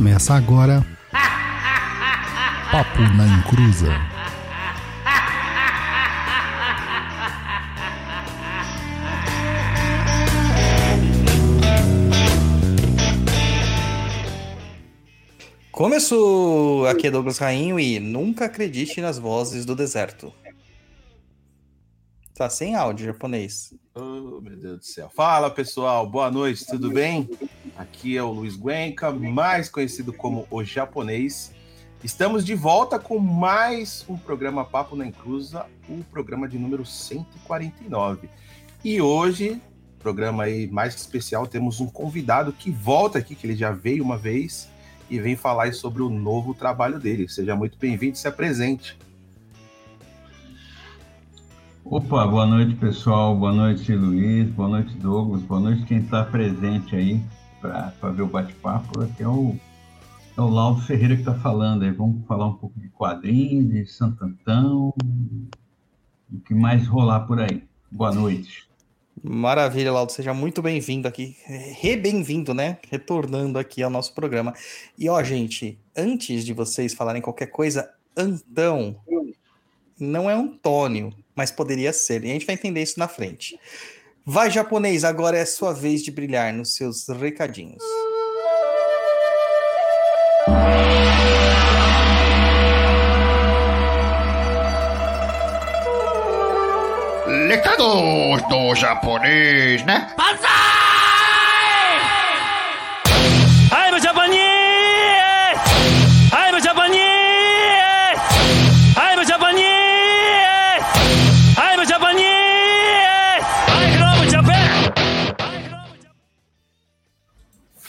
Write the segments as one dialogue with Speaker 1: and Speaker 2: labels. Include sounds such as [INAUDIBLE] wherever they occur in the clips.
Speaker 1: Começa agora. Papo na Encruza.
Speaker 2: Começou! Aqui é Douglas Rainho e nunca acredite nas vozes do deserto. Tá sem áudio japonês.
Speaker 3: Oh, meu Deus do céu. Fala, pessoal. Boa noite, tudo bem? Aqui é o Luiz Guenca, mais conhecido como o japonês. Estamos de volta com mais um programa Papo na Encruza, o programa de número 149. E hoje, programa aí mais especial, temos um convidado que volta aqui, que ele já veio uma vez e vem falar sobre o novo trabalho dele. Seja muito bem-vindo, se apresente.
Speaker 4: Opa, boa noite pessoal, boa noite Luiz, boa noite Douglas, boa noite quem está presente aí para ver o bate-papo. Aqui é o, é o Laudo Ferreira que está falando aí. Vamos falar um pouco de quadrinhos, de Santo Antão, o que mais rolar por aí. Boa noite.
Speaker 2: Maravilha, Laudo. Seja muito bem-vindo aqui. Re-bem-vindo, né? Retornando aqui ao nosso programa. E, ó, gente, antes de vocês falarem qualquer coisa, Antão não é Antônio, mas poderia ser. E a gente vai entender isso na frente. Vai, japonês, agora é a sua vez de brilhar nos seus recadinhos.
Speaker 5: Recados do japonês, né?
Speaker 6: I'm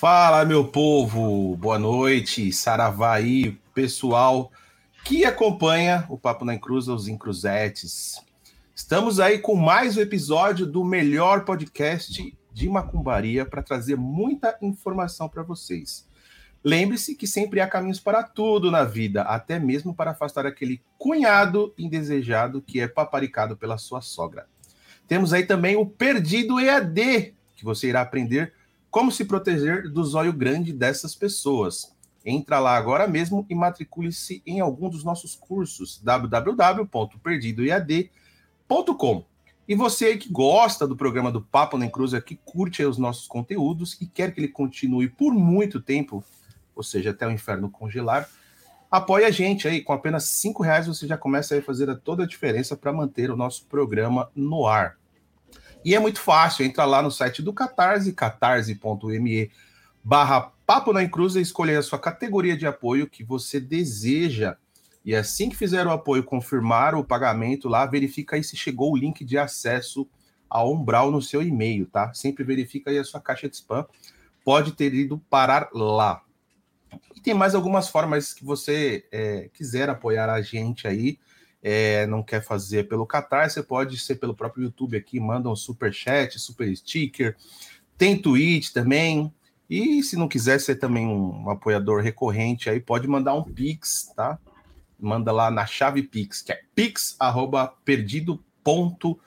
Speaker 3: Fala, meu povo! Boa noite, Saravá aí, pessoal que acompanha o Papo na Encruza, os Encruzetes. Estamos aí com mais um episódio do melhor podcast de macumbaria para trazer muita informação para vocês. Lembre-se que sempre há caminhos para tudo na vida, até mesmo para afastar aquele cunhado indesejado que é paparicado pela sua sogra. Temos aí também o Perdido EAD, que você irá aprender como se proteger do zóio grande dessas pessoas. Entra lá agora mesmo e matricule-se em algum dos nossos cursos www.perdidoead.com e você que gosta do programa do Papo na Encruza, que curte os nossos conteúdos e quer que ele continue por muito tempo, ou seja, até o inferno congelar, apoie a gente aí. Com apenas cinco reais você já começa a fazer toda a diferença para manter o nosso programa no ar. E é muito fácil, entra lá no site do Catarse, catarse.me barra Papo na Encruza e escolher a sua categoria de apoio que você deseja. E assim que fizer o apoio, confirmar o pagamento lá, verifica aí se chegou o link de acesso ao Umbral no seu e-mail, tá? Sempre verifica aí a sua caixa de spam. Pode ter ido parar lá. E tem mais algumas formas que você é, quiser apoiar a gente aí, é, não quer fazer pelo Qatar, você pode ser pelo próprio YouTube aqui, manda um super chat, super sticker, tem tweet também. E se não quiser ser também um apoiador recorrente aí, pode mandar um Pix, tá? manda lá na chave Pix, que é pix@perdido.co.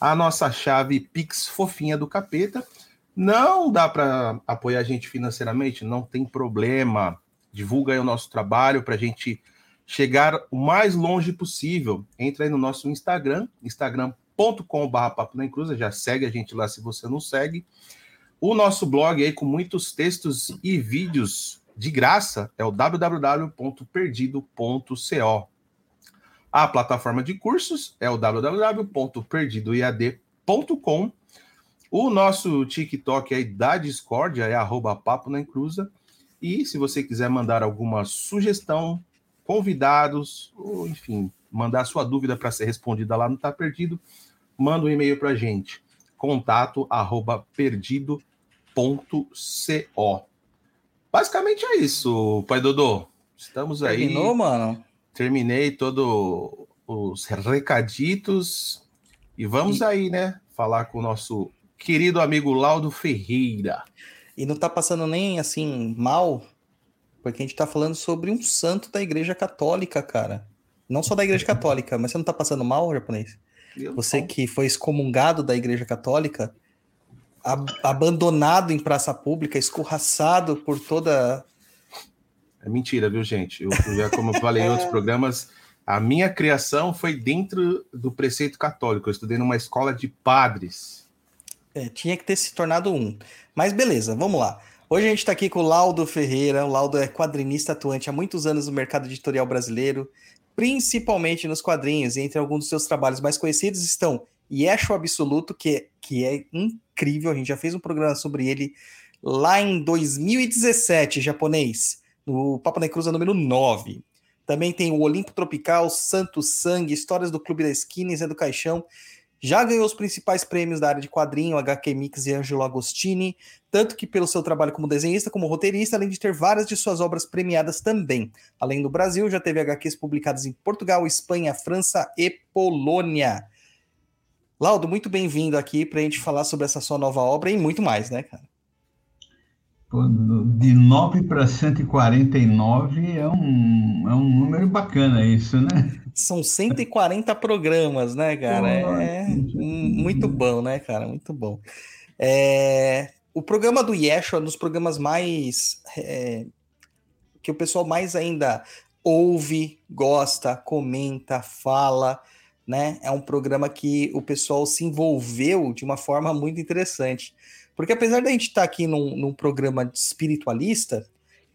Speaker 3: A nossa chave Pix fofinha do capeta. Não dá para apoiar a gente financeiramente, não tem problema. Divulga aí o nosso trabalho para a gente chegar o mais longe possível. Entra aí no nosso Instagram, instagram.com.br Papo na Encruza, já segue a gente lá se você não segue. O nosso blog aí com muitos textos e vídeos de graça é o www.perdido.co. A plataforma de cursos é o www.perdidoead.com. O nosso TikTok aí da Discord é arroba papo na encruza. E se você quiser mandar alguma sugestão, convidados, ou enfim, mandar sua dúvida para ser respondida lá no Tá Perdido, manda um e-mail para a gente. Contato arroba perdido.co. Basicamente é isso, pai Dodô. Estamos aí.
Speaker 2: Terminou, mano?
Speaker 3: Terminei todos os recaditos. E vamos
Speaker 2: E-
Speaker 3: aí, né? Falar com o nosso querido amigo Laudo Ferreira.
Speaker 2: E não tá passando nem assim mal, porque a gente tá falando sobre um santo da Igreja Católica, cara. Não só da Igreja Católica, mas você não tá passando mal, japonês? Você que foi excomungado da Igreja Católica, ab- abandonado em praça pública, escorraçado por toda
Speaker 3: É mentira, viu, gente? Eu, eu já, como eu falei em outros [LAUGHS] programas, a minha criação foi dentro do preceito católico. Eu estudei numa escola de padres.
Speaker 2: É, tinha que ter se tornado um. Mas beleza, vamos lá. Hoje a gente está aqui com o Laudo Ferreira. O Laudo é quadrinista atuante há muitos anos no mercado editorial brasileiro, principalmente nos quadrinhos. E entre alguns dos seus trabalhos mais conhecidos estão Yeshua Absoluto, que, que é incrível. A gente já fez um programa sobre ele lá em 2017, japonês, no Papo na número 9. Também tem o Olimpo Tropical, Santo Sangue, Histórias do Clube da Esquina e Zé do Caixão. Já ganhou os principais prêmios da área de quadrinho, HQ Mix e Angelo Agostini, tanto que pelo seu trabalho como desenhista, como roteirista, além de ter várias de suas obras premiadas também. Além do Brasil, já teve HQs publicadas em Portugal, Espanha, França e Polônia. Laudo, muito bem-vindo aqui para a gente falar sobre essa sua nova obra e muito mais, né, cara?
Speaker 4: De 9 para 149 é um, é um número bacana isso, né?
Speaker 2: São 140 programas, né, cara? É muito bom, né, cara? Muito bom. É, o programa do Yeshua é um dos programas mais. É, que o pessoal mais ainda ouve, gosta, comenta, fala, né? É um programa que o pessoal se envolveu de uma forma muito interessante. Porque apesar da gente estar tá aqui num, num programa espiritualista,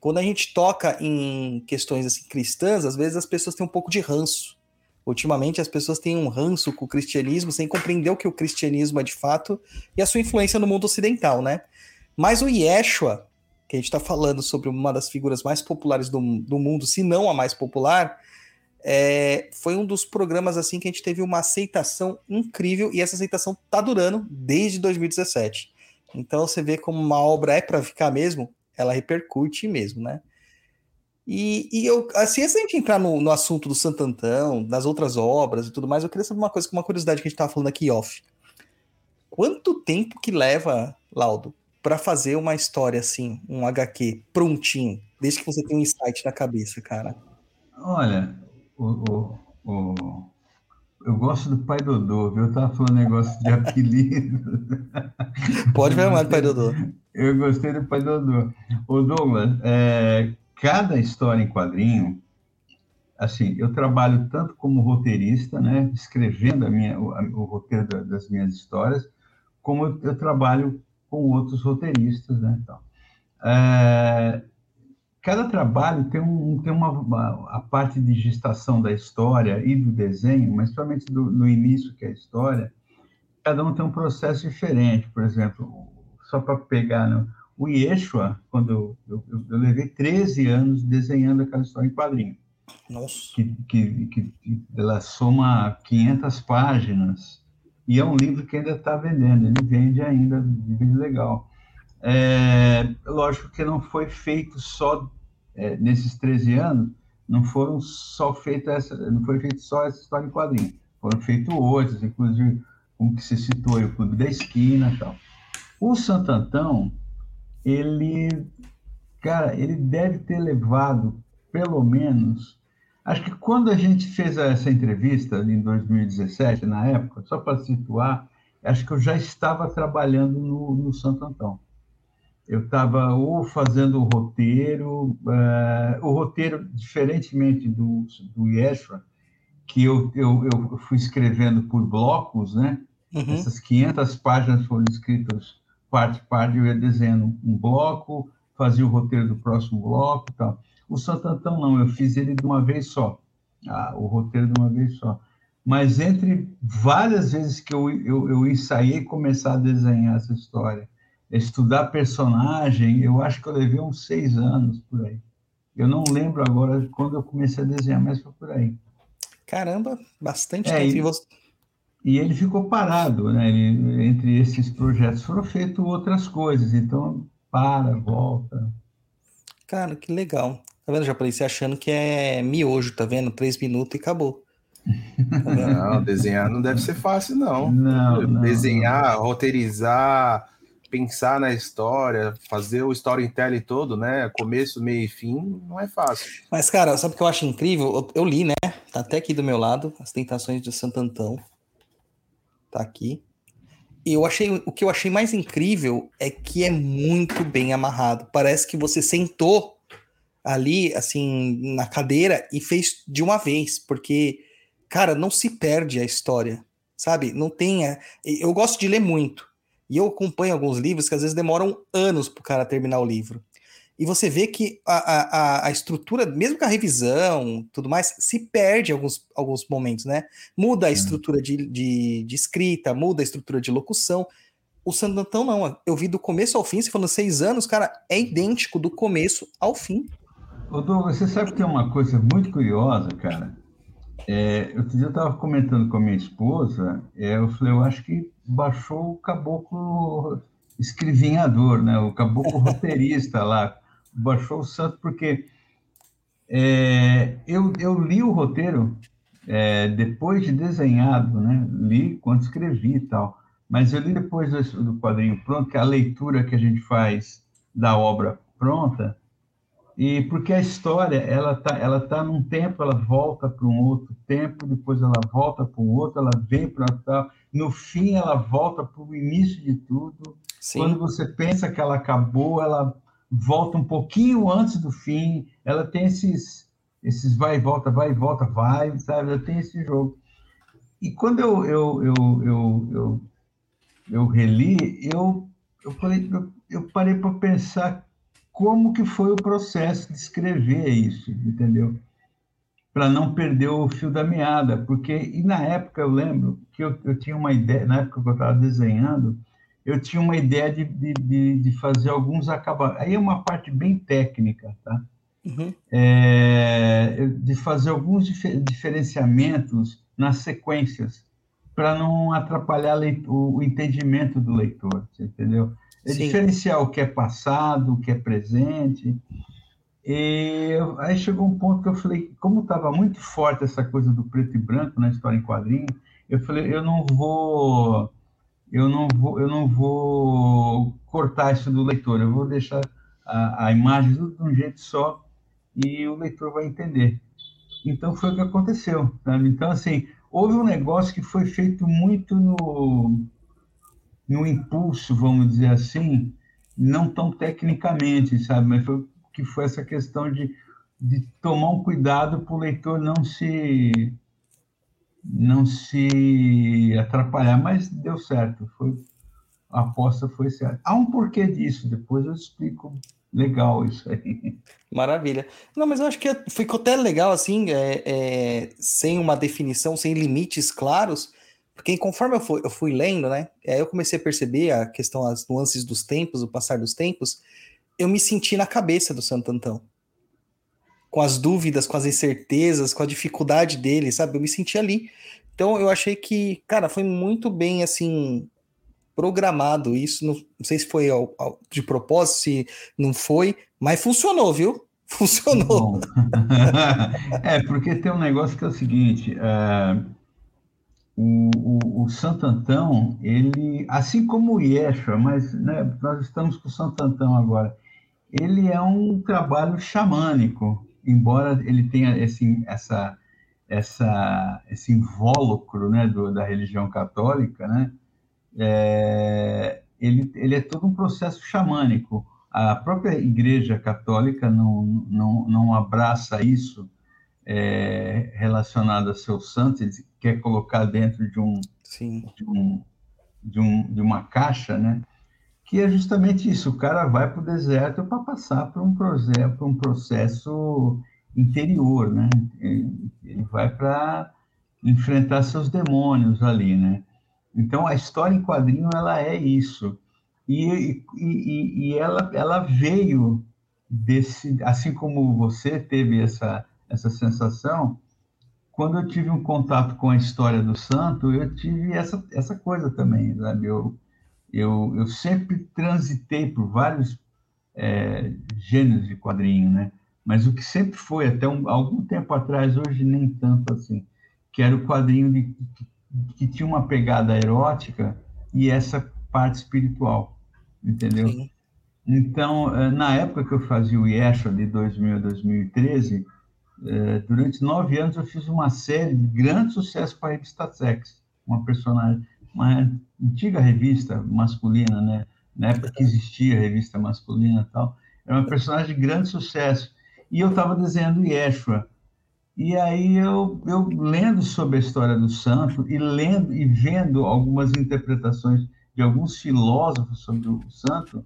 Speaker 2: quando a gente toca em questões assim cristãs, às vezes as pessoas têm um pouco de ranço. Ultimamente as pessoas têm um ranço com o cristianismo sem compreender o que o cristianismo é de fato e a sua influência no mundo ocidental, né? Mas o Yeshua, que a gente está falando sobre uma das figuras mais populares do, do mundo, se não a mais popular, é, foi um dos programas assim que a gente teve uma aceitação incrível e essa aceitação tá durando desde 2017. Então você vê como uma obra é para ficar mesmo, ela repercute mesmo, né? E, e eu, assim, antes da gente entrar no, no assunto do Santo Antão, das outras obras e tudo mais, eu queria saber uma coisa, uma curiosidade que a gente estava falando aqui off. Quanto tempo que leva, Laudo, para fazer uma história assim, um HQ prontinho, desde que você tem um insight na cabeça, cara?
Speaker 4: Olha, o, o, o eu gosto do Pai Dodô, viu? Eu tava falando negócio de apelido. [LAUGHS]
Speaker 2: Pode ver mais do Pai Dodô.
Speaker 4: Eu gostei do Pai Dodô. O Douglas, é, cada história em quadrinho, assim, eu trabalho tanto como roteirista, né, escrevendo a minha, o, o roteiro das minhas histórias, como eu, eu, trabalho com outros roteiristas, né, então. É, cada trabalho tem, um, tem uma, uma, a parte de gestação da história e do desenho, mas somente do, no início, que é a história, cada um tem um processo diferente. Por exemplo, só para pegar né, o Yeshua, quando eu, eu, eu, levei 13 anos desenhando aquela história em quadrinho.
Speaker 2: Nossa!
Speaker 4: Que, que, que, ela soma 500 páginas, e é um livro que ainda está vendendo, ele vende ainda, vende legal. É, lógico que não foi feito só é, nesses 13 anos, não foram só feitas não foi feito só essa história em quadrinho, foram feitos outros, inclusive como que se citou o Clube da Esquina, tal. O Santo Antão, ele, cara, ele deve ter levado pelo menos, acho que quando a gente fez essa entrevista em 2017, na época, só para situar, acho que eu já estava trabalhando no, no Santo Antão eu estava ou fazendo o roteiro, uh, o roteiro, diferentemente do, do Yeshua, que eu, eu, eu fui escrevendo por blocos, né? Uhum. Essas 500 páginas foram escritas parte parte, eu ia desenhando um bloco, fazia o roteiro do próximo bloco e tal. O Santo Antão não, eu fiz ele de uma vez só, ah, o roteiro de uma vez só. Mas entre várias vezes que eu, eu, eu ensaiei começar a desenhar essa história, estudar personagem, eu acho que eu levei uns seis anos por aí. Eu não lembro agora quando eu comecei a desenhar, mas foi por aí.
Speaker 2: Caramba, bastante é, tempo.
Speaker 4: E, você... e ele ficou parado, né? Ele, entre esses projetos foram feitas outras coisas, então para, volta.
Speaker 2: Cara, que legal. Tá vendo, japonês? Você achando que é miojo, tá vendo? Três minutos e acabou.
Speaker 3: Tá [LAUGHS] não, desenhar não deve ser fácil, não.
Speaker 4: Não, não
Speaker 3: Desenhar, não. roteirizar, pensar na história, fazer o storytelling todo, né? Começo, meio e fim, não é fácil.
Speaker 2: Mas, cara, sabe o que eu acho incrível? Eu, li, né? Tá até aqui do meu lado, As Tentações de Santo Antão. Tá aqui. E eu achei, o que eu achei mais incrível é que é muito bem amarrado. Parece que você sentou ali, assim, na cadeira e fez de uma vez, porque, cara, não se perde a história, sabe? Não tenha. Eu gosto de ler muito. E eu acompanho alguns livros que às vezes demoram anos para o cara terminar o livro. E você vê que a, a, a estrutura, mesmo com a revisão, tudo mais, se perde em alguns, alguns momentos, né? Muda a estrutura de, de, de escrita, muda a estrutura de locução. O Santantão não. Eu vi do começo ao fim, você falando seis anos, cara, é idêntico do começo ao fim.
Speaker 4: Ô, Douglas, você sabe que tem uma coisa muito curiosa, cara. É, outro dia eu estava comentando com a minha esposa, é, eu falei, eu acho que baixou o caboclo escrivinhador, né? O caboclo [LAUGHS] roteirista lá, baixou o santo, porque é, eu, eu li o roteiro é, depois de desenhado, né? Li quando escrevi e tal. Mas eu li depois do, do quadrinho pronto, que é a leitura que a gente faz da obra pronta, e porque a história ela tá ela tá num tempo ela volta para um outro tempo depois ela volta para um outro ela vem para tal. No fim ela volta para o início de tudo. Sim. quando você pensa que ela acabou ela volta um pouquinho antes do fim. Ela tem esses esses vai e volta vai e volta vai sabe? Ela tem esse jogo. E quando eu eu eu eu, eu eu reli, eu, eu, falei, eu, eu parei para pensar como que foi o processo de escrever isso, entendeu? Para não perder o fio da meada, porque e na época eu lembro que eu, eu tinha uma ideia, na época que eu estava desenhando, eu tinha uma ideia de, de, de, fazer alguns acabamentos. Aí é uma parte bem técnica, tá? Uhum. É, de fazer alguns diferenciamentos nas sequências para não atrapalhar o, o, entendimento do leitor, entendeu? É Sim. diferenciar o que é passado, o que é presente. E aí chegou um ponto que eu falei, como estava muito forte essa coisa do preto e branco na história em quadrinho, eu falei, eu não vou, eu não vou, eu não vou cortar isso do leitor, eu vou deixar a, a imagem de um jeito só e o leitor vai entender. Então foi o que aconteceu. Sabe? Então assim, houve um negócio que foi feito muito no, no impulso, vamos dizer assim, não tão tecnicamente, sabe? Mas foi que foi essa questão de, de tomar um cuidado para o leitor não se não se atrapalhar, mas deu certo. Foi a aposta foi certa. Há um porquê disso. Depois eu explico legal isso aí.
Speaker 2: Maravilha. Não, mas eu acho que é, ficou até legal assim, é, é, sem uma definição, sem limites claros, porque conforme eu fui, eu fui lendo, né, aí eu comecei a perceber a questão, as nuances dos tempos, o passar dos tempos, eu me senti na cabeça do Santo Antão. Com as dúvidas, com as incertezas, com a dificuldade dele, sabe? Eu me senti ali. Então eu achei que, cara, foi muito bem assim programado isso. Não, não sei se foi ao, ao, de propósito, se não foi, mas funcionou, viu? Funcionou. [LAUGHS]
Speaker 4: é, porque tem um negócio que é o seguinte: é, o, o, o, Santo Antão, ele, assim como o Yeshua, mas né, nós estamos com o Santo Antão agora, ele é um trabalho xamânico, embora ele tenha esse, essa, essa, esse invólucro né, do, da religião católica, né? é, ele, ele é todo um processo xamânico. A própria Igreja Católica não, não, não abraça isso é, relacionado a seus santos, ele quer colocar dentro de um, Sim. De, um, de, um, de uma caixa, né? que é justamente isso, o cara vai para o deserto para passar por um, processo, por um processo interior, né? Ele vai para enfrentar seus demônios ali, né? Então, a história em quadrinho, ela é isso. E, e, e ela, ela veio desse... Assim como você teve essa, essa sensação, quando eu tive um contato com a história do santo, eu tive essa, essa coisa também, sabe? Eu, eu, eu sempre transitei por vários é, gêneros de quadrinho, né? Mas o que sempre foi, até um, algum tempo atrás, hoje nem tanto assim, que era o quadrinho de, que tinha uma pegada erótica e essa parte espiritual, entendeu? Sim. Então, eh, na época que eu fazia o Yeshua, de 2000 a 2013, eh, durante nove anos eu fiz uma série de grande sucesso para a revista Sex, uma personagem, uma antiga revista masculina, né? Na época que existia revista masculina e tal, era uma personagem de grande sucesso. e eu estava desenhando Yeshua. E aí eu, eu lendo sobre a história do santo e lendo e vendo algumas interpretações de alguns filósofos sobre o santo,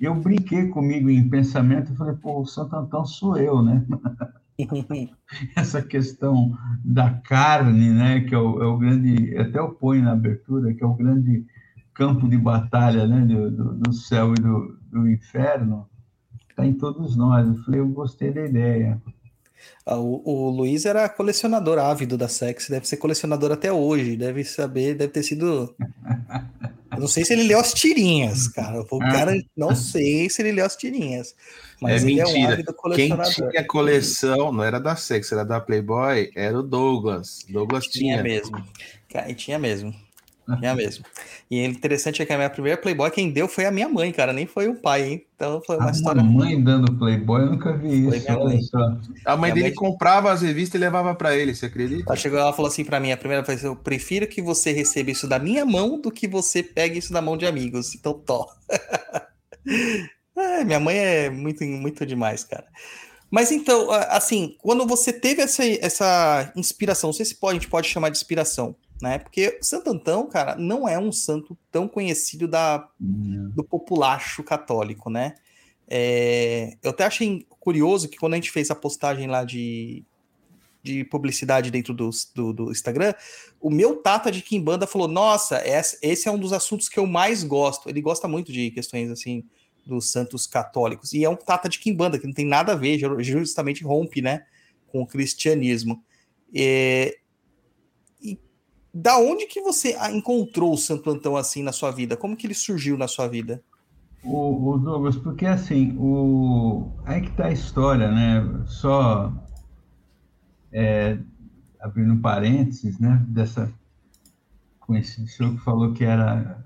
Speaker 4: eu brinquei comigo em pensamento e falei, pô, o Santo Antão sou eu, né? [LAUGHS] Essa questão da carne, né, que é o, é o, grande, até eu ponho na abertura, que é o grande campo de batalha, né, do, do, do céu e do, do inferno, está em todos nós. Eu falei, eu gostei da ideia.
Speaker 2: Ah, o, o, Luiz era colecionador ávido da Sex, deve ser colecionador até hoje, deve saber, deve ter sido. [LAUGHS] Eu não sei se ele leu as tirinhas, cara. O ah. cara, não sei se ele leu as tirinhas.
Speaker 3: Mas é mentira. É um Quem tinha coleção não era da Sex, era da Playboy, era o Douglas. Douglas tinha.
Speaker 2: Tinha mesmo. Cara, tinha mesmo. [LAUGHS] É mesmo. E o interessante é que a minha primeira Playboy, quem deu foi a minha mãe, cara, nem foi o pai, hein? Então foi uma a história.
Speaker 4: mãe dando Playboy, eu nunca vi isso.
Speaker 3: A mãe minha dele mãe... comprava as revistas e levava para ele, você acredita?
Speaker 2: Ela chegou ela falou assim para mim, a primeira vez, eu prefiro que você receba isso da minha mão do que você pegue isso da mão de amigos. Então, to. é, [LAUGHS] minha mãe é muito, muito demais, cara. Mas então, assim, quando você teve essa, essa inspiração, não sei se pode, a gente pode chamar de inspiração, né? Porque Santo Antão, cara, não é um santo tão conhecido da, do populacho católico, né? É, eu até achei curioso que quando a gente fez a postagem lá de, de publicidade dentro do, do, do Instagram, o meu Tata de Kimbanda falou: Nossa, esse é um dos assuntos que eu mais gosto. Ele gosta muito de questões assim dos santos católicos. E é um Tata de Kimbanda, que não tem nada a ver, justamente rompe, né? Com o cristianismo. É, da onde que você encontrou o Santo Antão assim na sua vida? Como que ele surgiu na sua vida?
Speaker 4: O, o Douglas, porque assim, o... aí que está a história, né? Só é, abrindo parênteses, né? Dessa com esse senhor que falou que era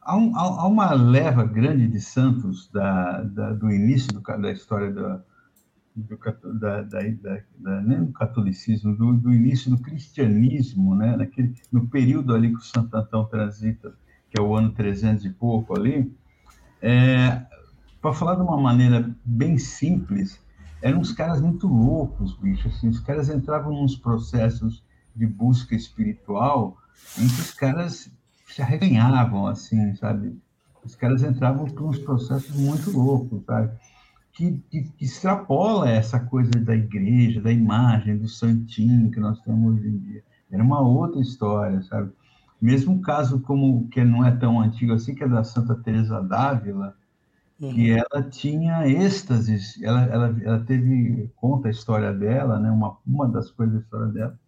Speaker 4: há, um, há, uma leva grande de santos da, da do início do, da história da, do, da, da, da, nem do catolicismo, do, do, início do cristianismo, né? Naquele, no período ali que o Santo Antão transita, que é o ano 300 e pouco ali, é, para falar de uma maneira bem simples, eram uns caras muito loucos, bicho, assim, os caras entravam nos processos de busca espiritual em que os caras se arreganhavam, assim, sabe? Os caras entravam por uns processos muito loucos, sabe? Que, que, que, extrapola essa coisa da igreja, da imagem, do santinho que nós temos hoje em dia. Era uma outra história, sabe? Mesmo um caso como que não é tão antigo assim, que é da Santa Teresa d'Ávila, uhum. que ela tinha êxtases, ela, ela, ela teve, conta a história dela, né? uma, uma das coisas da história dela,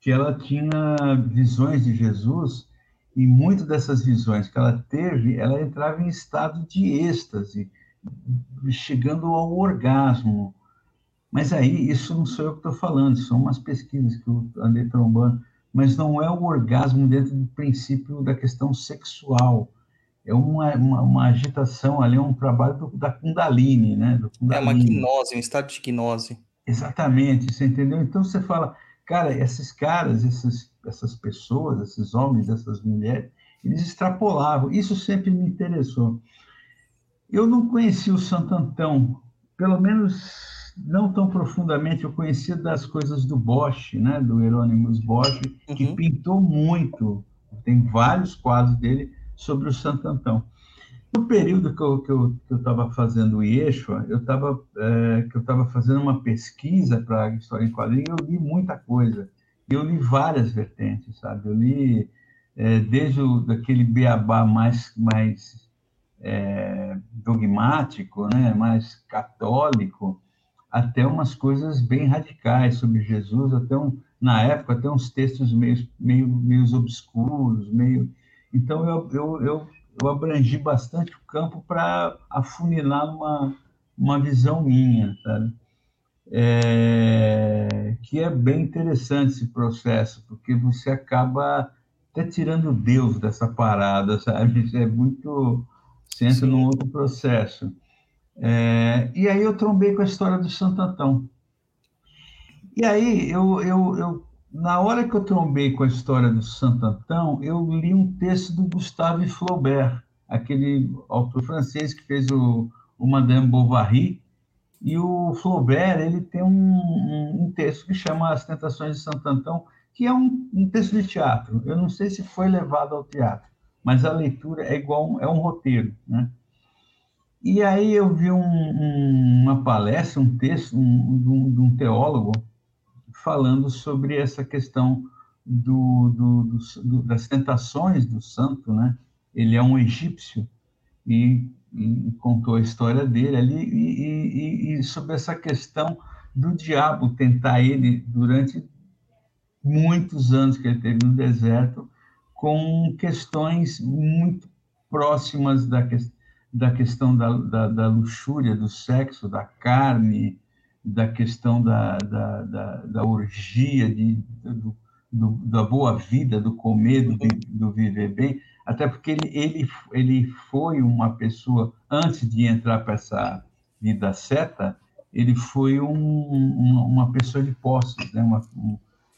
Speaker 4: que ela tinha visões de Jesus e muitas dessas visões que ela teve, ela entrava em estado de êxtase, chegando ao orgasmo. Mas aí, isso não sou eu que estou falando, são umas pesquisas que eu andei trombando, mas não é o orgasmo dentro do princípio da questão sexual. É uma, uma, uma agitação ali, é um trabalho do, da Kundalini, né? Kundalini.
Speaker 2: É uma gnose, um estado de gnose.
Speaker 4: Exatamente, você entendeu? Então você fala, cara, esses caras, esses, essas pessoas, esses homens, essas mulheres, eles extrapolavam. Isso sempre me interessou. Eu não conheci o Santo Antão, pelo menos não tão profundamente. Eu conhecia das coisas do Bosch, né, do Hieronymus Bosch, que uhum. pintou muito. Tem vários quadros dele sobre o Santo Antão. No período que eu estava fazendo o Yeshua, eu estava é, que eu estava fazendo uma pesquisa para a história em quadrinhos, eu li muita coisa. Eu li várias vertentes, sabe? Eu li é, desde o, daquele beabá mais mais é, dogmático, né, mais católico, até umas coisas bem radicais sobre Jesus, até um, na época até uns textos meio, meio, meio obscuros, meio. Então eu, eu, eu, eu abrangi bastante o campo para afunilar uma, uma visão minha? É, que é bem interessante esse processo, porque você acaba até tirando Deus dessa parada, sabe? [LAUGHS] É muito você entra Sim. num outro processo. É, e aí eu trombei com a história do Santo Antão. E aí, eu, eu, eu, na hora que eu trombei com a história do Santo Antão, eu li um texto do Gustave Flaubert, aquele autor francês que fez o, o Madame Bovary, E o Flaubert, ele tem um, um texto que chama As Tentações de Santo Antão, que é um, um, texto de teatro. Eu não sei se foi levado ao teatro, mas a leitura é igual, é um roteiro, né? E aí eu vi um, uma palestra, um texto um, de um teólogo falando sobre essa questão do, do, do, das tentações do santo, né? Ele é um egípcio e, e contou a história dele ali e, e, e, sobre essa questão do diabo tentar ele durante muitos anos que ele teve no deserto com questões muito próximas da, da questão da, da, da luxúria, do sexo, da carne, da questão da, da, da, da orgia, de, do, do, da boa vida, do comer, do, do viver bem, até porque ele, ele, ele foi uma pessoa, antes de entrar para essa vida seta, ele foi um, uma, uma, pessoa de posses, né? Uma, um,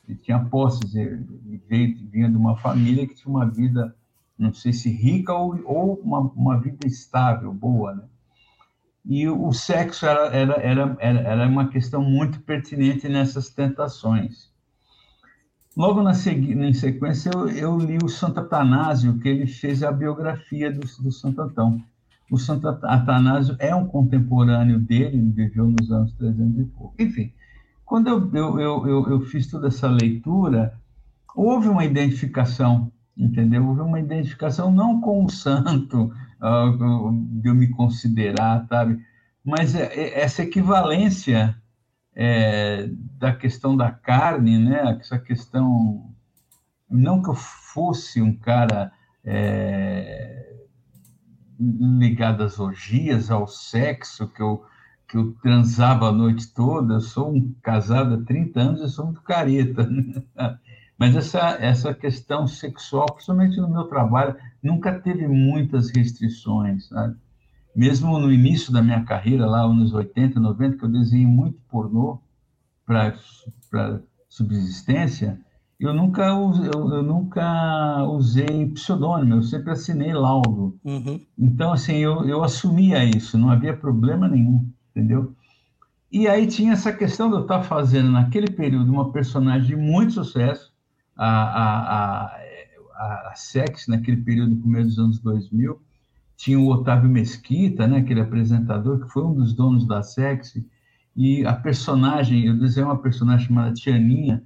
Speaker 4: ele tinha posses, ele veio, vinha de uma família que tinha uma vida, não sei se rica ou, ou uma, uma vida estável, boa, né? E o sexo era, era, era, era, uma questão muito pertinente nessas tentações. Logo na, em sequência, eu, eu, li o Santo Atanásio, que ele fez a biografia do, do Santo Antão. O Santo Atanásio é um contemporâneo dele, ele viveu nos anos 300 e pouco. Enfim, quando eu, eu, eu, eu, fiz toda essa leitura, houve uma identificação, entendeu? Houve uma identificação não com o santo, [LAUGHS] uh, de eu me considerar, sabe? Mas é, é, essa equivalência é, da questão da carne, né? Essa questão, não que eu fosse um cara é, ligado às orgias, ao sexo, que eu que eu transava a noite toda, eu sou um casado há 30 anos, eu sou muito careta. Né? [LAUGHS] Mas essa, essa questão sexual, principalmente no meu trabalho, nunca teve muitas restrições, sabe? mesmo no início da minha carreira, lá nos 80, 90, que eu desenhei muito pornô para subsistência, eu nunca, eu, eu, nunca usei pseudônimo, eu sempre assinei laudo. Uhum. Então, assim, eu, eu assumia isso, não havia problema nenhum, entendeu? E aí tinha essa questão de eu estar fazendo, naquele período, uma personagem de muito sucesso, a, a, a, a Sex, naquele período, começo dos anos 2000, tinha o Otávio Mesquita, né, aquele apresentador que foi um dos donos da Sexy, e a personagem, eu desenhei uma personagem chamada Tianinha,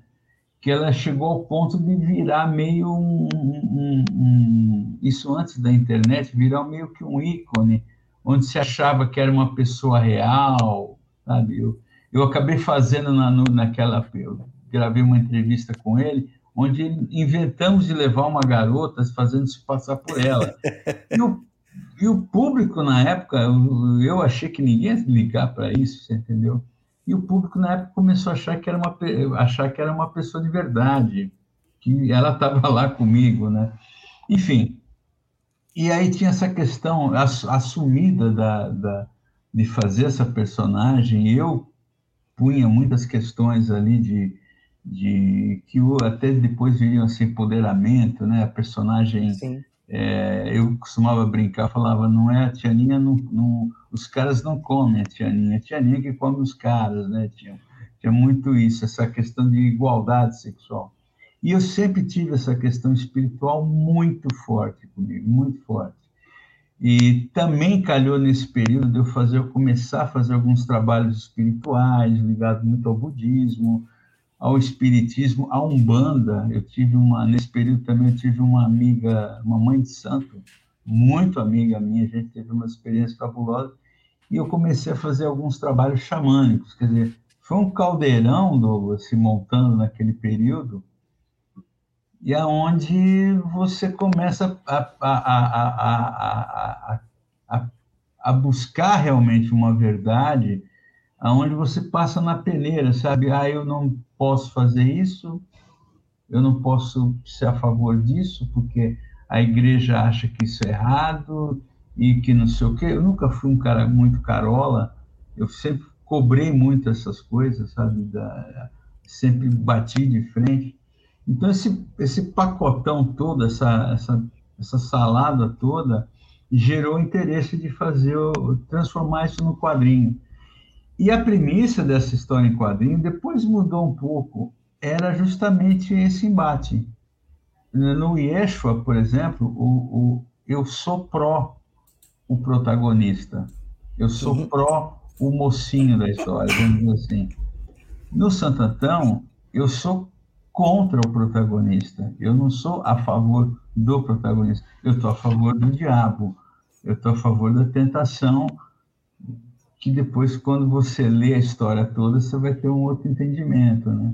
Speaker 4: que ela chegou ao ponto de virar meio um, um, um, isso antes da internet, virar meio que um ícone, onde se achava que era uma pessoa real, sabe? Eu, eu acabei fazendo na, naquela, eu gravei uma entrevista com ele, onde inventamos de levar uma garota fazendo se passar por ela. [LAUGHS] E o e o público, na época, eu, eu achei que ninguém ia ligar para isso, você entendeu? E o público, na época, começou a achar que era uma, achar que era uma pessoa de verdade, que ela estava lá comigo, né? Enfim, e aí tinha essa questão assumida da, da, de fazer essa personagem. Eu punha muitas questões ali de, de que até depois viriam esse empoderamento, né? A personagem. É, eu costumava brincar, falava, não é a Tianinha, não, não, os caras não comem a Tianinha, a Tianinha que come os caras, né? Tinha, tinha muito isso, essa questão de igualdade sexual. E eu sempre tive essa questão espiritual muito forte comigo, muito forte. E também calhou nesse período de eu fazer, eu começar a fazer alguns trabalhos espirituais ligados muito ao budismo, ao espiritismo, à umbanda. Eu tive uma nesse período também eu tive uma amiga, uma mãe de santo, muito amiga minha. A gente teve uma experiência fabulosa e eu comecei a fazer alguns trabalhos xamânicos. Quer dizer, foi um caldeirão Douglas, se montando naquele período e aonde você começa a, a, a, a, buscar realmente uma verdade, aonde você passa na peneira, sabe? Ah, eu não posso fazer isso, eu não posso ser a favor disso, porque a igreja acha que isso é errado e que não sei o quê. Eu nunca fui um cara muito carola, eu sempre cobrei muito essas coisas, sabe? Da, sempre bati de frente. Então, esse, esse pacotão todo, essa, essa, essa salada toda, gerou interesse de fazer, transformar isso no quadrinho. E a premissa dessa história em quadrinho depois mudou um pouco. Era justamente esse embate. No Yeshua, por exemplo, o, o eu sou pró o protagonista. Eu sou uhum. pró o mocinho da história, vamos dizer assim. No Santo Antão, eu sou contra o protagonista. Eu não sou a favor do protagonista. Eu estou a favor do diabo. Eu estou a favor da tentação que depois, quando você lê a história toda, você vai ter um outro entendimento, né?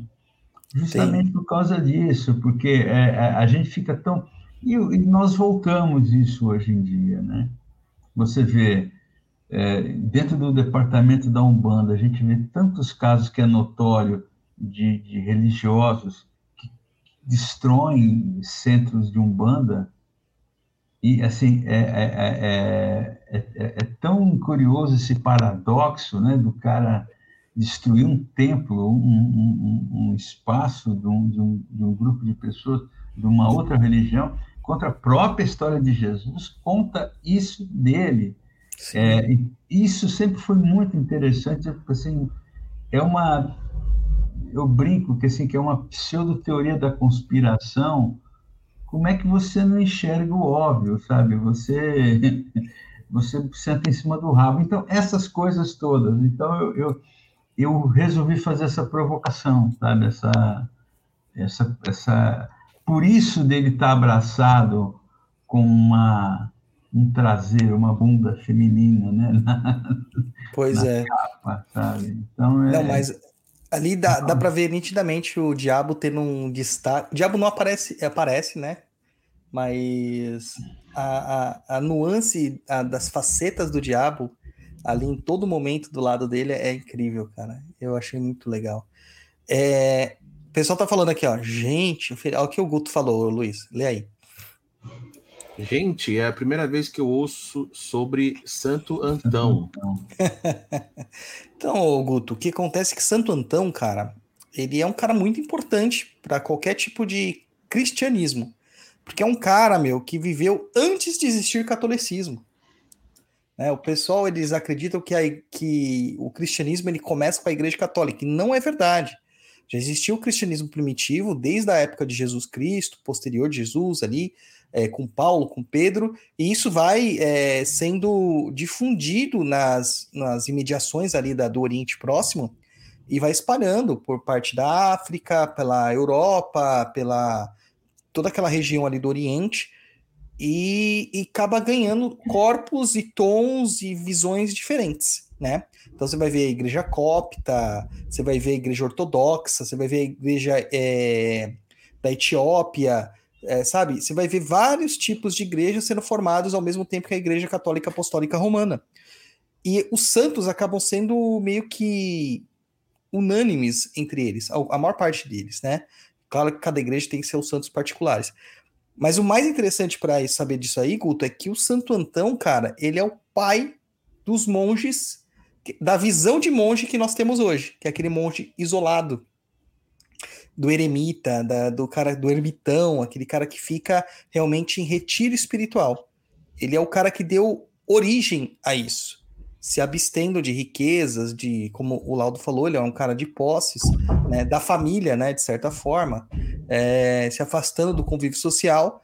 Speaker 4: Justamente Sim. por causa disso, porque é, é, a gente fica tão... E, e, nós voltamos isso hoje em dia, né? Você vê, é, dentro do departamento da Umbanda, a gente vê tantos casos que é notório de, de religiosos destroem centros de Umbanda, e, assim, é, é, é, é, tão curioso esse paradoxo, né, do cara destruir um templo, um, um, um espaço de um, de, um, de um grupo de pessoas de uma outra religião, contra a própria história de Jesus, conta isso dele. É, isso sempre foi muito interessante, assim, é uma, eu brinco que assim que é uma pseudo teoria da conspiração como é que você não enxerga o óbvio, sabe? Você [LAUGHS] você senta em cima do rabo. Então, essas coisas todas. Então, eu, eu, eu resolvi fazer essa provocação, sabe? Essa, essa, essa... Por isso dele estar tá abraçado com uma, um traseiro, uma bunda feminina, né? [LAUGHS] Na,
Speaker 2: pois na é. Capa, sabe? Então, é... Não, mas Ali dá, dá pra ver nitidamente o diabo tendo um destaque. O diabo não aparece, aparece, né? Mas a, a, a nuance a, das facetas do diabo ali em todo momento do lado dele é incrível, cara. Eu achei muito legal. É, o pessoal tá falando aqui, ó. Gente, olha o que o Guto falou, Luiz. Lê aí.
Speaker 3: Gente, é a primeira vez que eu ouço sobre Santo Antão. [LAUGHS]
Speaker 2: então, Guto, o que acontece é que Santo Antão, cara, ele é um cara muito importante para qualquer tipo de cristianismo. Porque é um cara, meu, que viveu antes de existir catolicismo. É, o pessoal, eles acreditam que, a, que o cristianismo ele começa com a igreja católica, e não é verdade. Já existiu o cristianismo primitivo desde a época de Jesus Cristo, posterior de Jesus ali, é, com Paulo, com Pedro, e isso vai é, sendo difundido nas, nas imediações ali da, do Oriente Próximo e vai espalhando por parte da África, pela Europa, pela toda aquela região ali do Oriente, e, e acaba ganhando corpos e tons e visões diferentes, né? Então você vai ver a igreja copta, você vai ver a igreja ortodoxa, você vai ver a igreja é, da Etiópia, é, sabe? Você vai ver vários tipos de igrejas sendo formados ao mesmo tempo que a Igreja Católica Apostólica Romana. E os santos acabam sendo meio que unânimes entre eles, a, maior parte deles, né? Claro que cada igreja tem seus santos particulares. Mas o mais interessante para saber disso aí, Guto, é que o Santo Antão, cara, ele é o pai dos monges, da visão de monge que nós temos hoje, que é aquele monge isolado, do eremita, da, do cara do ermitão, aquele cara que fica realmente em retiro espiritual. Ele é o cara que deu origem a isso, se abstendo de riquezas, de como o Laudo falou, ele é um cara de posses, né, da família, né, de certa forma, é, se afastando do convívio social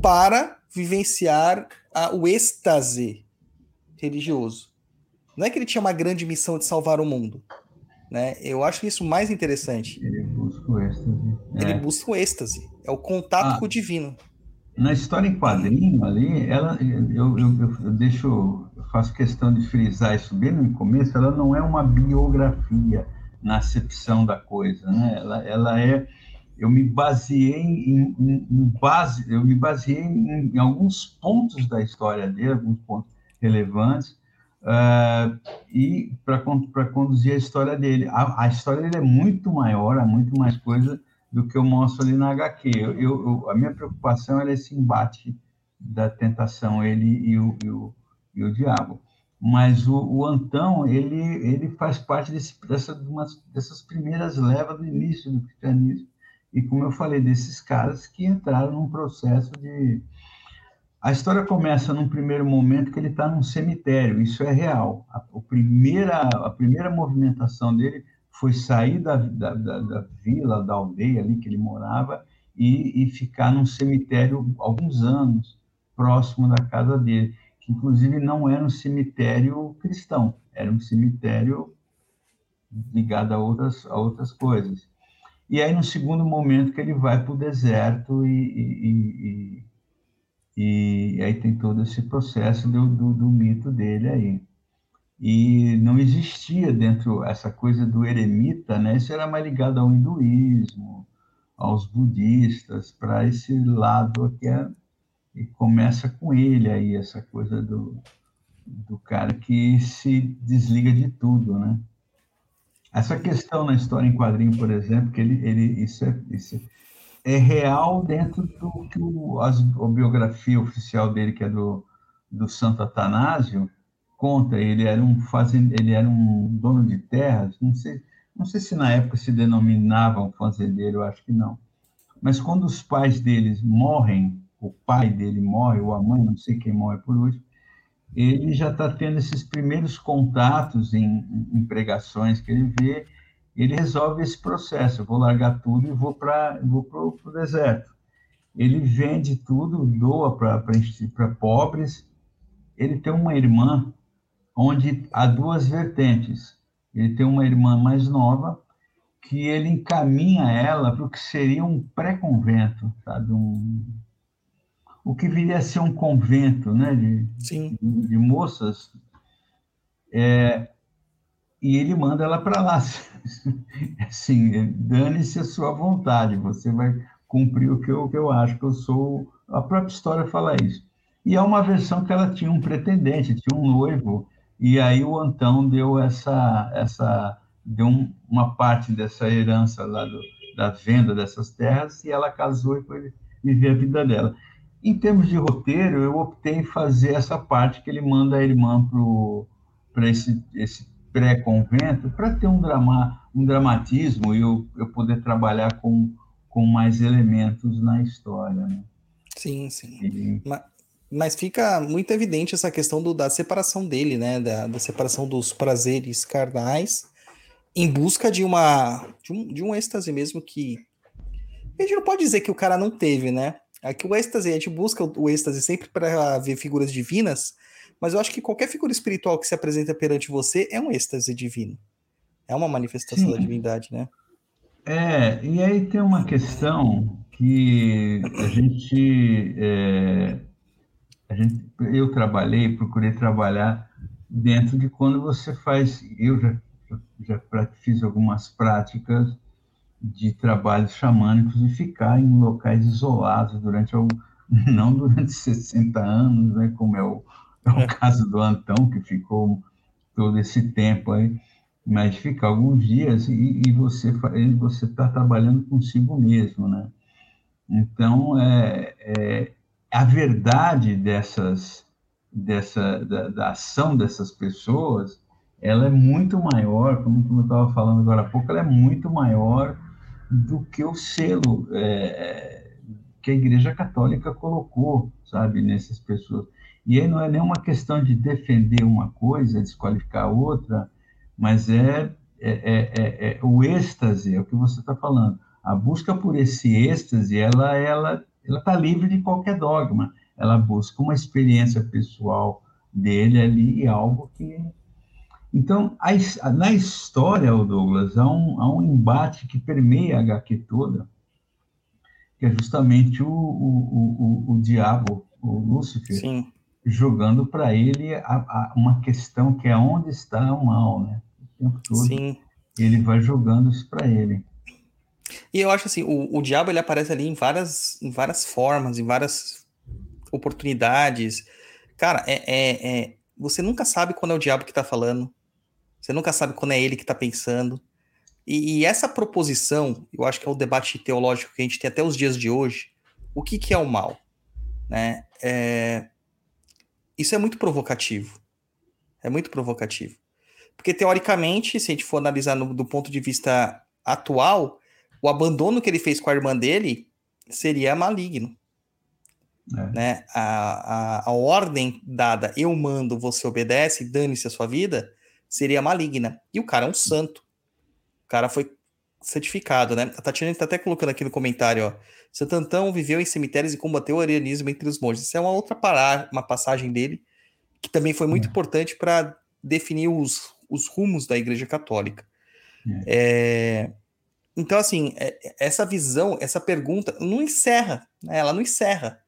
Speaker 2: para vivenciar a, o êxtase religioso. Não é que ele tinha uma grande missão de salvar o mundo, né? Eu acho isso mais interessante.
Speaker 4: Ele busca o êxtase.
Speaker 2: Ele é. busca o êxtase. É o contato ah, com o divino.
Speaker 4: Na história em quadrinho ali, ela, eu, eu, eu, deixo, eu faço questão de frisar isso bem no começo, ela não é uma biografia na acepção da coisa, né? Ela, ela é, eu me baseei em, em, em base, eu me baseei em, em, alguns pontos da história dele, alguns pontos relevantes, uh, e para conduzir a história dele. A, a, história dele é muito maior, há muito mais coisa do que eu mostro ali na HQ. Eu, eu, a minha preocupação era esse embate da tentação, ele e o, e o, e o diabo. Mas o, o, Antão, ele, ele faz parte desse, dessa, dessas primeiras levas do início do cristianismo. E, como eu falei, desses caras que entraram num processo de A história começa num primeiro momento que ele está num cemitério, isso é real. A, a, primeira, a primeira movimentação dele foi sair da, da, da, da vila, da aldeia ali que ele morava e, e, ficar num cemitério alguns anos próximo da casa dele, que inclusive não era um cemitério cristão, era um cemitério ligado a outras, a outras coisas. E aí, no segundo momento, que ele vai para o deserto e, e, e, e, aí tem todo esse processo do, do, do, mito dele aí. E não existia dentro essa coisa do eremita, né? Isso era mais ligado ao hinduísmo, aos budistas, para esse lado que é, e começa com ele aí, essa coisa do, do cara que se desliga de tudo, né? Essa questão na história em quadrinho, por exemplo, que ele, ele isso, é, isso é real dentro do que o, a biografia oficial dele, que é do, do Santo Atanásio, conta. Ele era um fazend, ele era um dono de terras, não sei, não sei se na época se denominavam fazendeiro, acho que não. Mas quando os pais deles morrem, o pai dele morre, ou a mãe, não sei quem morre por último, ele já está tendo esses primeiros contatos em, em, pregações que ele vê, ele resolve esse processo. Eu vou largar tudo e vou para vou o deserto. Ele vende tudo, doa para pobres. Ele tem uma irmã onde há duas vertentes. Ele tem uma irmã mais nova que ele encaminha ela para o que seria um pré-convento, sabe? Um, o que viria a ser um convento né, de, de, de, moças, é, e ele manda ela para lá. [LAUGHS] Assim, dane-se a sua vontade, você vai cumprir o que eu, que eu acho que eu sou. A própria história fala isso. E é uma versão que ela tinha um pretendente, tinha um noivo, e aí o Antão deu essa, essa deu um, uma parte dessa herança lá do, da venda dessas terras, e ela casou e foi viver a vida dela. Em termos de roteiro, eu optei em fazer essa parte que ele manda a irmã para esse, esse pré-convento, para ter um, drama, um dramatismo e eu, eu poder trabalhar com, com mais elementos na história. Né?
Speaker 2: Sim, sim. E... Mas, mas, fica muito evidente essa questão do, da separação dele, né? Da, da separação dos prazeres carnais em busca de uma de um, de um êxtase mesmo que a gente não pode dizer que o cara não teve, né? Aqui o êxtase, a gente busca o êxtase sempre para ver figuras divinas, mas eu acho que qualquer figura espiritual que se apresenta perante você é um êxtase divino. É uma manifestação Sim. da divindade, né?
Speaker 4: É, e aí tem uma questão que a gente, é, a gente eu trabalhei, procurei trabalhar dentro de quando você faz, eu já, já fiz algumas práticas de trabalhos xamânicos e ficar em locais isolados durante [LAUGHS] não durante 60 anos, né, como é o, é o é. caso do Antão, que ficou todo esse tempo aí, mas ficar alguns dias e, e você você está trabalhando consigo mesmo, né? Então, é, é a verdade dessas dessa da, da, ação dessas pessoas, ela é muito maior, como, como eu estava falando agora há pouco, ela é muito maior do que o selo é, que a Igreja Católica colocou, sabe, nessas pessoas. E aí não é nenhuma questão de defender uma coisa, desqualificar outra, mas é, é, é, é, é o êxtase, é o que você está falando. A busca por esse êxtase, ela ela ela está livre de qualquer dogma. Ela busca uma experiência pessoal dele ali, algo que então, a, na história, Douglas, há um, há um embate que permeia a HQ toda, que é justamente o, o, o, o diabo, o Lúcifer, Sim. jogando para ele a, a, uma questão que é onde está o mal, né? O tempo todo Sim. ele vai jogando isso para ele.
Speaker 2: E eu acho assim, o, o diabo ele aparece ali em várias, em várias formas, em várias oportunidades. Cara, é, é, é, você nunca sabe quando é o diabo que está falando. Você nunca sabe quando é ele que está pensando. E, e, essa proposição, eu acho que é o debate teológico que a gente tem até os dias de hoje. O que, que é o mal? Né? É... Isso é muito provocativo. É muito provocativo. Porque, teoricamente, se a gente for analisar no, do ponto de vista atual, o abandono que ele fez com a irmã dele seria maligno. É. Né? A, a, a ordem dada, eu mando, você obedece, dane-se a sua vida, seria maligna. E o cara é um santo. O cara foi certificado, né? A Tatiana está até colocando aqui no comentário, ó. Santantão viveu em cemitérios e combateu o arianismo entre os monges. Isso é uma outra parada, uma passagem dele, que também foi muito é. importante para definir os, os rumos da Igreja Católica. É. É, então, assim, é, essa visão, essa pergunta não encerra, né? ela não encerra.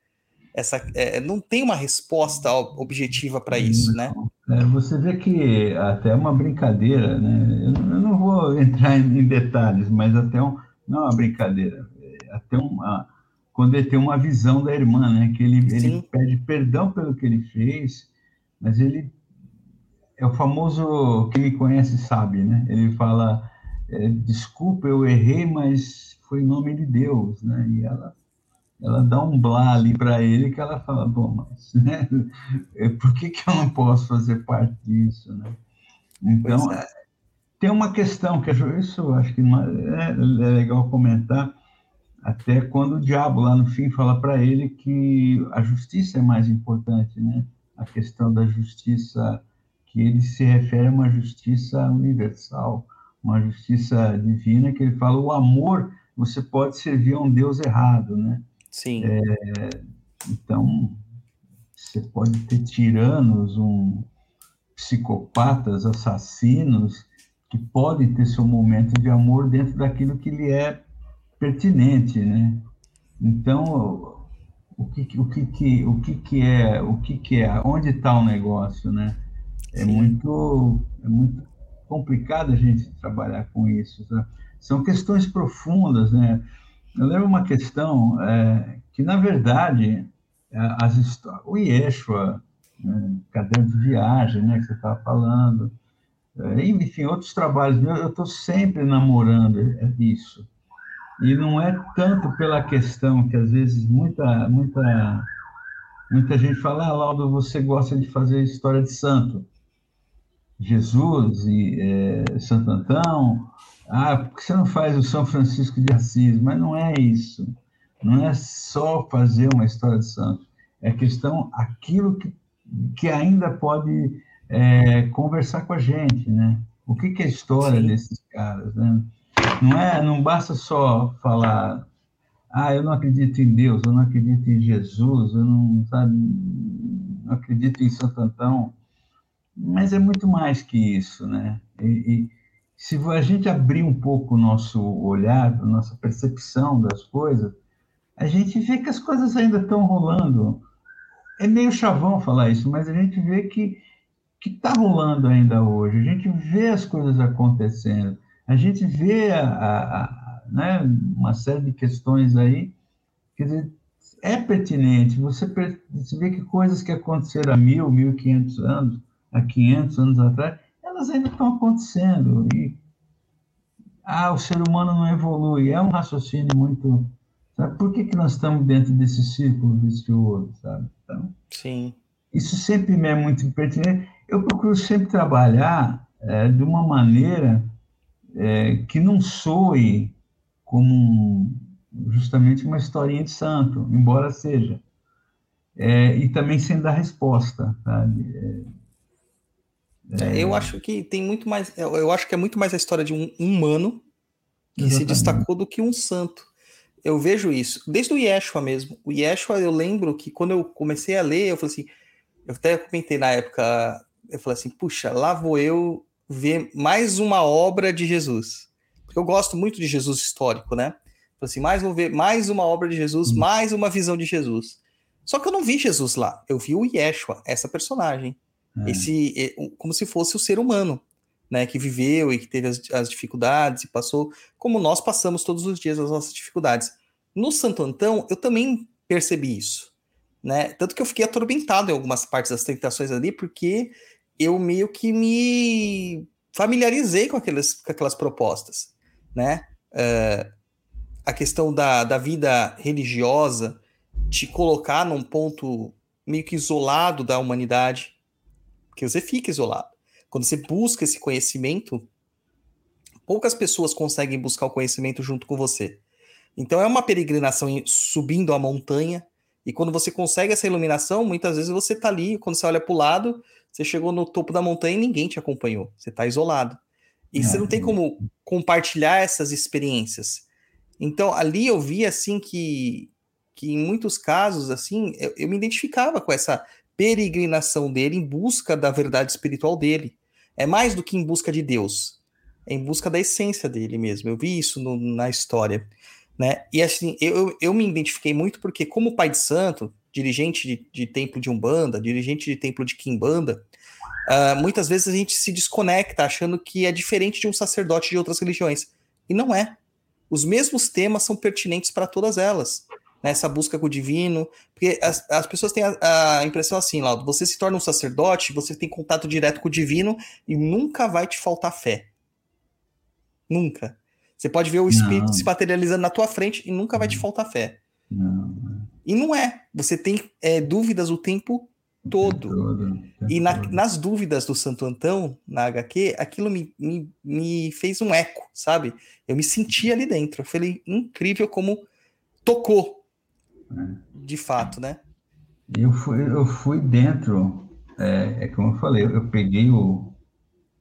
Speaker 2: Essa, é, não tem uma resposta objetiva para isso, né?
Speaker 4: É, você vê que até uma brincadeira, né? Eu, não vou [LAUGHS] entrar em, detalhes, mas até um, não é uma brincadeira, é até uma quando ele tem uma visão da irmã, né? Que ele, ele pede perdão pelo que ele fez, mas ele é o famoso quem me conhece sabe, né? Ele fala é, desculpa, eu errei, mas foi em nome de Deus, né? E ela, ela dá um blá ali para ele que ela fala, bom, mas [LAUGHS] né? por que, que eu não posso fazer parte disso, né? Então, é. tem uma questão que isso acho que é, é legal comentar, até quando o diabo lá no fim fala para ele que a justiça é mais importante, né? A questão da justiça, que ele se refere a uma justiça universal, uma justiça divina, que ele fala: o amor, você pode servir a um Deus errado, né?
Speaker 2: Sim.
Speaker 4: É, então, você pode ter tiranos, um, psicopatas, assassinos, que podem ter seu momento de amor dentro daquilo que lhe é pertinente, né? Então, o que, o que, que, o que, que é, o que, que é, onde está o negócio, né? É muito, é muito complicado a gente trabalhar com isso. Tá? São questões profundas, né? Eu lembro uma questão é, que, na verdade, é, as o Yeshua, né, caderno de viagem, né, que você estava falando, é, enfim, outros trabalhos eu estou sempre namorando isso. E não é tanto pela questão que, às vezes, muita, muita, muita gente fala, ah, Laudo, você gosta de fazer história de santo. Jesus e é, Santo Antão, ah, por que você não faz o São Francisco de Assis? Mas não é isso. Não é só fazer uma história de santo. É questão aquilo que, que ainda pode é, conversar com a gente, né? O que, que é a história Sim. desses caras, né? Não é, não basta só falar, ah, eu não acredito em Deus, eu não acredito em Jesus, eu não, sabe, não acredito em Santo Antão mas é muito mais que isso, né? E, e, se a gente abrir um pouco o nosso olhar, a nossa percepção das coisas, a gente vê que as coisas ainda estão rolando. É meio chavão falar isso, mas a gente vê que que está rolando ainda hoje. A gente vê as coisas acontecendo. A gente vê a, a, a, né, uma série de questões aí. Quer dizer, é pertinente. Você, você vê que coisas que aconteceram há mil, mil e quinhentos anos há 500 anos atrás, elas ainda estão acontecendo. E ah, o ser humano não evolui. É um raciocínio muito. Sabe? Por que, que nós estamos dentro desse círculo vicioso, sabe? Então,
Speaker 2: Sim.
Speaker 4: Isso sempre me é muito pertinente. Eu procuro sempre trabalhar é, de uma maneira é, que não soe como justamente uma historinha de santo, embora seja. É, e também sem dar resposta, sabe? É.
Speaker 2: Eu acho que tem muito mais. Eu acho que é muito mais a história de um humano que Exatamente. se destacou do que um santo. Eu vejo isso. Desde o Yeshua mesmo. O Yeshua, eu lembro que quando eu comecei a ler, eu falei assim. Eu até comentei na época. Eu falei assim: puxa, lá vou eu ver mais uma obra de Jesus. Porque eu gosto muito de Jesus histórico, né? Falei assim: mais vou ver mais uma obra de Jesus, uhum. mais uma visão de Jesus. Só que eu não vi Jesus lá. Eu vi o Yeshua, essa personagem. É. Esse, como se fosse o ser humano, né, que viveu e que teve as, as, dificuldades e passou, como nós passamos todos os dias as nossas dificuldades. No Santo Antão, eu também percebi isso, né? Tanto que eu fiquei atormentado em algumas partes das tentações ali, porque eu meio que me familiarizei com aquelas, com aquelas propostas, né? Uh, a questão da, da vida religiosa, te colocar num ponto meio que isolado da humanidade, porque você fica isolado. Quando você busca esse conhecimento, poucas pessoas conseguem buscar o conhecimento junto com você. Então é uma peregrinação subindo a montanha, E quando você consegue essa iluminação, muitas vezes você tá ali, quando você olha para o lado, você chegou no topo da montanha e ninguém te acompanhou. Você está isolado. E você não tem como compartilhar essas experiências. Então, ali eu vi, assim, que, que em muitos casos, assim, eu, eu me identificava com essa peregrinação dele em busca da verdade espiritual dele. É mais do que em busca de Deus. É em busca da essência dele mesmo. Eu vi isso no, na história. Né? E assim, eu, eu me identifiquei muito porque, como pai de santo, dirigente de, de templo de Umbanda, dirigente de templo de Kimbanda, uh, muitas vezes a gente se desconecta achando que é diferente de um sacerdote de outras religiões. E não é. Os mesmos temas são pertinentes para todas elas. Né? Essa busca com o divino. Porque as, as pessoas têm a, a impressão assim, Laudo, você se torna um sacerdote, você tem contato direto com o divino e nunca vai te faltar fé. Nunca. Você pode ver o espírito não. se materializando na tua frente e nunca vai te faltar fé. Não. E não é. Você tem é, dúvidas o tempo todo. todo e na, nas dúvidas do Santo Antão, na HQ, aquilo me, me, me, fez um eco, sabe? Eu me senti ali dentro. Eu falei, incrível como tocou. É. De fato, né?
Speaker 4: Eu fui, eu fui dentro, é, é como eu falei, eu peguei o,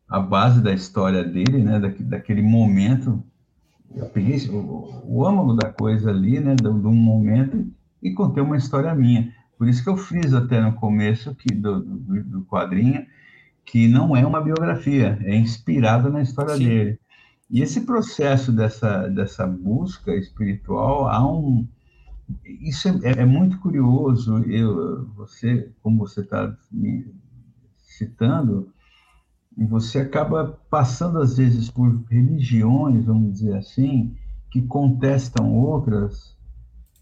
Speaker 4: a base da história dele, né, da, daquele momento eu peguei o, o âmago da coisa ali, né, do, do, momento, e contei uma história minha. Por isso que eu fiz até no começo que, do, do, do quadrinho que não é uma biografia, é inspirada na história Sim. dele. E esse processo dessa, dessa busca espiritual, há um. Isso é, é muito curioso. Eu, você, como você está me citando, e você acaba passando, às vezes, por religiões, vamos dizer assim, que contestam outras,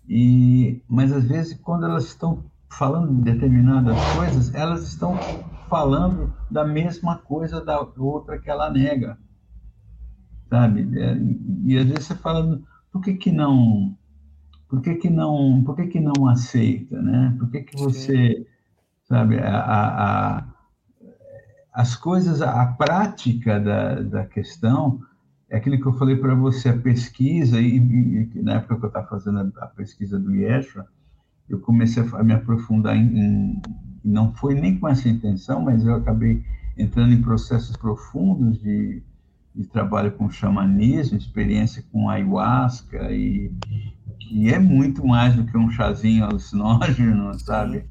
Speaker 4: e, mas às vezes, quando elas estão falando de determinadas coisas, elas estão falando da mesma coisa da outra que ela nega, sabe? É, e às vezes você fala, por que que não, por que que não, por que que não aceita, né? Por que que você, sabe, a, a, a as coisas, a prática da, da questão, é aquilo que eu falei para você, a pesquisa, e, e, na época que eu estava fazendo a, a, pesquisa do Yeshua, eu comecei a, me aprofundar em, em, não foi nem com essa intenção, mas eu acabei entrando em processos profundos de, de trabalho com xamanismo, experiência com ayahuasca, e que é muito mais do que um chazinho [LAUGHS] alucinógeno, sabe?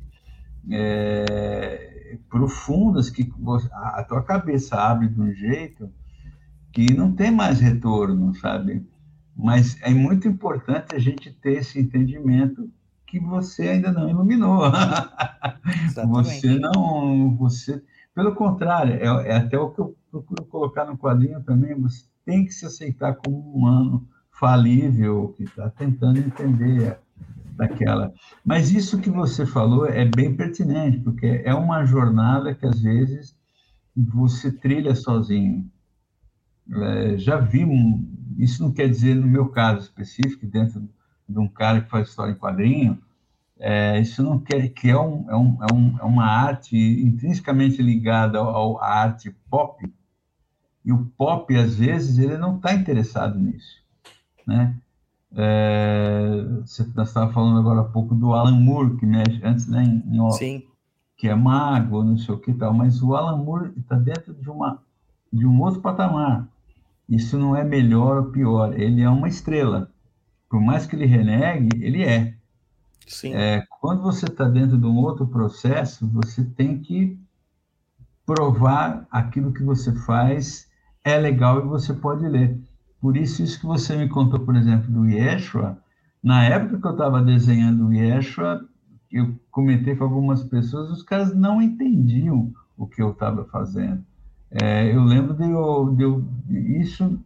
Speaker 4: É, profundas que a tua cabeça abre de um jeito que não tem mais retorno, sabe? Mas é muito importante a gente ter esse entendimento que você ainda não iluminou. [LAUGHS] você não, você, pelo contrário, é, é, até o que eu procuro colocar no quadrinho também. Você tem que se aceitar como um humano falível que está tentando entender daquela. Mas isso que você falou é bem pertinente, porque é uma jornada que às vezes você trilha sozinho. É, já vi, isso não quer dizer no meu caso específico, dentro de um cara que faz história em quadrinho, é, isso não quer que é, um, é, um, é, um, é uma arte intrinsecamente ligada ao, à arte pop, e o pop, às vezes, ele não está interessado nisso, né? É, você estava falando agora há pouco do Alan Moore, que mexe antes, né, em, em
Speaker 2: Sim.
Speaker 4: que é mago, não sei o que tal, mas o Alan Moore está dentro de, uma, de um outro patamar. Isso não é melhor ou pior, ele é uma estrela. Por mais que ele renegue, ele é.
Speaker 2: Sim.
Speaker 4: É, quando você está dentro de um outro processo, você tem que provar aquilo que você faz é legal e você pode ler. Por isso, isso que você me contou, por exemplo, do Yeshua, na época que eu estava desenhando o Yeshua, eu comentei com algumas pessoas, os caras não entendiam o que eu estava fazendo. É, eu lembro de eu, de eu isso,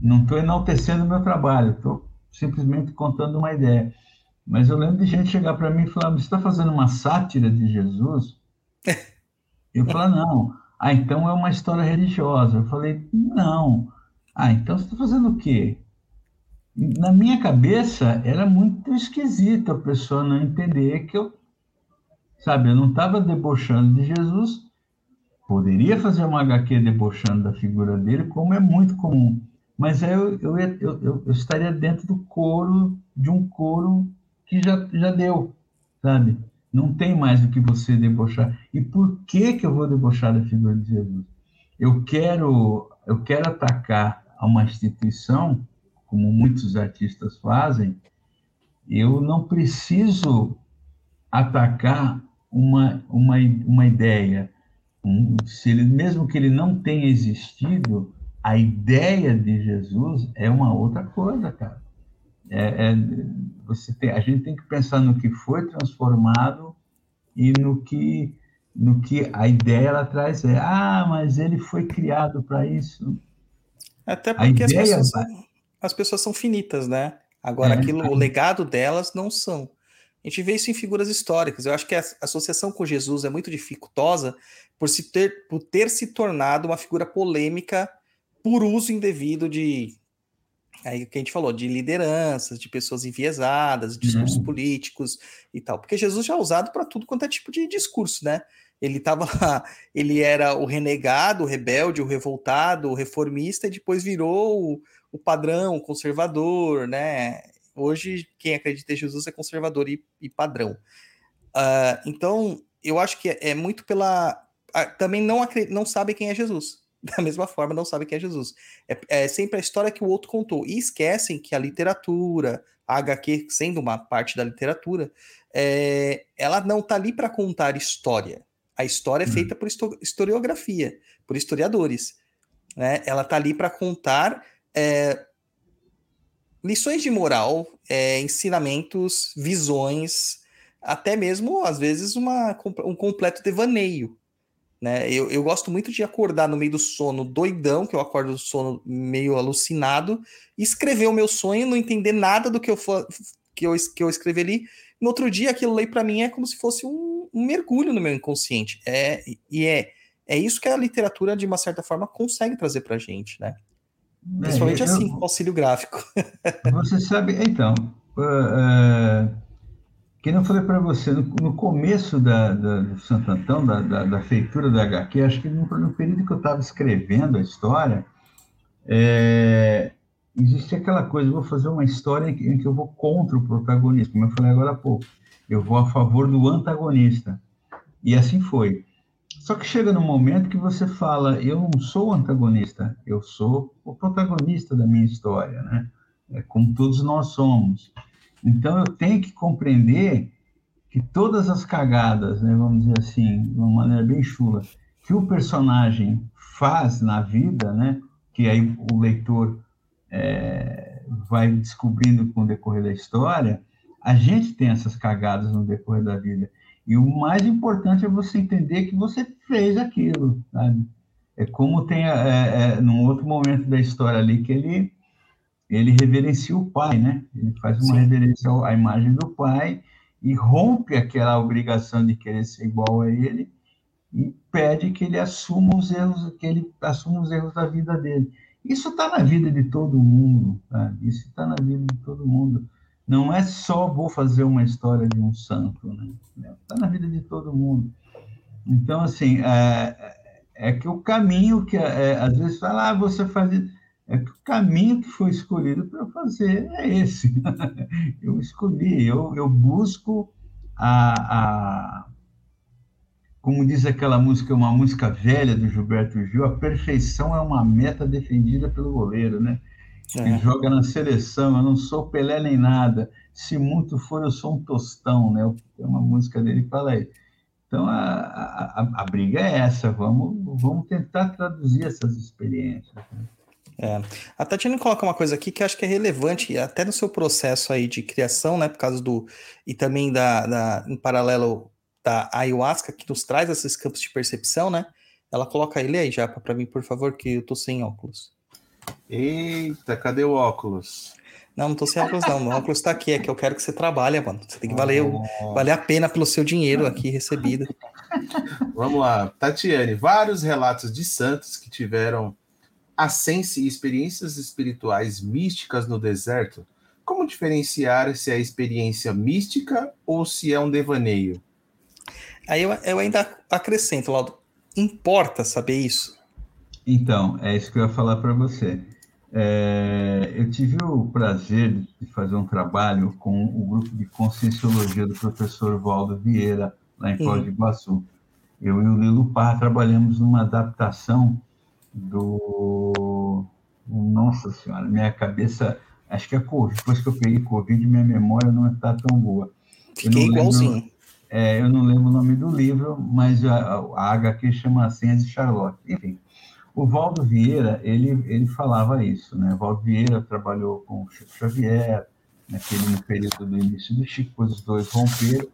Speaker 4: não estou enaltecendo o meu trabalho, estou simplesmente contando uma ideia. Mas eu lembro de gente chegar para mim e falar: você está fazendo uma sátira de Jesus? [LAUGHS] eu falei: não. Ah, então é uma história religiosa. Eu falei: não. Ah, então você está fazendo o quê? Na minha cabeça era muito esquisito a pessoa não entender que eu, sabe, eu não estava debochando de Jesus, poderia fazer uma HQ debochando da figura dele, como é muito comum, mas aí eu, eu, eu, eu, estaria dentro do coro, de um coro que já, já deu, sabe? Não tem mais o que você debochar. E por que que eu vou debochar da figura de Jesus? Eu quero, eu quero atacar a uma instituição, como muitos artistas fazem, eu não preciso atacar uma, uma, uma ideia. Um, se ele, mesmo que ele não tenha existido, a ideia de Jesus é uma outra coisa, cara. É, é, você tem, a gente tem que pensar no que foi transformado e no que no que a ideia ela traz é ah mas ele foi criado para isso.
Speaker 2: Até porque as pessoas, são, as pessoas são finitas né? Agora é, aquilo o legado delas não são. A gente vê isso em figuras históricas. Eu acho que a associação com Jesus é muito dificultosa por se ter por ter se tornado uma figura polêmica por uso indevido de aí que a gente falou, de lideranças, de pessoas enviesadas, discursos uhum. políticos e tal. Porque Jesus já é usado para tudo quanto é tipo de discurso, né? Ele tava [LAUGHS] lá, ele era o renegado, o rebelde, o revoltado, o reformista, e depois virou o, o padrão, o conservador, né? Hoje, quem acredita em Jesus é conservador e, e padrão. Uh, então, eu acho que é, é muito pela. Também não, não sabe quem é Jesus [LAUGHS] da mesma forma não sabe quem é Jesus. É, é, sempre a história que o outro contou. E esquecem que a literatura, a HQ, sendo uma parte da literatura, é, ela não está ali para contar história. A história é feita por historiografia, por historiadores. Né? Ela está ali para contar é, lições de moral, é, ensinamentos, visões, até mesmo, às vezes, uma, um completo devaneio. Né? Eu, eu gosto muito de acordar no meio do sono doidão, que eu acordo do sono meio alucinado, e escrever o meu sonho, não entender nada do que eu, for, que eu, que eu escrevi ali. No outro dia, aquilo ali para mim é como se fosse um, um, mergulho no meu inconsciente. É, e é, é isso que a literatura, de uma certa forma, consegue trazer para gente, né? Principalmente é, eu, assim, com auxílio gráfico. [LAUGHS]
Speaker 4: Você sabe, então, uh, uh que não falei para você, no, no, começo da, da, do Santo Antão, da, da, da, feitura da HQ, acho que no, no período que eu estava escrevendo a história, é, existia aquela coisa, vou fazer uma história em que, em que, eu vou contra o protagonista, como eu falei agora há pouco, eu vou a favor do antagonista. E assim foi. Só que chega num momento que você fala, eu não sou o antagonista, eu sou o protagonista da minha história, né? É como todos nós somos. Então eu tenho que compreender que todas as cagadas, né, vamos dizer assim, de uma maneira bem chula, que o personagem faz na vida, né, que aí o leitor é, vai descobrindo com o decorrer da história, a gente tem essas cagadas no decorrer da vida. E o mais importante é você entender que você fez aquilo, sabe? É como tem, é, é, num outro momento da história ali, que ele ele reverencia o pai, né? Ele faz uma Sim. reverência à imagem do pai e rompe aquela obrigação de querer ser igual a ele e pede que ele assuma os erros, que ele assuma os erros da vida dele. Isso está na vida de todo mundo, tá? Isso está na vida de todo mundo. Não é só vou fazer uma história de um santo, né? Está na vida de todo mundo. Então, assim, é, é que o caminho que é, às vezes fala, ah, você faz é que o caminho que foi escolhido para fazer é esse. [LAUGHS] eu escolhi, eu, eu busco a, a, Como diz aquela música, uma música velha do Gilberto Gil, a perfeição é uma meta defendida pelo goleiro, né? É. Que joga na seleção, eu não sou Pelé nem nada, se muito for eu sou um tostão, né? É uma música dele que fala aí. Então, a, a, a, briga é essa, vamos, vamos tentar traduzir essas experiências. Né?
Speaker 2: É. A Tatiana coloca uma coisa aqui que acho que é relevante, até no seu processo aí de criação, né? Por causa do. E também da, da em paralelo da ayahuasca, que nos traz esses campos de percepção, né? Ela coloca ele aí já para mim, por favor, que eu tô sem óculos.
Speaker 3: Eita, cadê o óculos?
Speaker 2: Não, não tô sem óculos, não. O óculos tá aqui, é que eu quero que você trabalhe, mano. Você tem que valer, oh. valer a pena pelo seu dinheiro aqui recebido.
Speaker 3: Vamos lá, Tatiane, vários relatos de santos que tiveram ascense e experiências espirituais místicas no deserto, como diferenciar se é experiência mística ou se é um devaneio?
Speaker 2: Aí eu, eu ainda acrescento, Laudo, importa saber isso?
Speaker 4: Então, é isso que eu ia falar para você. É, eu tive o prazer de fazer um trabalho com o grupo de Conscienciologia do professor Valdo Vieira, lá em Foz de Iguaçu. Eu e o Lilo Parra trabalhamos numa adaptação do. Nossa Senhora, minha cabeça. Acho que é Covid. Depois que eu peguei Covid, minha memória não está tão boa.
Speaker 2: Fiquei igualzinho.
Speaker 4: É, eu não lembro o nome do livro, mas a, a HQ chama Senhas de Charlotte. Enfim, o Valdo Vieira, ele, ele falava isso, né? O Valdo Vieira trabalhou com o Chico Xavier, naquele no período do início do Chico, depois os dois romperam.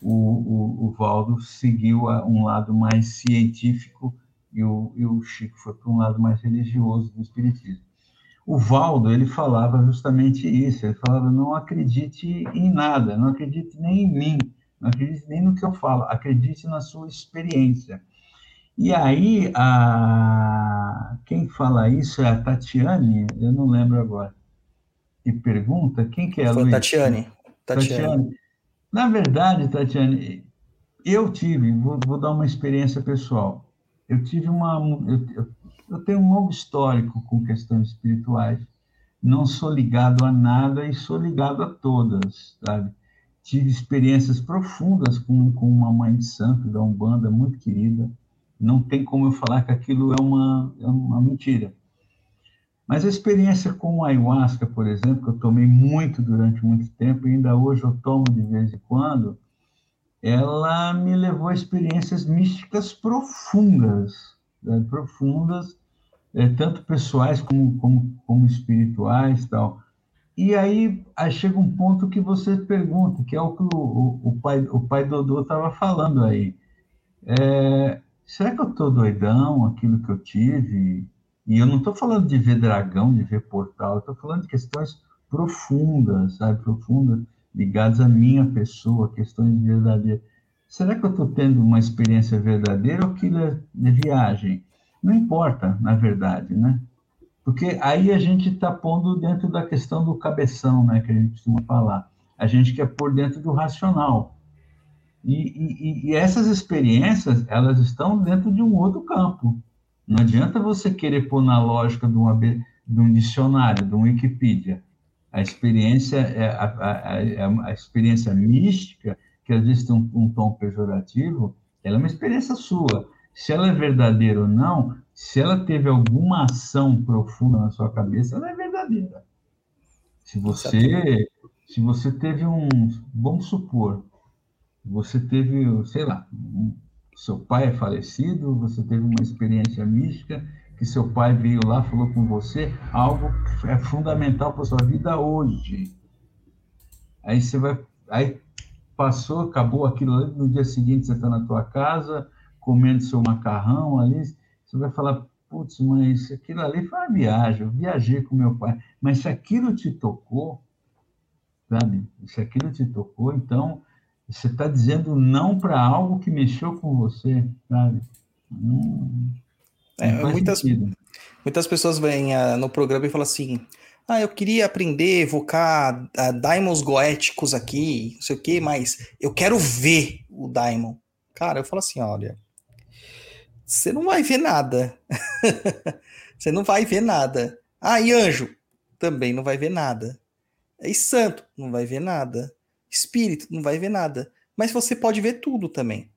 Speaker 4: O, o, o Valdo seguiu a, um lado mais científico e o, e o Chico foi para um lado mais religioso do espiritismo. O Valdo, ele falava justamente isso, ele falava, não acredite em nada, não acredite nem em mim, não acredite nem no que eu falo, acredite na sua experiência. E aí, a... quem fala isso é a Tatiane, eu não lembro agora, e pergunta, quem que é,
Speaker 2: Foi Tatiane. Tatiane. Tatiane.
Speaker 4: Na verdade, Tatiane, eu tive, vou, vou dar uma experiência pessoal, eu tive uma, eu, eu tenho um longo histórico com questões espirituais, não sou ligado a nada e sou ligado a todas, sabe? Tive experiências profundas com, com uma mãe de santo da Umbanda, muito querida. Não tem como eu falar que aquilo é uma, é uma mentira. Mas a experiência com o ayahuasca, por exemplo, que eu tomei muito durante muito tempo, e ainda hoje eu tomo de vez em quando, ela me levou a experiências místicas profundas, né? profundas, é, tanto pessoais como, como, como espirituais tal. E aí, aí, chega um ponto que você pergunta, que é o que o, o, o pai, o pai Dodô estava falando aí. É, será que eu estou doidão, aquilo que eu tive? E eu não estou falando de ver dragão, de ver portal, estou falando de questões profundas, sabe? Profundas, ligadas à minha pessoa, questões verdadeiras. Será que eu estou tendo uma experiência verdadeira ou aquilo é de viagem? Não importa, na verdade, né? Porque aí a gente está pondo dentro da questão do cabeção, né, que a gente costuma falar. A gente quer pôr dentro do racional. E, e, e essas experiências, elas estão dentro de um outro campo. Não adianta você querer pôr na lógica de, uma, de um dicionário, de um Wikipedia. A experiência, é, a, a, a, experiência mística, que às vezes tem um, um tom pejorativo, ela é uma experiência sua. Se ela é verdadeira ou não, se ela teve alguma ação profunda na sua cabeça, ela é verdadeira. Se você, se você teve um, vamos supor, você teve, sei lá, um, seu pai é falecido, você teve uma experiência mística, que seu pai veio lá, falou com você, algo que é fundamental para sua vida hoje. Aí você vai, aí passou, acabou aquilo, no dia seguinte você está na tua casa, comendo seu macarrão ali, você vai falar, putz, mas aquilo ali foi uma viagem, eu viajei com meu pai. Mas se aquilo te tocou, sabe? Se aquilo te tocou, então você está dizendo não para algo que mexeu com você, sabe? Hum,
Speaker 2: é, muitas, muitas pessoas vêm uh, no programa e falam assim: ah, eu queria aprender a evocar uh, daimons goéticos aqui, não sei o quê, mas eu quero ver o daimon. Cara, eu falo assim: olha, você não vai ver nada. [LAUGHS] você não vai ver nada. Ah, e anjo? Também não vai ver nada. E santo? Não vai ver nada. Espírito? Não vai ver nada. Mas você pode ver tudo também.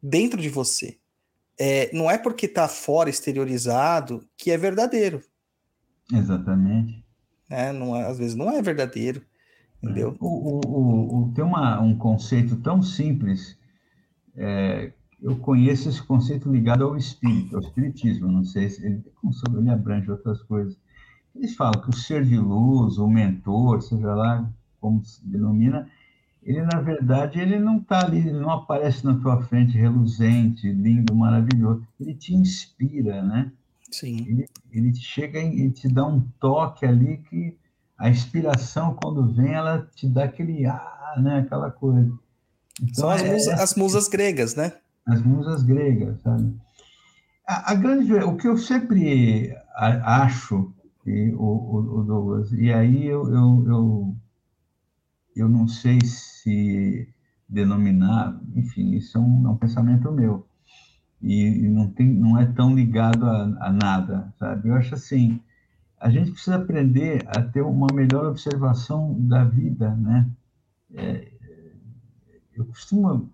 Speaker 2: Dentro de você. É, não é porque está fora, exteriorizado, que é verdadeiro.
Speaker 4: Exatamente.
Speaker 2: É, não é, às vezes não é verdadeiro. Entendeu?
Speaker 4: O, o, o, o tem uma, um conceito tão simples é, eu conheço esse conceito ligado ao espírito, ao espiritismo, não sei se ele, ele abrange outras coisas. Eles falam que o ser de luz, o mentor, seja lá como se denomina, ele na verdade ele não está ali, ele não aparece na tua frente reluzente, lindo, maravilhoso. Ele te inspira, né?
Speaker 2: Sim.
Speaker 4: Ele, ele chega e te dá um toque ali que a inspiração quando vem ela te dá aquele ah, né? Aquela coisa.
Speaker 2: Então, São as, é, musas, as musas gregas, né?
Speaker 4: as musas gregas, sabe? A, a, grande, o que eu sempre acho, e, o, o, Douglas, e aí eu, eu, eu, eu não sei se denominar, enfim, isso é um, é um pensamento meu, e, e, não, tem, não é tão ligado a, a, nada, sabe? Eu acho assim, a gente precisa aprender a ter uma melhor observação da vida, né? É, eu costumo,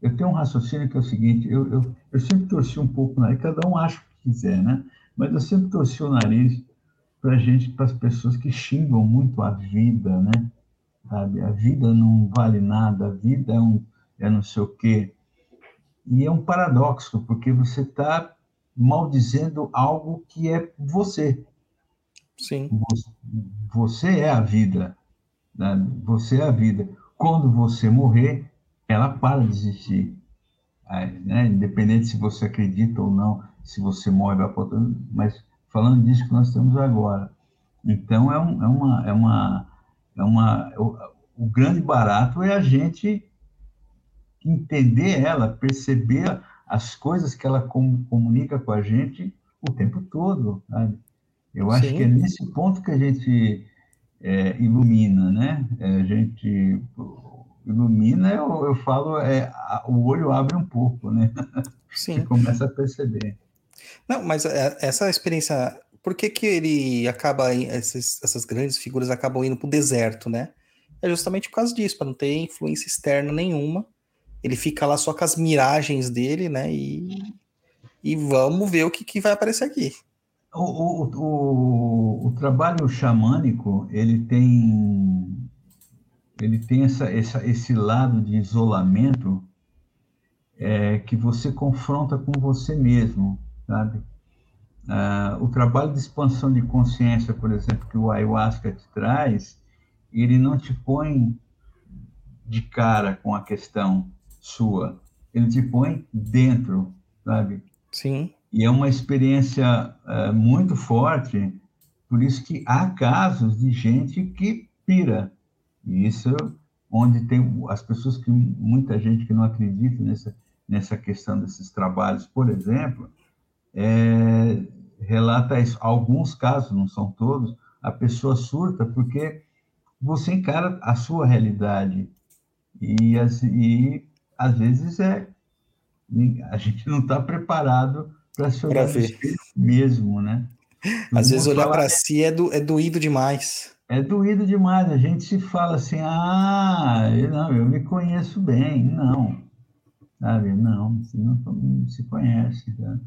Speaker 4: eu tenho um raciocínio que é o seguinte, eu, eu, eu sempre torci um pouco, né? cada um acha o que quiser, né? Mas eu sempre torci o nariz para gente, para as pessoas que xingam muito a vida, né? Sabe? A vida não vale nada, a vida é, um, é não sei o quê. E é um paradoxo, porque você está maldizendo algo que é você.
Speaker 2: Sim.
Speaker 4: Você é a vida. Né? Você é a vida. Quando você morrer, ela para de existir. Né? Independente se você acredita ou não, se você morre, vai para mas falando disso que nós estamos agora. Então, é, um, é uma. É uma, é uma o, o grande barato é a gente entender ela, perceber as coisas que ela comunica com a gente o tempo todo. Sabe? Eu acho Sim. que é nesse ponto que a gente é, ilumina, né? É, a gente ilumina, eu, eu falo, é, o olho abre um pouco, né?
Speaker 2: Sim. [LAUGHS]
Speaker 4: e começa a perceber.
Speaker 2: Não, mas é, essa experiência, por que que ele acaba, essas, grandes figuras acabam indo para o deserto, né? É justamente por causa disso, para não ter influência externa nenhuma. Ele fica lá só com as miragens dele, né? E, e vamos ver o que, que vai aparecer aqui.
Speaker 4: O, o, o, o trabalho xamânico, ele tem ele tem essa, essa, esse lado de isolamento é, que você confronta com você mesmo, sabe? Ah, o trabalho de expansão de consciência, por exemplo, que o ayahuasca te traz, ele não te põe de cara com a questão sua, ele te põe dentro, sabe?
Speaker 2: Sim.
Speaker 4: E é uma experiência uh, muito forte, por isso que há casos de gente que pira. E isso onde tem as pessoas que muita gente que não acredita nessa nessa questão desses trabalhos, por exemplo, é, relata isso. Alguns casos, não são todos, a pessoa surta porque você encara a sua realidade e, e às vezes é a gente não está preparado para se olhar mesmo, né?
Speaker 2: Às vezes olhar para si é, do, é doído demais.
Speaker 4: É doído demais. A gente se fala assim, ah, eu, não, eu me conheço bem. Não, sabe? Não, você não se conhece. Tá?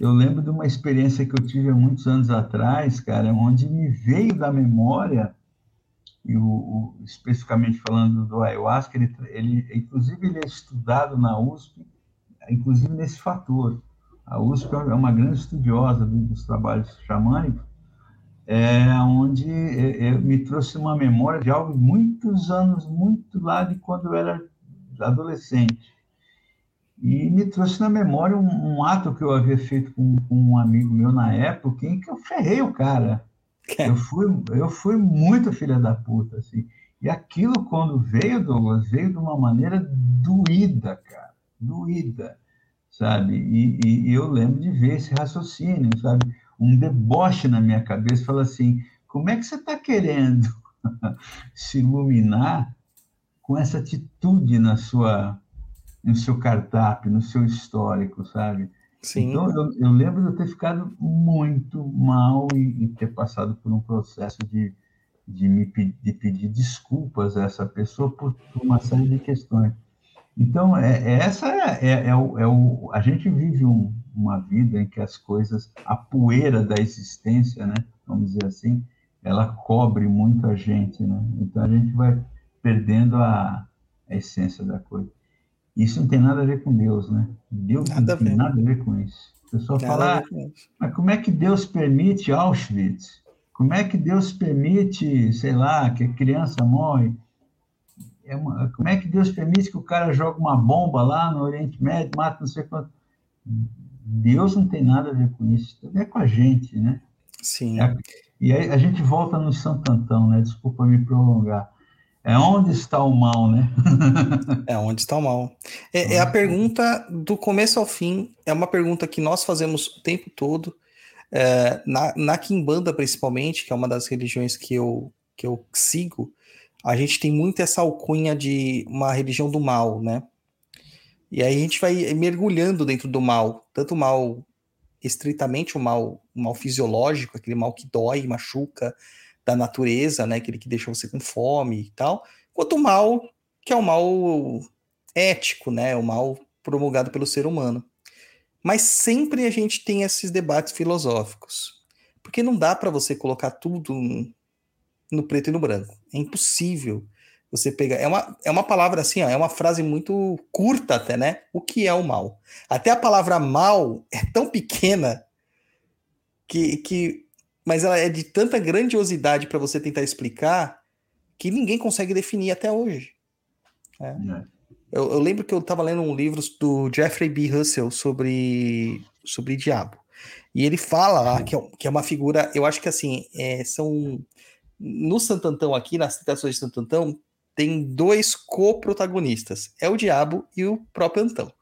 Speaker 4: Eu lembro de uma experiência que eu tive há muitos anos atrás, cara, onde me veio da memória, e o, o especificamente falando do ayahuasca, ele, ele, inclusive ele é estudado na USP, inclusive nesse fator. A USP é uma grande estudiosa dos trabalhos xamânicos, é, onde é, é, me trouxe uma memória de algo muitos anos, muito lá de quando eu era adolescente. E me trouxe na memória um, um ato que eu havia feito com, com, um amigo meu na época, em que eu ferrei o cara. Eu fui, eu fui muito filha da puta, assim. E aquilo, quando veio, Douglas, veio de uma maneira doída, cara. Doída sabe? E, e, e, eu lembro de ver esse raciocínio, sabe? Um deboche na minha cabeça, fala assim, como é que você está querendo [LAUGHS] se iluminar com essa atitude na sua, no seu cardápio, no seu histórico, sabe?
Speaker 2: Sim.
Speaker 4: Então, eu, eu, lembro de eu ter ficado muito mal e, e ter passado por um processo de, de me de pedir desculpas a essa pessoa por, por uma série de questões. Então, é, é essa é, é, é, o, é o, a gente vive um, uma vida em que as coisas, a poeira da existência, né, vamos dizer assim, ela cobre muito a gente, né? Então a gente vai perdendo a, a essência da coisa. Isso não tem nada a ver com Deus, né? Deus nada não tem nada a ver com isso. O pessoal nada fala, ah, mas como é que Deus permite Auschwitz? Como é que Deus permite, sei lá, que a criança morre? é uma, como é que Deus permite que o cara jogue uma bomba lá no Oriente Médio, mata não sei quanto? Deus não tem nada a ver com isso, é com a gente, né?
Speaker 2: Sim.
Speaker 4: É, e aí a gente volta no Santo Antão, né? Desculpa me prolongar. É onde está o mal, né? [LAUGHS]
Speaker 2: é onde está o mal. É, é, a pergunta do começo ao fim, é uma pergunta que nós fazemos o tempo todo, é, na, na Kimbanda principalmente, que é uma das religiões que eu, que eu sigo, a gente tem muito essa alcunha de uma religião do mal, né? E aí a gente vai mergulhando dentro do mal, tanto o mal estritamente o mal, o mal fisiológico, aquele mal que dói, machuca, da natureza, né? Aquele que deixa você com fome e tal, quanto o mal que é o mal ético, né? O mal promulgado pelo ser humano. Mas sempre a gente tem esses debates filosóficos. Porque não dá para você colocar tudo no preto e no branco. É impossível você pegar. É uma, é uma palavra assim, ó, é uma frase muito curta até, né? O que é o mal? Até a palavra mal é tão pequena que. que mas ela é de tanta grandiosidade para você tentar explicar que ninguém consegue definir até hoje. É. É. Eu, eu, lembro que eu estava lendo um livro do Jeffrey B. Russell sobre, sobre diabo. E ele fala lá que é, que é uma figura, eu acho que assim, é, são. No Santantão aqui, nas citações de Santantão, tem dois co-protagonistas: é o diabo e o próprio Antão.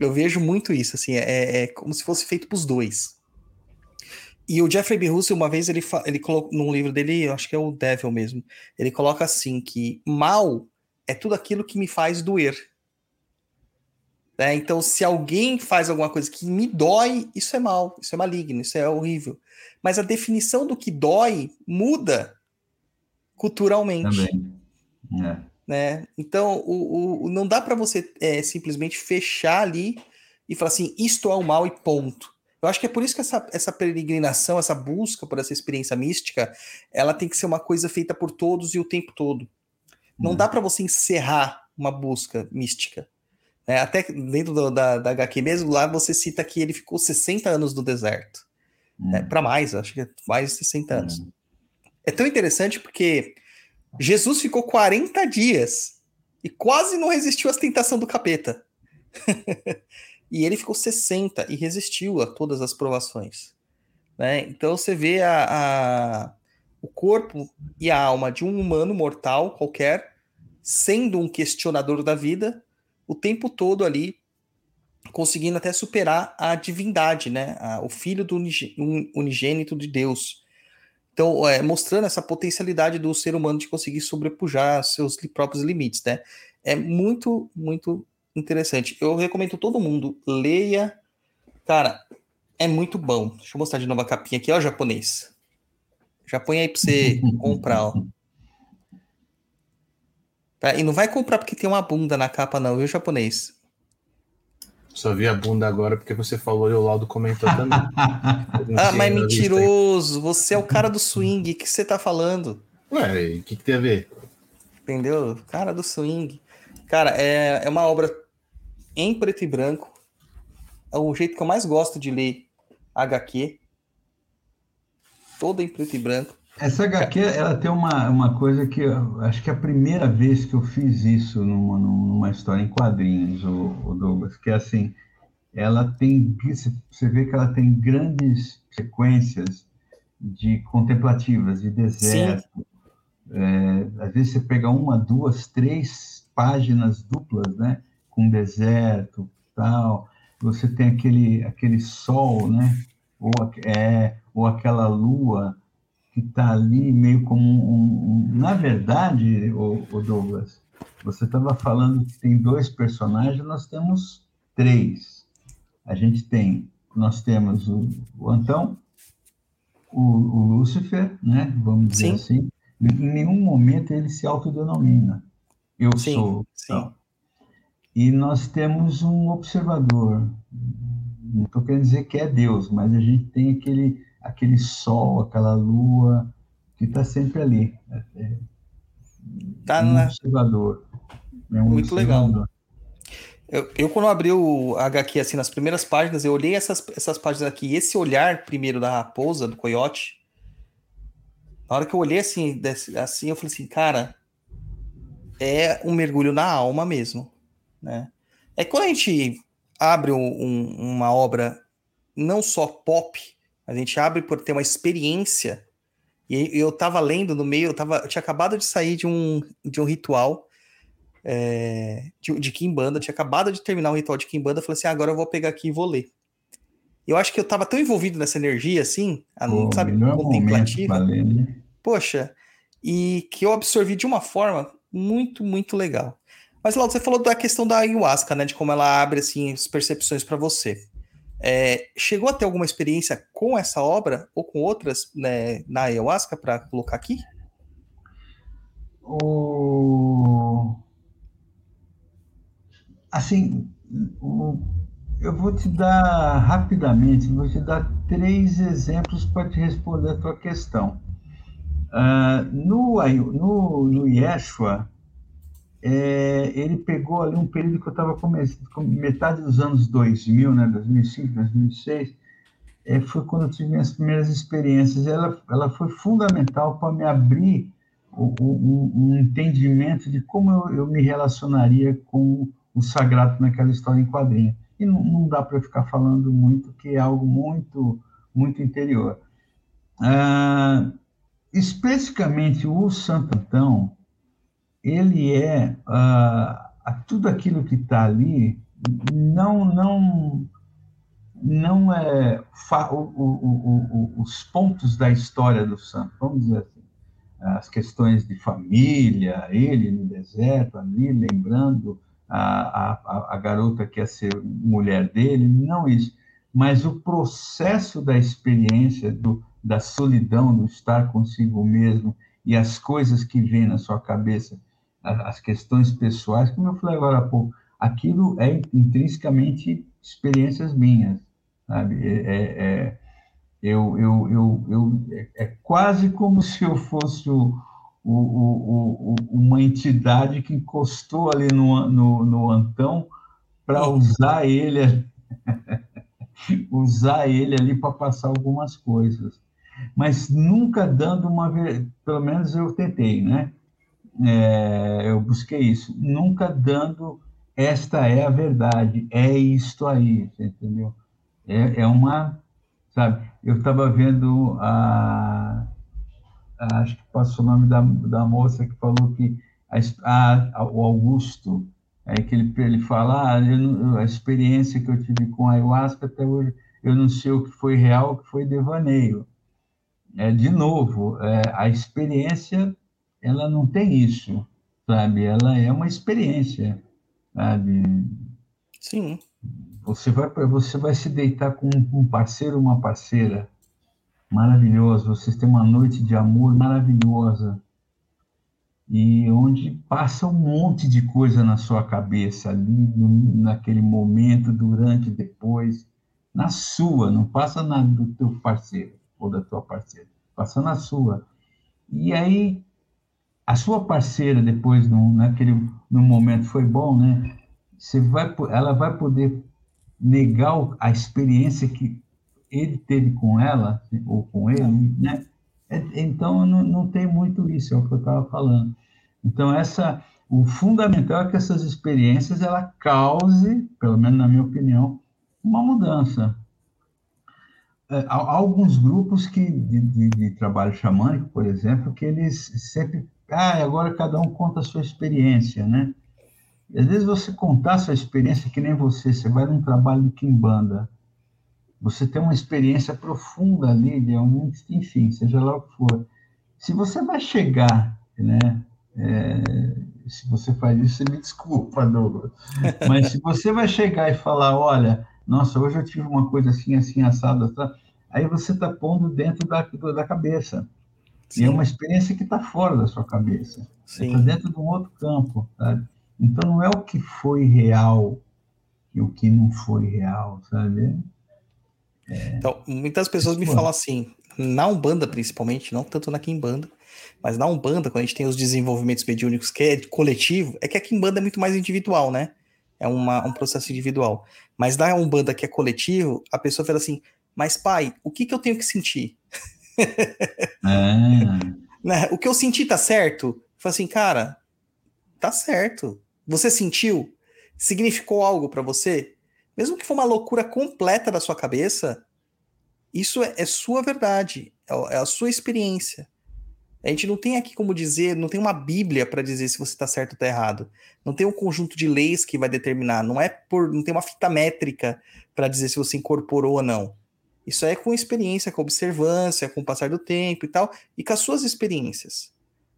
Speaker 2: Eu vejo muito isso, assim, é, é como se fosse feito para os dois. E o Jeffrey B. Russell, uma vez, ele, ele colocou num livro dele, acho que é o Devil mesmo, ele coloca assim: que mal é tudo aquilo que me faz doer. É, então, se alguém faz alguma coisa que me dói, isso é mal, isso é maligno, isso é horrível. Mas a definição do que dói muda culturalmente. Também. É. Né? Então, o, o, não dá para você é, simplesmente fechar ali e falar assim, isto é o mal e ponto. Eu acho que é por isso que essa, essa peregrinação, essa busca por essa experiência mística, ela tem que ser uma coisa feita por todos e o tempo todo. Não dá para você encerrar uma busca mística. É, até dentro do, da, da HQ mesmo, lá você cita que ele ficou 60 anos no deserto. Hum. É, para mais, acho que é mais de 60 anos. Hum. É tão interessante porque Jesus ficou 40 dias e quase não resistiu às tentações do capeta. [LAUGHS] e ele ficou 60 e resistiu a todas as provações. Né? Então você vê a, a, o corpo e a alma de um humano mortal qualquer, sendo um questionador da vida, o tempo todo ali, conseguindo até superar a divindade, né? A, o filho do unigênito de Deus. Então, é, mostrando essa potencialidade do ser humano de conseguir sobrepujar seus próprios limites, né? É muito, muito interessante. Eu recomendo todo mundo leia. Cara, é muito bom. Deixa eu mostrar de novo a capinha aqui, ó, japonês. Já põe aí para você [LAUGHS] comprar, ó. E não vai comprar porque tem uma bunda na capa, não, viu, japonês?
Speaker 3: Só vi a bunda agora porque você falou e o Laudo comentou também. [LAUGHS]
Speaker 2: ah, mas mentiroso! Você é o cara do swing. O que você tá falando?
Speaker 3: Ué, o que, que tem a ver?
Speaker 2: Entendeu? Cara do swing. Cara, é, é uma obra em preto e branco. É o jeito que eu mais gosto de ler HQ. Toda em preto e branco.
Speaker 4: Essa HQ, ela tem uma, uma coisa que eu, acho que é a primeira vez que eu fiz isso numa, numa história em quadrinhos, o, o Douglas, que é assim, ela tem, você vê que ela tem grandes sequências de contemplativas, de deserto. É, às vezes você pega uma, duas, três páginas duplas, né, com deserto, tal. Você tem aquele aquele sol, né, ou é, ou aquela lua que está ali meio como um, um, Na verdade, o, o Douglas, você estava falando que tem dois personagens, nós temos três. A gente tem, nós temos o, o Antão, o, o Lúcifer, né? Vamos dizer sim. assim. Em nenhum momento ele se autodenomina. Eu sim, sou. Sim. Então. E nós temos um observador. Não estou querendo dizer que é Deus, mas a gente tem aquele aquele sol, aquela lua que está sempre ali. É, é
Speaker 2: tá um na... observador. É um Muito observador. legal. Eu, eu, quando abri o HQ assim nas primeiras páginas, eu olhei essas, essas páginas aqui, esse olhar primeiro da raposa, do coiote. Na hora que eu olhei assim, assim, eu falei assim, cara, é um mergulho na alma mesmo, né? É quando a gente abre um, um, uma obra não só pop, a gente abre por ter uma experiência. E eu estava lendo no meio, eu, tava, eu tinha acabado de sair de um, de um ritual é, de, de Kimbanda, tinha acabado de terminar um ritual de Kimbanda, falei assim, ah, agora eu vou pegar aqui e vou ler. Eu acho que eu estava tão envolvido nessa energia, assim, a, Pô, sabe, contemplativa. né? Poxa, e que eu absorvi de uma forma muito, muito legal. Mas, Laudo, você falou da questão da ayahuasca, né? De como ela abre, assim, as percepções para você. É, chegou a ter alguma experiência com essa obra ou com outras né, na ayahuasca para colocar aqui?
Speaker 4: O... Assim, o... eu vou te dar rapidamente, vou te dar três exemplos para te responder a tua questão. Uh, no, no, no Yeshua, é, ele pegou ali um período que eu estava com metade dos anos 2000, né, 2005, 2006, é, foi quando eu tive minhas primeiras experiências. Ela, ela foi fundamental para me abrir o, o, um entendimento de como eu, eu, me relacionaria com o sagrado naquela história em quadrinho. E não, não dá para ficar falando muito, que é algo muito, muito interior. Ah, especificamente o Santo Antão, ele é uh, tudo aquilo que está ali não não não é o, o, o, os pontos da história do santo, vamos dizer assim, as questões de família, ele no deserto, ali lembrando a, a, a garota que ia ser mulher dele, não isso, mas o processo da experiência do, da solidão, do estar consigo mesmo e as coisas que vêm na sua cabeça as questões pessoais, como eu falei agora há pouco, aquilo é intrinsecamente experiências minhas, sabe? É, é, é eu, eu, eu, eu, é, é quase como se eu fosse o, o, o, uma entidade que encostou ali no, no, no Antão para usar ele, [LAUGHS] usar ele ali para passar algumas coisas. Mas nunca dando uma. Pelo menos eu tentei, né? É, eu busquei isso, nunca dando esta é a verdade, é isto aí, entendeu? É, é uma, sabe? Eu estava vendo a, a, acho que passou o nome da, da moça que falou que a, a, o Augusto, aí que ele, ele fala, ah, a experiência que eu tive com a ayahuasca até hoje, eu não sei o que foi real, o que foi devaneio. É, de novo, é, a experiência ela não tem isso, sabe? Ela é uma experiência, sabe?
Speaker 2: Sim.
Speaker 4: Você vai, você vai se deitar com um parceiro, uma parceira maravilhoso. Vocês têm uma noite de amor maravilhosa e onde passa um monte de coisa na sua cabeça ali no, naquele momento, durante, depois, na sua, não passa na do teu parceiro ou da tua parceira, passa na sua. E aí a sua parceira depois no, naquele no momento foi bom, né? Você vai, ela vai poder negar a experiência que ele teve com ela ou com ele, né? É, então não, não tem muito isso, é o que eu estava falando. Então essa o fundamental é que essas experiências ela cause, pelo menos na minha opinião, uma mudança. É, há, alguns grupos que de, de, de trabalho xamânico, por exemplo, que eles sempre ah, agora cada um conta a sua experiência, né? E às vezes você contar a sua experiência que nem você, você vai num trabalho de Kimbanda, você tem uma experiência profunda ali, de um, enfim, seja lá o que for. Se você vai chegar, né? É, se você faz isso, você me desculpa, Douglas. Mas se você vai chegar e falar, olha, nossa, hoje eu tive uma coisa assim, assim, assada, aí você está pondo dentro da, da cabeça. Sim. E é uma experiência que está fora da sua cabeça. Está dentro de um outro campo. Sabe? Então, não é o que foi real e o que não foi real, sabe?
Speaker 2: É... Então, muitas pessoas me falam assim, na Umbanda principalmente, não tanto na Kimbanda, mas na Umbanda, quando a gente tem os desenvolvimentos mediúnicos que é coletivo, é que a Kimbanda é muito mais individual, né? É uma, um processo individual. Mas na Umbanda que é coletivo, a pessoa fala assim, mas pai, o que, que eu tenho que sentir? [LAUGHS] [LAUGHS] É. né? O que eu senti tá certo? Falei assim, cara, tá certo. Você sentiu? Significou algo para você? Mesmo que for uma loucura completa da sua cabeça, isso é, é sua verdade, é, é, a sua experiência. A gente não tem aqui como dizer, não tem uma Bíblia para dizer se você está certo ou está errado. Não tem um conjunto de leis que vai determinar. Não é por, não tem uma fita métrica para dizer se você incorporou ou não. Isso é com experiência, com observância, com o passar do tempo e tal, e com as suas experiências.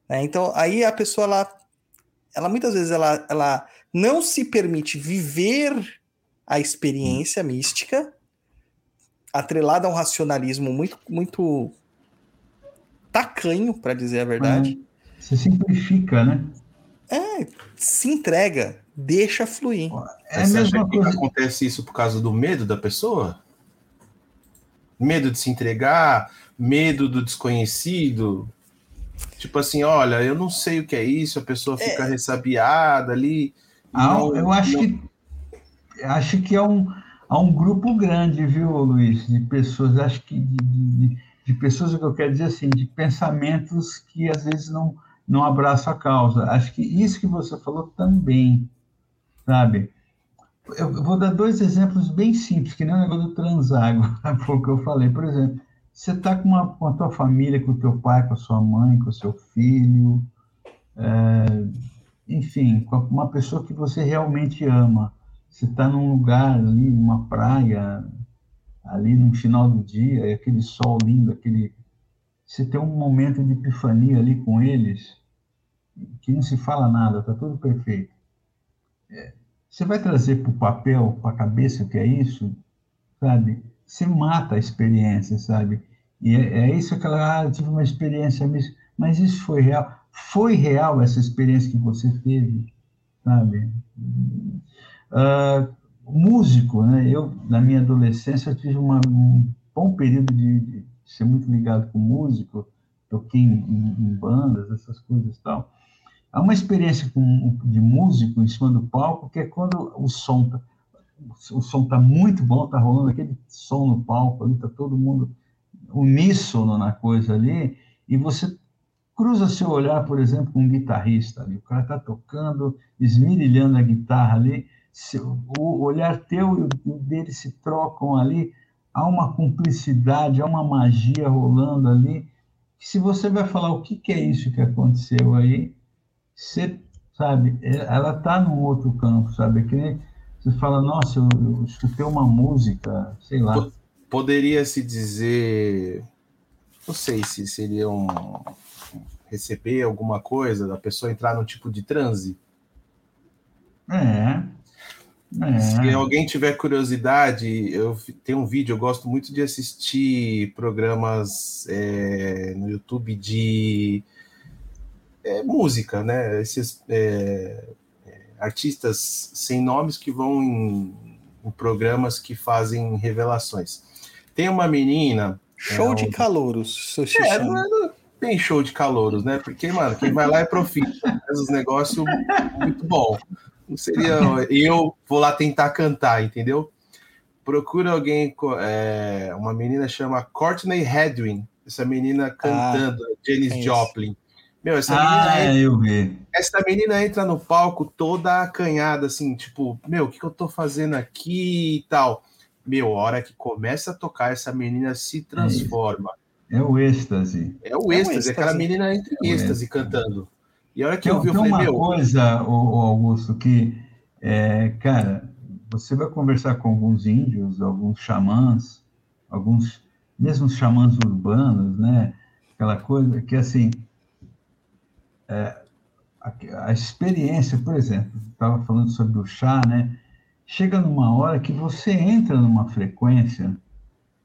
Speaker 2: Né? Então, aí a pessoa, ela, ela muitas vezes, ela, ela não se permite viver a experiência mística, atrelada a um racionalismo muito, muito tacanho, para dizer a verdade.
Speaker 4: Você simplifica, né?
Speaker 2: É, se entrega, deixa fluir.
Speaker 3: É a mesma coisa. Que acontece isso por causa do medo da pessoa? Medo de se entregar, medo do desconhecido. Tipo assim, olha, eu não sei o que é isso, a pessoa fica é... ressabiada ali.
Speaker 4: Ah, não, eu acho não... que acho que é um, há um grupo grande, viu, Luiz, de pessoas, acho que de, de, de pessoas, o que eu quero dizer assim, de pensamentos que às vezes não, não abraçam a causa. Acho que isso que você falou também, sabe? Eu vou dar dois exemplos bem simples, que nem o negócio do transago, foi o que eu falei. Por exemplo, você está com, com a tua família, com o teu pai, com a sua mãe, com o seu filho, é, enfim, com uma pessoa que você realmente ama. Você está num lugar ali, numa praia, ali no final do dia, aquele sol lindo, aquele. Você tem um momento de epifania ali com eles, que não se fala nada, está tudo perfeito. É, você vai trazer para o papel, para a cabeça o que é isso, sabe? Você mata a experiência, sabe? E é, é isso que ela, ah, tive uma experiência, mas isso foi real. Foi real essa experiência que você teve, sabe? Uh, músico, né? Eu, na minha adolescência, tive uma, um bom período de, de, ser muito ligado com músico, toquei em, em, em bandas, essas coisas e tal. Há uma experiência com, de músico em cima do palco que é quando o som tá, o som tá muito bom, tá rolando aquele som no palco ali, tá todo mundo uníssono na coisa ali, e você cruza seu olhar, por exemplo, com um guitarrista ali, o cara tá tocando, esmirilhando a guitarra ali, o olhar teu e o dele se trocam ali, há uma cumplicidade, há uma magia rolando ali. Se você vai falar o que, que é isso que aconteceu aí, você sabe, é, ela está num outro campo, sabe? Que você fala, nossa, eu, eu escutei uma música, sei lá.
Speaker 3: Poderia se dizer, não sei se seria um receber alguma coisa da pessoa entrar num tipo de transe.
Speaker 4: É,
Speaker 3: é. Se alguém tiver curiosidade, eu tenho um vídeo, eu gosto muito de assistir programas é, no YouTube de é, música, né? Esses é, é artistas sem nomes que vão em, em, programas que fazem revelações. Tem uma menina.
Speaker 2: Show de calouros,
Speaker 3: é, não é, tem show de calouros, né? Porque, mano, quem vai lá é profita, faz os negócios muito bom. Não seria eu vou lá tentar cantar, entendeu? Procura alguém, é, uma menina chama Courtney Hedwin, essa menina cantando, ah, Janis é Joplin.
Speaker 4: Meu, essa ah, menina. É, eu vi.
Speaker 3: Essa menina entra no palco toda acanhada, assim, tipo, meu, o que, que eu tô fazendo aqui e tal. Meu, a hora que começa a tocar, essa menina se transforma.
Speaker 4: É, o êxtase.
Speaker 3: É o êxtase, é, o êxtase. aquela menina entra em é êxtase cantando. E a hora que
Speaker 4: tem,
Speaker 3: eu vi, eu
Speaker 4: falei,
Speaker 3: uma
Speaker 4: meu... coisa, o, Augusto, que, é, cara, você vai conversar com alguns índios, alguns xamãs, alguns, mesmo xamãs urbanos, né? Aquela coisa que, assim, é, a, a, experiência, por exemplo, estava falando sobre o chá, né? Chega numa hora que você entra numa frequência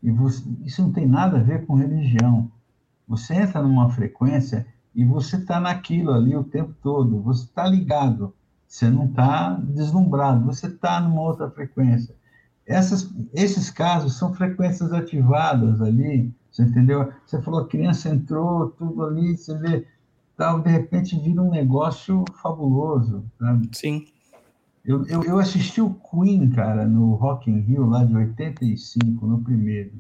Speaker 4: e você, isso não tem nada a ver com religião. Você entra numa frequência e você está naquilo ali o tempo todo, você está ligado, você não está deslumbrado, você está numa outra frequência. Essas, esses casos são frequências ativadas ali, você entendeu? Você falou, a criança entrou, tudo ali, você vê, tal, de repente vira um negócio fabuloso, sabe?
Speaker 2: Sim.
Speaker 4: Eu, eu, eu assisti o Queen, cara, no Rock in Rio, lá de 85, no primeiro.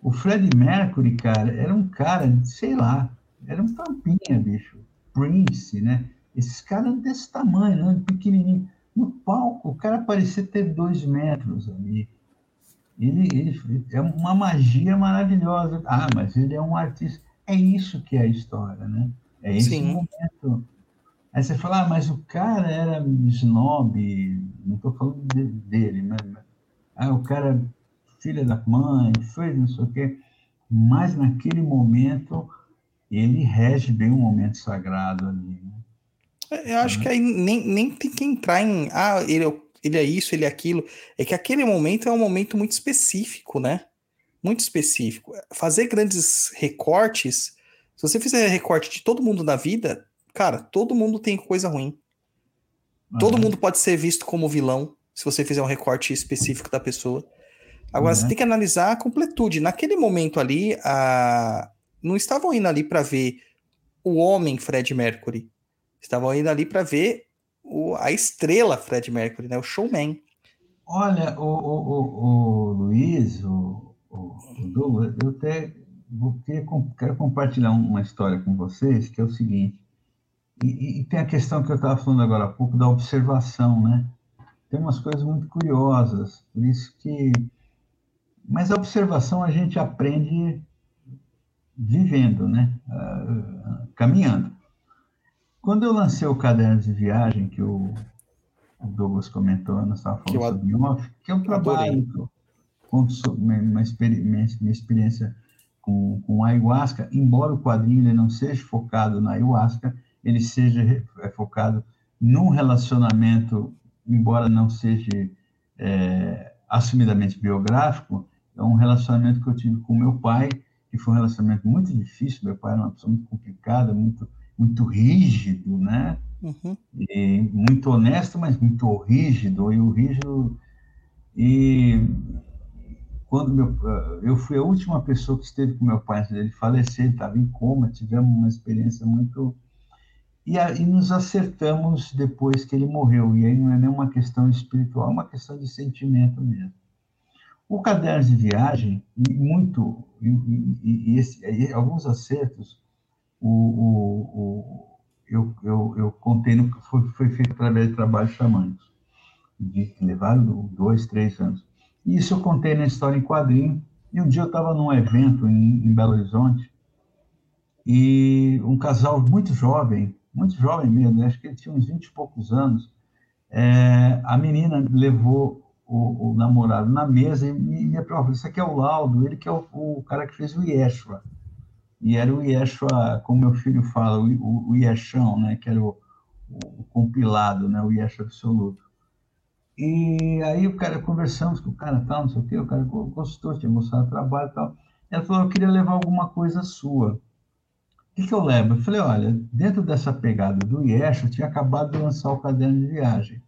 Speaker 4: O Fred Mercury, cara, era um cara, sei lá, era um tampinha, bicho. Prince, né? Esses caras desse tamanho, né? pequenininho. No palco, o cara parecia ter dois metros ali. Ele, ele é uma magia maravilhosa. Ah, mas ele é um artista. É isso que é a história, né? É esse Sim. momento. Aí você fala, ah, mas o cara era snob, não estou falando de, dele, mas, ah, o cara, filha da mãe, fez não sei o quê. Mas naquele momento ele rege bem o momento sagrado ali. Né?
Speaker 2: É, eu acho que aí nem, nem tem que entrar em ah, ele, é ele é isso, ele é aquilo. É que aquele momento é um momento muito específico, né? muito específico. Fazer grandes recortes, se você fizer recorte de todo mundo na vida, cara, todo mundo tem coisa ruim. Uhum. Todo mundo pode ser visto como vilão se você fizer um recorte específico da pessoa. Agora, uhum. você tem que analisar a completude. Naquele momento ali, a... não estavam indo ali para ver o homem Fred Mercury. Estavam indo ali para ver o... a estrela Fred Mercury, né? o showman.
Speaker 4: Olha, o, o, o, o Luiz, o, o, Douglas, eu até vou quero compartilhar uma história com vocês, que é o seguinte. E, e tem a questão que eu estava falando agora há pouco da observação, né? Tem umas coisas muito curiosas, por isso que mas a observação a gente aprende vivendo, né? Uh, caminhando. Quando eu lancei o caderno de viagem, que o, o Douglas comentou, nós estávamos falando sobre off, que é um trabalho, conto sobre uma, experiência, minha experiência com, com ayahuasca, embora o quadrinho ele não seja focado na ayahuasca, ele seja é focado num relacionamento, embora não seja é, assumidamente biográfico, é um relacionamento que eu tive com meu pai, que foi um relacionamento muito difícil. Meu pai era uma pessoa muito complicada, muito, muito rígido, né? Uhum. E muito honesto, mas muito rígido. E o rígido. E quando meu, eu fui a última pessoa que esteve com meu pai antes dele falecer, estava em coma, tivemos uma experiência muito. E aí nos acertamos depois que ele morreu. E aí não é nenhuma questão espiritual, é uma questão de sentimento mesmo. O caderno de viagem, e muito, e, e, e, esse, e alguns acertos, o, o, o, eu, eu, eu contei, no, foi, foi feito através de trabalhos xamânicos, de levaram dois, três anos. E isso eu contei na história em quadrinho, e um dia eu estava num evento em, em Belo Horizonte, e um casal muito jovem, muito jovem mesmo, acho que ele tinha uns 20 e poucos anos, é, a menina levou o, o, namorado na mesa e me, me aprovou. Isso aqui é o laudo, ele que é o, o, cara que fez o Yeshua. E era o Yeshua, como meu filho fala, o, o Yeshão, né? Que era o, o compilado, né? O Yeshua absoluto. E aí o cara, conversamos com o cara tal, não sei o quê, o cara gostou, tinha mostrado trabalho e tal. Ela falou, eu queria levar alguma coisa sua. O que, que eu levo? Eu falei, olha, dentro dessa pegada do Yeshua, eu tinha acabado de lançar o caderno de viagem.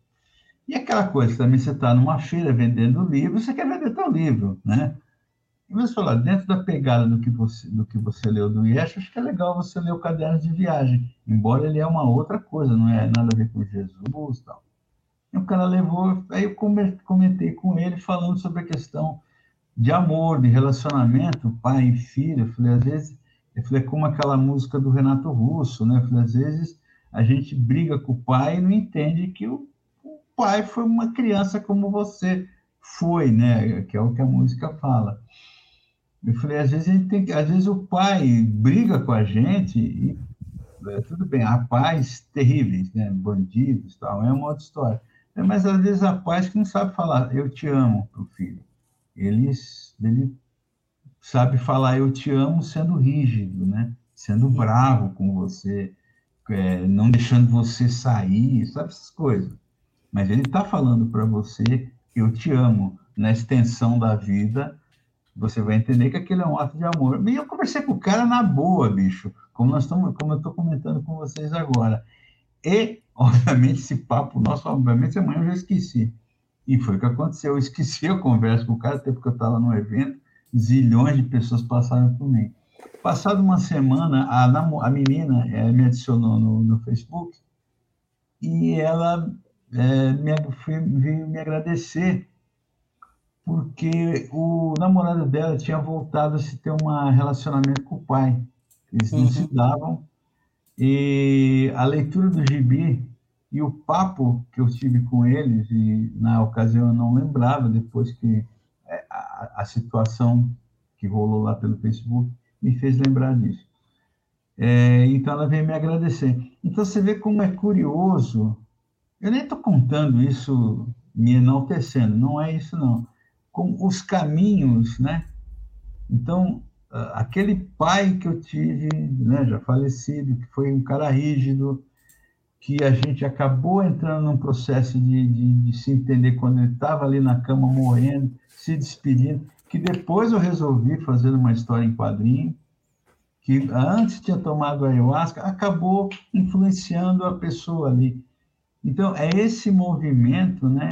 Speaker 4: E aquela coisa, também você está numa feira vendendo livro, você quer vender teu livro, né? E você fala, dentro da pegada do que você, do que você leu do Yesh, acho que é legal você ler o caderno de viagem, embora ele é uma outra coisa, não é nada a ver com Jesus e tal. E o cara levou, aí eu comentei com ele falando sobre a questão de amor, de relacionamento, pai e filho. Eu falei, às vezes, eu falei, é como aquela música do Renato Russo, né? Eu falei, às vezes a gente briga com o pai e não entende que o pai foi uma criança como você foi, né? Que é o que a música fala. Eu falei, às vezes a gente tem, às vezes o pai briga com a gente e é, tudo bem, há pais terríveis, né? Bandidos, tal, é uma outra história. É, mas às vezes há pais que não sabem falar eu te amo para o filho. Eles, ele sabe falar eu te amo sendo rígido, né? Sendo bravo com você, é, não deixando você sair, sabe essas coisas mas ele está falando para você eu te amo na extensão da vida, você vai entender que aquilo é um ato de amor. E eu conversei com o cara na boa, bicho, como nós estamos, como eu estou comentando com vocês agora. E, obviamente, esse papo nosso, obviamente, amanhã eu já esqueci. E foi o que aconteceu. Eu esqueci a conversa com o cara, até porque eu estava no evento, zilhões de pessoas passaram por mim. Passado uma semana, a, a menina é, me adicionou no, no Facebook e ela é, me, veio me agradecer porque o namorado dela tinha voltado a se ter um relacionamento com o pai. Eles não uhum. se davam. E a leitura do gibi e o papo que eu tive com eles, e na ocasião eu não lembrava, depois que é, a, a situação que rolou lá pelo Facebook me fez lembrar disso. É, então ela veio me agradecer. Então você vê como é curioso eu nem estou contando isso me enaltecendo, não é isso não. Com os caminhos, né? Então, aquele pai que eu tive, né, já falecido, que foi um cara rígido, que a gente acabou entrando num processo de, de, de se entender quando ele estava ali na cama morrendo, se despedindo, que depois eu resolvi fazer uma história em quadrinho, que antes tinha tomado ayahuasca, acabou influenciando a pessoa ali. Então, é esse movimento né,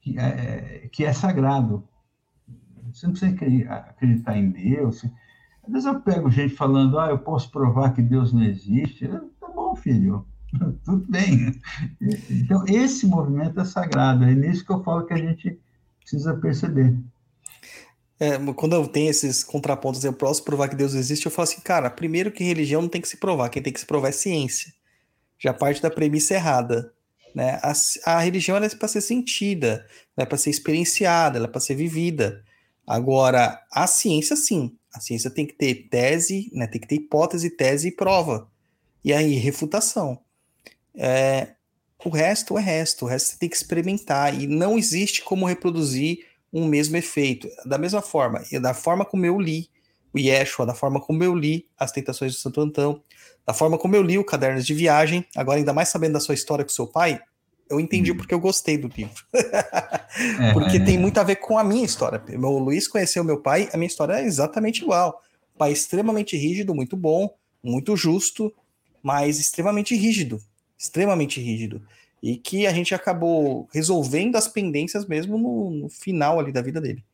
Speaker 4: que, é, que é sagrado. Você não precisa acreditar em Deus. Às vezes eu pego gente falando, ah, eu posso provar que Deus não existe. Tá bom, filho, [LAUGHS] tudo bem. Então, esse movimento é sagrado. É nisso que eu falo que a gente precisa perceber.
Speaker 2: É, quando eu tenho esses contrapontos, eu posso provar que Deus existe, eu falo assim, cara, primeiro que religião não tem que se provar, quem tem que se provar é ciência. Já parte da premissa errada. Né? A, a religião é para ser sentida, é para ser experienciada, é para ser vivida. Agora, a ciência, sim. A ciência tem que ter tese, né? tem que ter hipótese, tese e prova. E aí, refutação. É, o resto é resto, o resto você tem que experimentar. E não existe como reproduzir um mesmo efeito. Da mesma forma, da forma como eu li o Yeshua, da forma como eu li As Tentações de Santo Antão, da forma como eu li o Cadernos de Viagem, agora ainda mais sabendo da sua história com seu pai, eu entendi hum. porque eu gostei do livro. é, [LAUGHS] porque é. tem muito a ver com a minha história. O Luiz conheceu meu pai, a minha história é exatamente igual. pai extremamente rígido, muito bom, muito justo, mas extremamente rígido. Extremamente rígido. E que a gente acabou resolvendo as pendências mesmo no, no final ali da vida dele.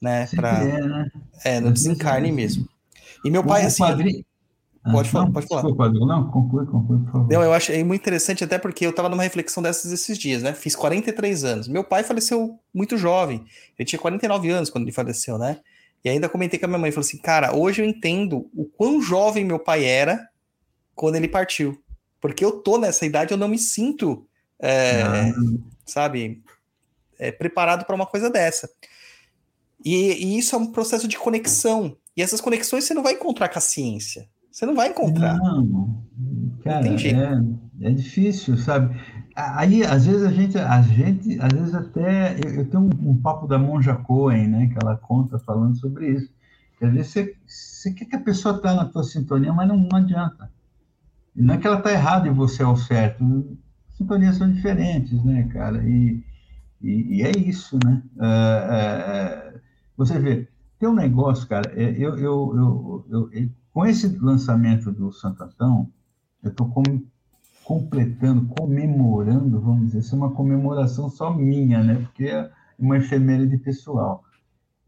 Speaker 2: Né? Pra, é, né? é, no desencarne mesmo. E meu pai, assim. Padrinho... Pode falar, não, pode falar. Desculpa,
Speaker 4: não, conclui, conclui, por favor. Não,
Speaker 2: eu achei muito interessante, até porque eu estava numa reflexão dessas esses dias, né? Fiz 43 anos. Meu pai faleceu muito jovem. Ele tinha 49 anos quando ele faleceu, né? E ainda comentei com a minha mãe, falou assim, cara, hoje eu entendo o quão jovem meu pai era quando ele partiu. Porque eu tô nessa idade, eu não me sinto, é, sabe, é, preparado para uma coisa dessa. E, e isso é um processo de conexão. E essas conexões você não vai encontrar com a ciência. Você não vai encontrar. Não,
Speaker 4: cara, não é, é difícil, sabe? Aí, às vezes, a gente, a gente às vezes até, eu, eu tenho um, um, papo da Monja Cohen, né, que ela conta falando sobre isso, que às vezes você, você quer que a pessoa está na tua sintonia, mas não, não adianta. Não é que ela está errada e você é o certo, sintonias são diferentes, né, cara, e, e, e é isso, né, é, é, você vê, tem um negócio, cara, é, eu, eu, eu, eu com esse lançamento do Santo Antão, eu estou com, completando, comemorando, vamos dizer, isso é uma comemoração só minha, né? Porque é uma efeméride pessoal.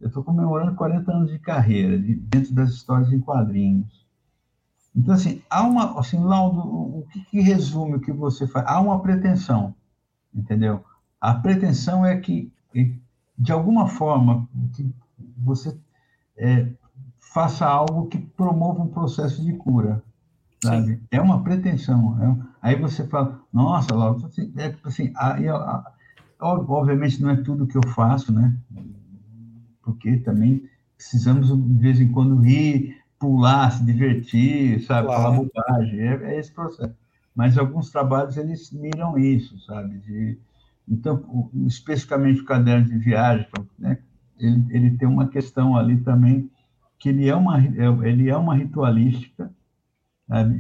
Speaker 4: Eu estou comemorando 40 anos de carreira de, dentro das histórias em quadrinhos. Então, assim, há uma. Assim, Laudo, o que, que resume o que você faz? Há uma pretensão, entendeu? A pretensão é que, de alguma forma, que você é, faça algo que promova um processo de cura, sabe? Sim. É uma pretensão. É Aí você fala, nossa, Laura, assim, é, assim, aí, obviamente não é tudo que eu faço, né? Porque também precisamos de vez em quando rir, pular, se divertir, sabe? Claro. Falar bobagem, é, é, esse processo. Mas alguns trabalhos eles miram isso, sabe? De, então, especificamente o caderno de viagem, né? ele, ele tem uma questão ali também que ele é uma, é, ele é uma ritualística.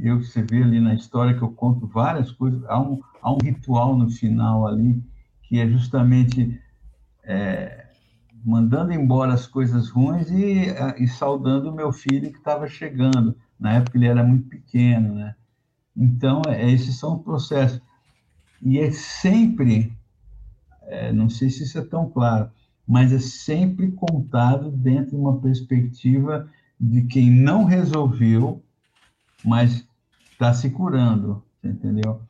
Speaker 4: Eu, você vê ali na história que eu conto várias coisas, há um, há um ritual no final ali, que é justamente é, mandando embora as coisas ruins e, e saudando o meu filho que estava chegando. Na época ele era muito pequeno, né? Então, é, esses são os processos. E é sempre, é, não sei se isso é tão claro, mas é sempre contado dentro de uma perspectiva de quem não resolveu, mas está se curando, entendeu?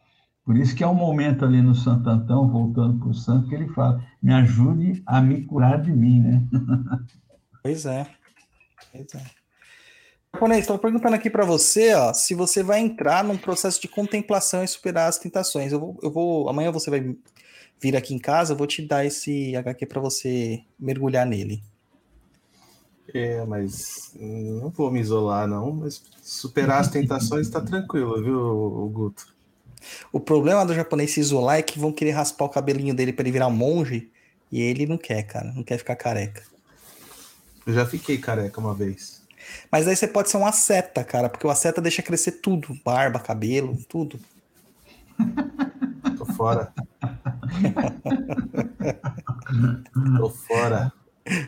Speaker 4: Por isso que é um momento ali no Santo Antão, voltando para o santo, que ele fala, me ajude a me curar de mim, né? [LAUGHS]
Speaker 2: Pois é. Pois é. Japonês, estou perguntando aqui para você, ó, se você vai entrar num processo de contemplação e superar as tentações. Eu vou, eu vou, amanhã você vai vir aqui em casa, eu vou te dar esse HQ para você mergulhar nele.
Speaker 3: É, mas não vou me isolar, não. Mas superar as tentações está tranquilo, viu, Guto?
Speaker 2: O problema do japonês se isolar é que vão querer raspar o cabelinho dele para ele virar monge e ele não quer, cara. Não quer ficar careca.
Speaker 3: Eu já fiquei careca uma vez.
Speaker 2: Mas aí você pode ser um asceta, cara, porque o asceta deixa crescer tudo: barba, cabelo, tudo. [LAUGHS]
Speaker 3: Tô fora. [LAUGHS] Tô fora.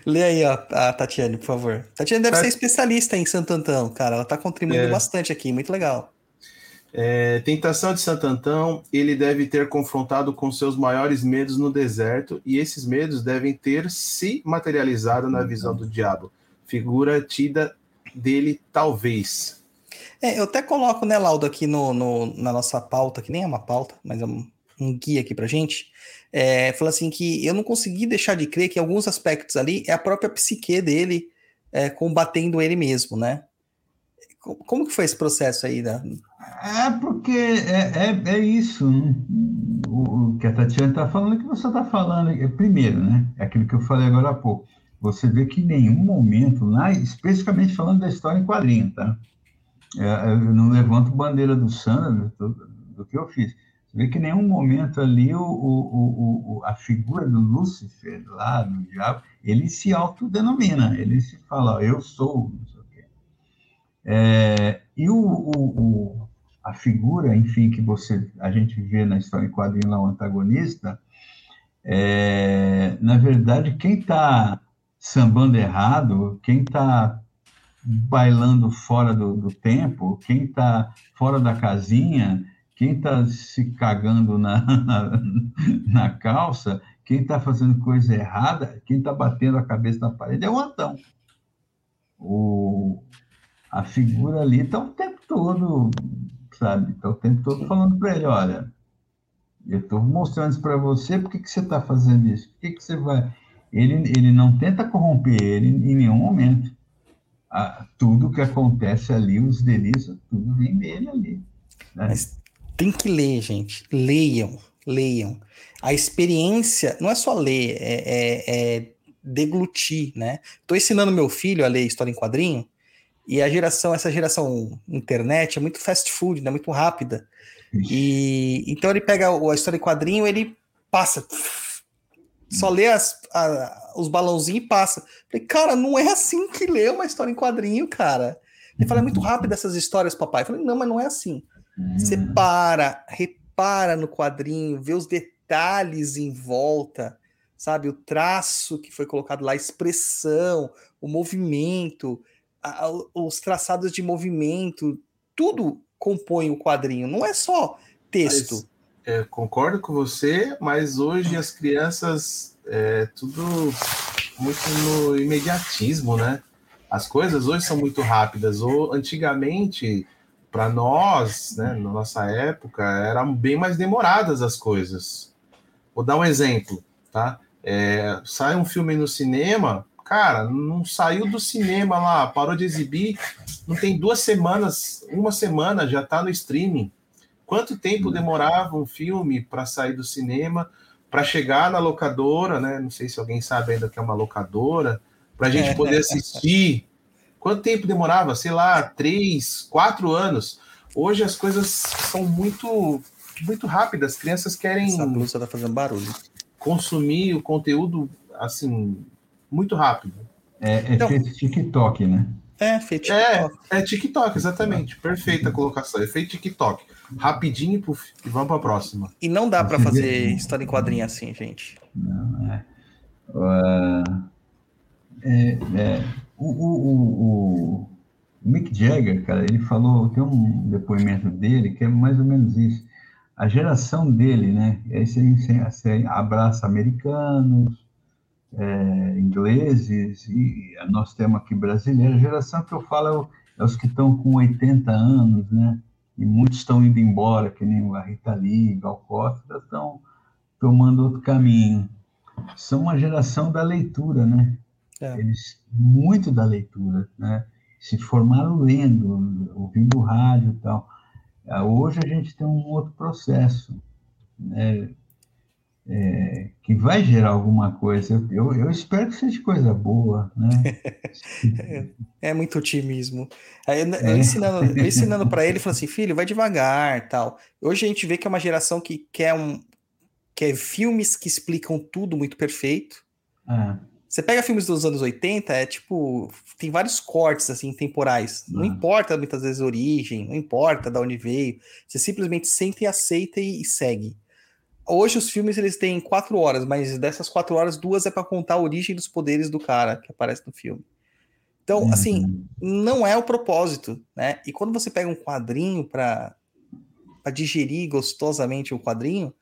Speaker 2: Lê aí ó, a Tatiane, por favor. Tatiane deve
Speaker 3: Tá.
Speaker 2: ser especialista em Santo Antão, cara. Ela tá contribuindo
Speaker 3: É.
Speaker 2: bastante aqui, muito legal.
Speaker 3: É, tentação de Santo Antão, ele deve ter confrontado com seus maiores medos no deserto, e esses medos devem ter se materializado na visão do diabo. Figura tida dele, talvez.
Speaker 2: É, eu até coloco, né, Laudo, aqui no, no- na nossa pauta, que nem é uma pauta, mas é um, um guia aqui pra gente. É, fala assim que eu não consegui deixar de crer que alguns aspectos ali é a própria psique dele é, combatendo ele mesmo, né? Co- Como que foi esse processo aí, né?
Speaker 4: É porque é, é, é isso. né? O, o que a Tatiana está falando, é que você está falando. É, primeiro, né? É aquilo que eu falei agora há pouco. Você vê que em nenhum momento, lá, especificamente falando da história em quadrinho, tá? É, eu não levanto bandeira do Sandro do, do que eu fiz. Você vê que em nenhum momento ali o, o, o, a figura do Lúcifer, lá do diabo, ele se autodenomina, ele se fala, eu sou, não sei o quê. É, e o- a figura, enfim, que você a gente vê na história em quadrinho lá, o antagonista, é, na verdade, quem está sambando errado, quem está bailando fora do, do tempo, quem está fora da casinha, quem está se cagando na, na, [LAUGHS] na calça, quem está fazendo coisa errada, quem está batendo a cabeça na parede é o Antão. O, a figura ali está o tempo todo, sabe? Está o tempo todo falando para ele, olha, eu estou mostrando isso para você, por que, que você está fazendo isso? Por que, que você vai... Ele, ele não tenta corromper ele em nenhum momento. Ah, tudo que acontece ali, os delícias, tudo vem dele ali. Né?
Speaker 2: Mas tem que ler, gente. Leiam, leiam. A experiência não é só ler, é, é- é deglutir, né? Tô ensinando meu filho a ler história em quadrinho e a geração, essa geração internet é muito fast food, né? Muito rápida. E então ele pega a história em quadrinho, ele passa, só lê as- a- os balãozinhos e passa. Falei, cara, não é assim que lê uma história em quadrinho, cara. Ele fala, é muito rápido essas histórias, papai. Eu falei, não, mas não é assim. Você
Speaker 4: Hum.
Speaker 2: para, repara no quadrinho, vê os detalhes em volta, sabe? O traço que foi colocado lá, a expressão, o movimento, a- a- os traçados de movimento, tudo compõe o quadrinho, não é só texto.
Speaker 3: Mas, é, concordo com você, mas hoje as crianças é tudo muito no imediatismo, né? As coisas hoje são muito rápidas. Ou antigamente, para nós, né, na nossa época, eram bem mais demoradas as coisas. Vou dar um exemplo, tá? É, sai um filme no cinema, cara, não saiu do cinema lá, parou de exibir, não tem duas semanas, uma semana já tá no streaming. Quanto tempo demorava um filme para sair do cinema, para chegar na locadora, né? Não sei se alguém sabe ainda que é uma locadora, para a gente poder [LAUGHS] assistir. Quanto tempo demorava? Sei lá, três, quatro anos. Hoje as coisas são muito, muito rápidas. As crianças querem
Speaker 2: Essa blusa tá fazendo barulho.
Speaker 3: consumir o conteúdo assim muito rápido.
Speaker 4: É, é
Speaker 2: Então-
Speaker 4: feito TikTok, né?
Speaker 2: É, feito.
Speaker 3: É, é TikTok, exatamente. Perfeita a colocação. Efeito TikTok. Rapidinho puf, e vamos para a próxima.
Speaker 2: E não dá pra
Speaker 4: Você
Speaker 2: fazer
Speaker 4: vê-
Speaker 2: história em quadrinho assim, gente.
Speaker 4: Não, é. Ah, é, é, o, o, o, o Mick Jagger, cara, ele falou, tem um depoimento dele que é mais ou menos isso. A geração dele, né? Esse, esse abraça americanos, é, ingleses, e nós temos aqui brasileiros. A geração que eu falo é, é os que estão com 80 anos, né? E muitos estão indo embora, que nem a Rita Lee, Gal Costa, estão tomando outro caminho. São uma geração da leitura, né?
Speaker 2: É.
Speaker 4: Eles muito da leitura, né? Se formaram lendo, ouvindo rádio e tal. Ah, Hoje a gente tem um outro processo, né? É, que vai gerar alguma coisa. Eu, eu, espero que seja coisa boa, né? [LAUGHS]
Speaker 2: É muito otimismo. Aí, eu, eu
Speaker 4: É.
Speaker 2: ensinando, eu ensinando para ele, falando assim, filho, vai devagar, tal. Hoje a gente vê que é uma geração que quer um quer filmes que explicam tudo muito perfeito.
Speaker 4: Ah,
Speaker 2: Você pega filmes dos anos 80, é tipo, tem vários cortes assim temporais. Não
Speaker 4: Ah.
Speaker 2: importa muitas vezes a origem, não importa de onde veio. Você simplesmente senta e aceita e, e segue. hoje os filmes eles têm quatro horas, mas dessas quatro horas, duas é para contar a origem dos poderes do cara que aparece no filme. Então,
Speaker 4: Uhum.
Speaker 2: assim, não é o propósito, né? E quando você pega um quadrinho para digerir gostosamente o quadrinho,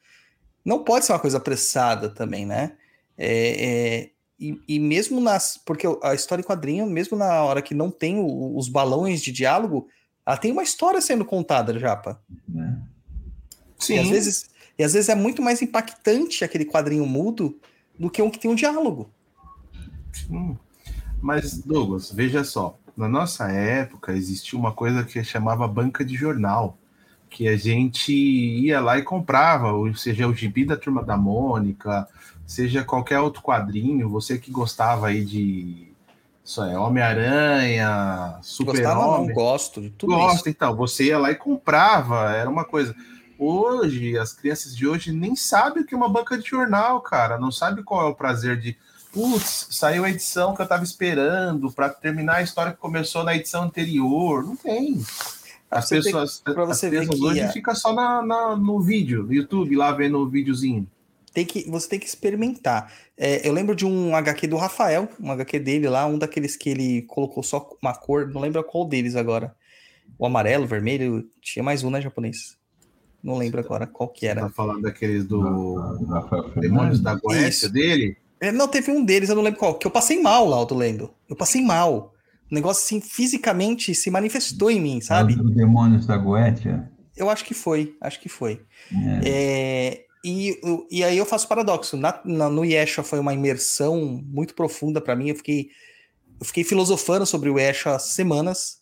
Speaker 2: não pode ser uma coisa apressada também, né? É, é, e, e mesmo nas. Porque a história em quadrinho, mesmo na hora que não tem o- os balões de diálogo, ela tem uma história sendo contada, Japa.
Speaker 4: né?
Speaker 3: Sim.
Speaker 2: E às vezes, e às vezes é muito mais impactante aquele quadrinho mudo do que um que tem um diálogo.
Speaker 3: Hum. Mas, Douglas, veja só. Na nossa época existia uma coisa que chamava banca de jornal, que a gente ia lá e comprava, ou seja, o gibi da Turma da Mônica, seja qualquer outro quadrinho, você que gostava aí de isso é, Homem-Aranha, Super-Homem.
Speaker 2: gosto de tudo
Speaker 3: Gosta,
Speaker 2: isso.
Speaker 3: então. Você ia lá e comprava, era uma coisa. Hoje, as crianças de hoje nem sabem o que é uma banca de jornal, cara. Não sabe qual é o prazer de. Putz, saiu a edição que eu tava esperando para terminar a história que começou na edição anterior. Não tem. As
Speaker 2: Você tem-
Speaker 3: pessoas,
Speaker 2: pra
Speaker 3: as
Speaker 2: que
Speaker 3: hoje
Speaker 2: a-
Speaker 3: fica só na, na- no vídeo, no YouTube, lá vendo o videozinho.
Speaker 2: Tem que, você tem que experimentar. É, eu lembro de um HQ do Rafael, um HQ dele lá, um daqueles que ele colocou só uma cor, não lembro qual deles agora. O amarelo, o vermelho, tinha mais um, né, japonês? Não lembro agora qual que era.
Speaker 3: Tá falando daqueles do Demônios da Goécia
Speaker 2: Isso.
Speaker 3: dele?
Speaker 2: É, não, teve um deles, eu não lembro qual, que eu passei mal lá, eu tô lendo. Eu passei mal. O negócio, assim, fisicamente se manifestou em mim, sabe?
Speaker 4: O Demônios da Goetia.
Speaker 2: Eu acho que foi, acho que foi.
Speaker 4: É.
Speaker 2: É, e, e aí eu faço paradoxo. Na, na- no Yeshua foi uma imersão muito profunda para mim. Eu fiquei, eu fiquei filosofando sobre o Yeshua semanas,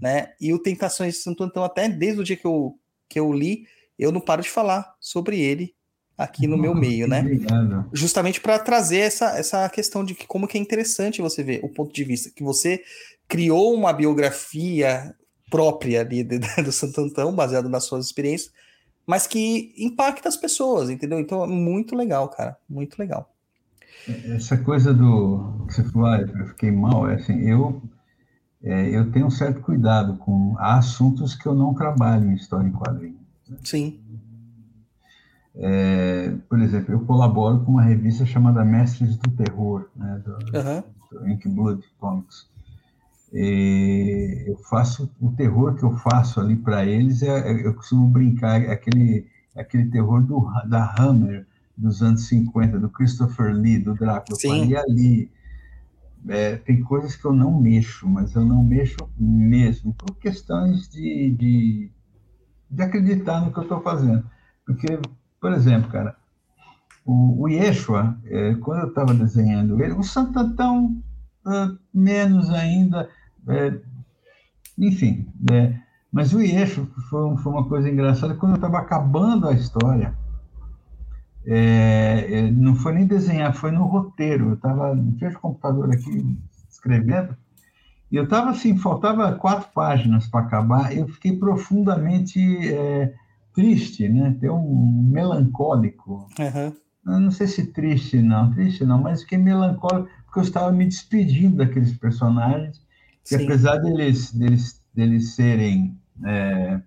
Speaker 2: né? E o Tentações de Santo Antão, até desde o dia que eu, que eu li, eu não paro de falar sobre ele aqui no meu meio, né?
Speaker 4: Obrigado.
Speaker 2: justamente para trazer essa, essa questão de que como que é interessante você ver o ponto de vista que você criou uma biografia própria ali [LAUGHS] do Santo Antão, baseado nas suas experiências, mas que impacta as pessoas, entendeu? Então é muito legal, cara, muito legal.
Speaker 4: Essa coisa do que você falou, ah, eu fiquei mal, é assim, eu é, eu tenho um certo cuidado com assuntos que eu não trabalho em história em quadrinhos.
Speaker 2: Sim,
Speaker 4: É, por exemplo, eu colaboro com uma revista chamada Mestres do Terror, né, do,
Speaker 2: aham,
Speaker 4: do Ink Blood Comics. E eu faço o terror que eu faço ali para eles é, é- eu costumo brincar é aquele é aquele terror do, da Hammer dos anos 50 do Christopher Lee do Drácula
Speaker 2: Sim.
Speaker 4: eu faria ali É, tem coisas que eu não mexo mas eu não mexo mesmo por questões de, de, de acreditar no que eu estou fazendo porque por exemplo cara o, o Yeshua, é, quando eu estava desenhando ele, o Santo Antão, ah, menos ainda, é, enfim, né? mas o Yeshua foi, foi uma coisa engraçada, quando eu estava acabando a história, é, é, não foi nem desenhar, foi no roteiro, eu estava no frente do computador aqui, escrevendo, e eu estava assim, faltava quatro páginas para acabar, eu fiquei profundamente é, triste, né? Ter um melancólico,
Speaker 2: aham,
Speaker 4: eu não sei se triste não, triste não, mas fiquei melancólico porque eu estava me despedindo daqueles personagens que apesar deles, deles, deles serem é,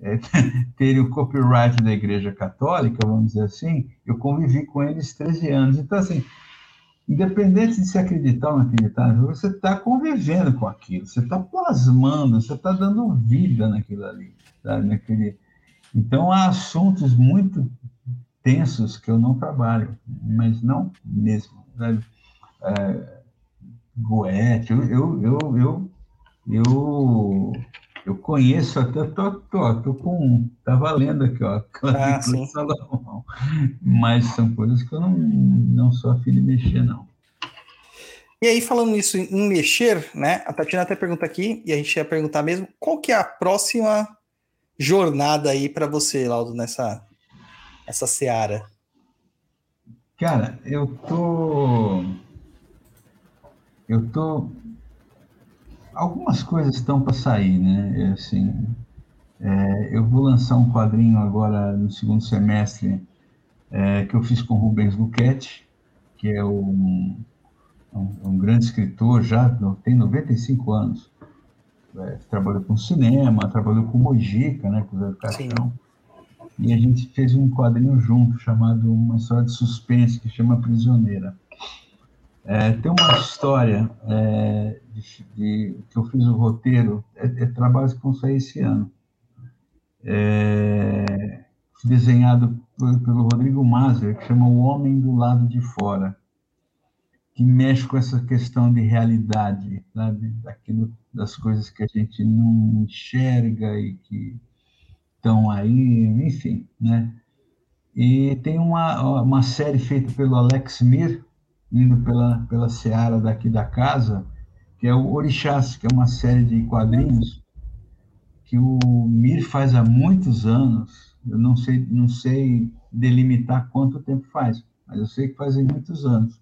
Speaker 4: é, [LAUGHS] terem o copyright da Igreja Católica, vamos dizer assim, eu convivi com eles 13 anos. Então, assim, independente de se acreditar ou não acreditar, você está convivendo com aquilo, você está plasmando, você está dando vida naquilo ali, sabe? Naquele... Então, há assuntos muito tensos que eu não trabalho, mas não mesmo, sabe? É, Goethe, eu, eu, eu, eu, eu, eu conheço até, tô, tô, tô com, tá valendo aqui, ó, [LAUGHS]
Speaker 2: Ah,
Speaker 4: Salomão, mas são coisas que eu não, não sou afim de mexer, não.
Speaker 2: E aí, falando nisso em mexer, né? A Tatiana até pergunta aqui, e a gente ia perguntar mesmo, qual que é a próxima jornada aí para você, Laudo, nessa essa seara?
Speaker 4: Cara, eu tô. Eu tô. Algumas coisas estão para sair, né? É Assim, é, eu vou lançar um quadrinho agora no segundo semestre é, que eu fiz com Rubens Luquete, que é um, um, um grande escritor, já tem 95 anos. É, trabalhou com cinema, trabalhou com Mojica, né, com o Zé do Caixão. e a gente fez um quadrinho junto chamado uma história de suspense que chama Prisioneira. É, tem uma história é, de, de, que eu fiz o roteiro, é, é trabalho que vão sair esse ano, é, desenhado por, pelo Rodrigo Mazer, que chama O Homem do Lado de Fora, que mexe com essa questão de realidade, sabe? Daquilo, das coisas que a gente não enxerga e que estão aí, enfim, né? E tem uma, uma série feita pelo Alex Mir, indo pela, pela seara daqui da casa, que é o Orixás, que é uma série de quadrinhos que o Mir faz há muitos anos. Eu não sei, não sei delimitar quanto tempo faz, mas eu sei que fazem muitos anos.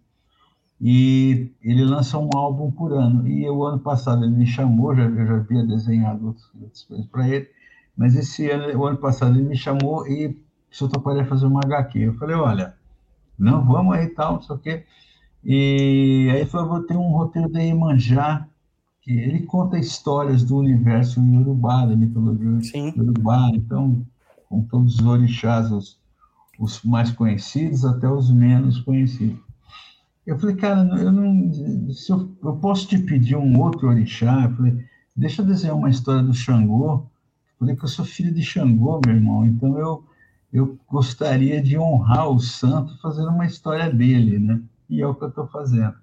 Speaker 4: E ele lança um álbum por ano. E o ano passado ele me chamou, já, eu já havia desenhado outras coisas para ele, mas esse ano, o ano passado, ele me chamou e se eu toparia fazer uma HQ. Eu falei, olha, não, vamos aí tal, não sei o quê. E aí falou, vou ter um roteiro da Iemanjá, que ele conta histórias do universo Yorubá, da mitologia Sim. Yorubá, então, com todos os orixás, os, os mais conhecidos até os menos conhecidos. Eu falei, cara, eu não, se eu, eu posso te pedir um outro orixá? Eu falei, deixa eu desenhar uma história do Xangô, porque eu sou filho de Xangô, meu irmão, então eu, eu gostaria de honrar o santo fazendo uma história dele, né? E é o que eu estou fazendo.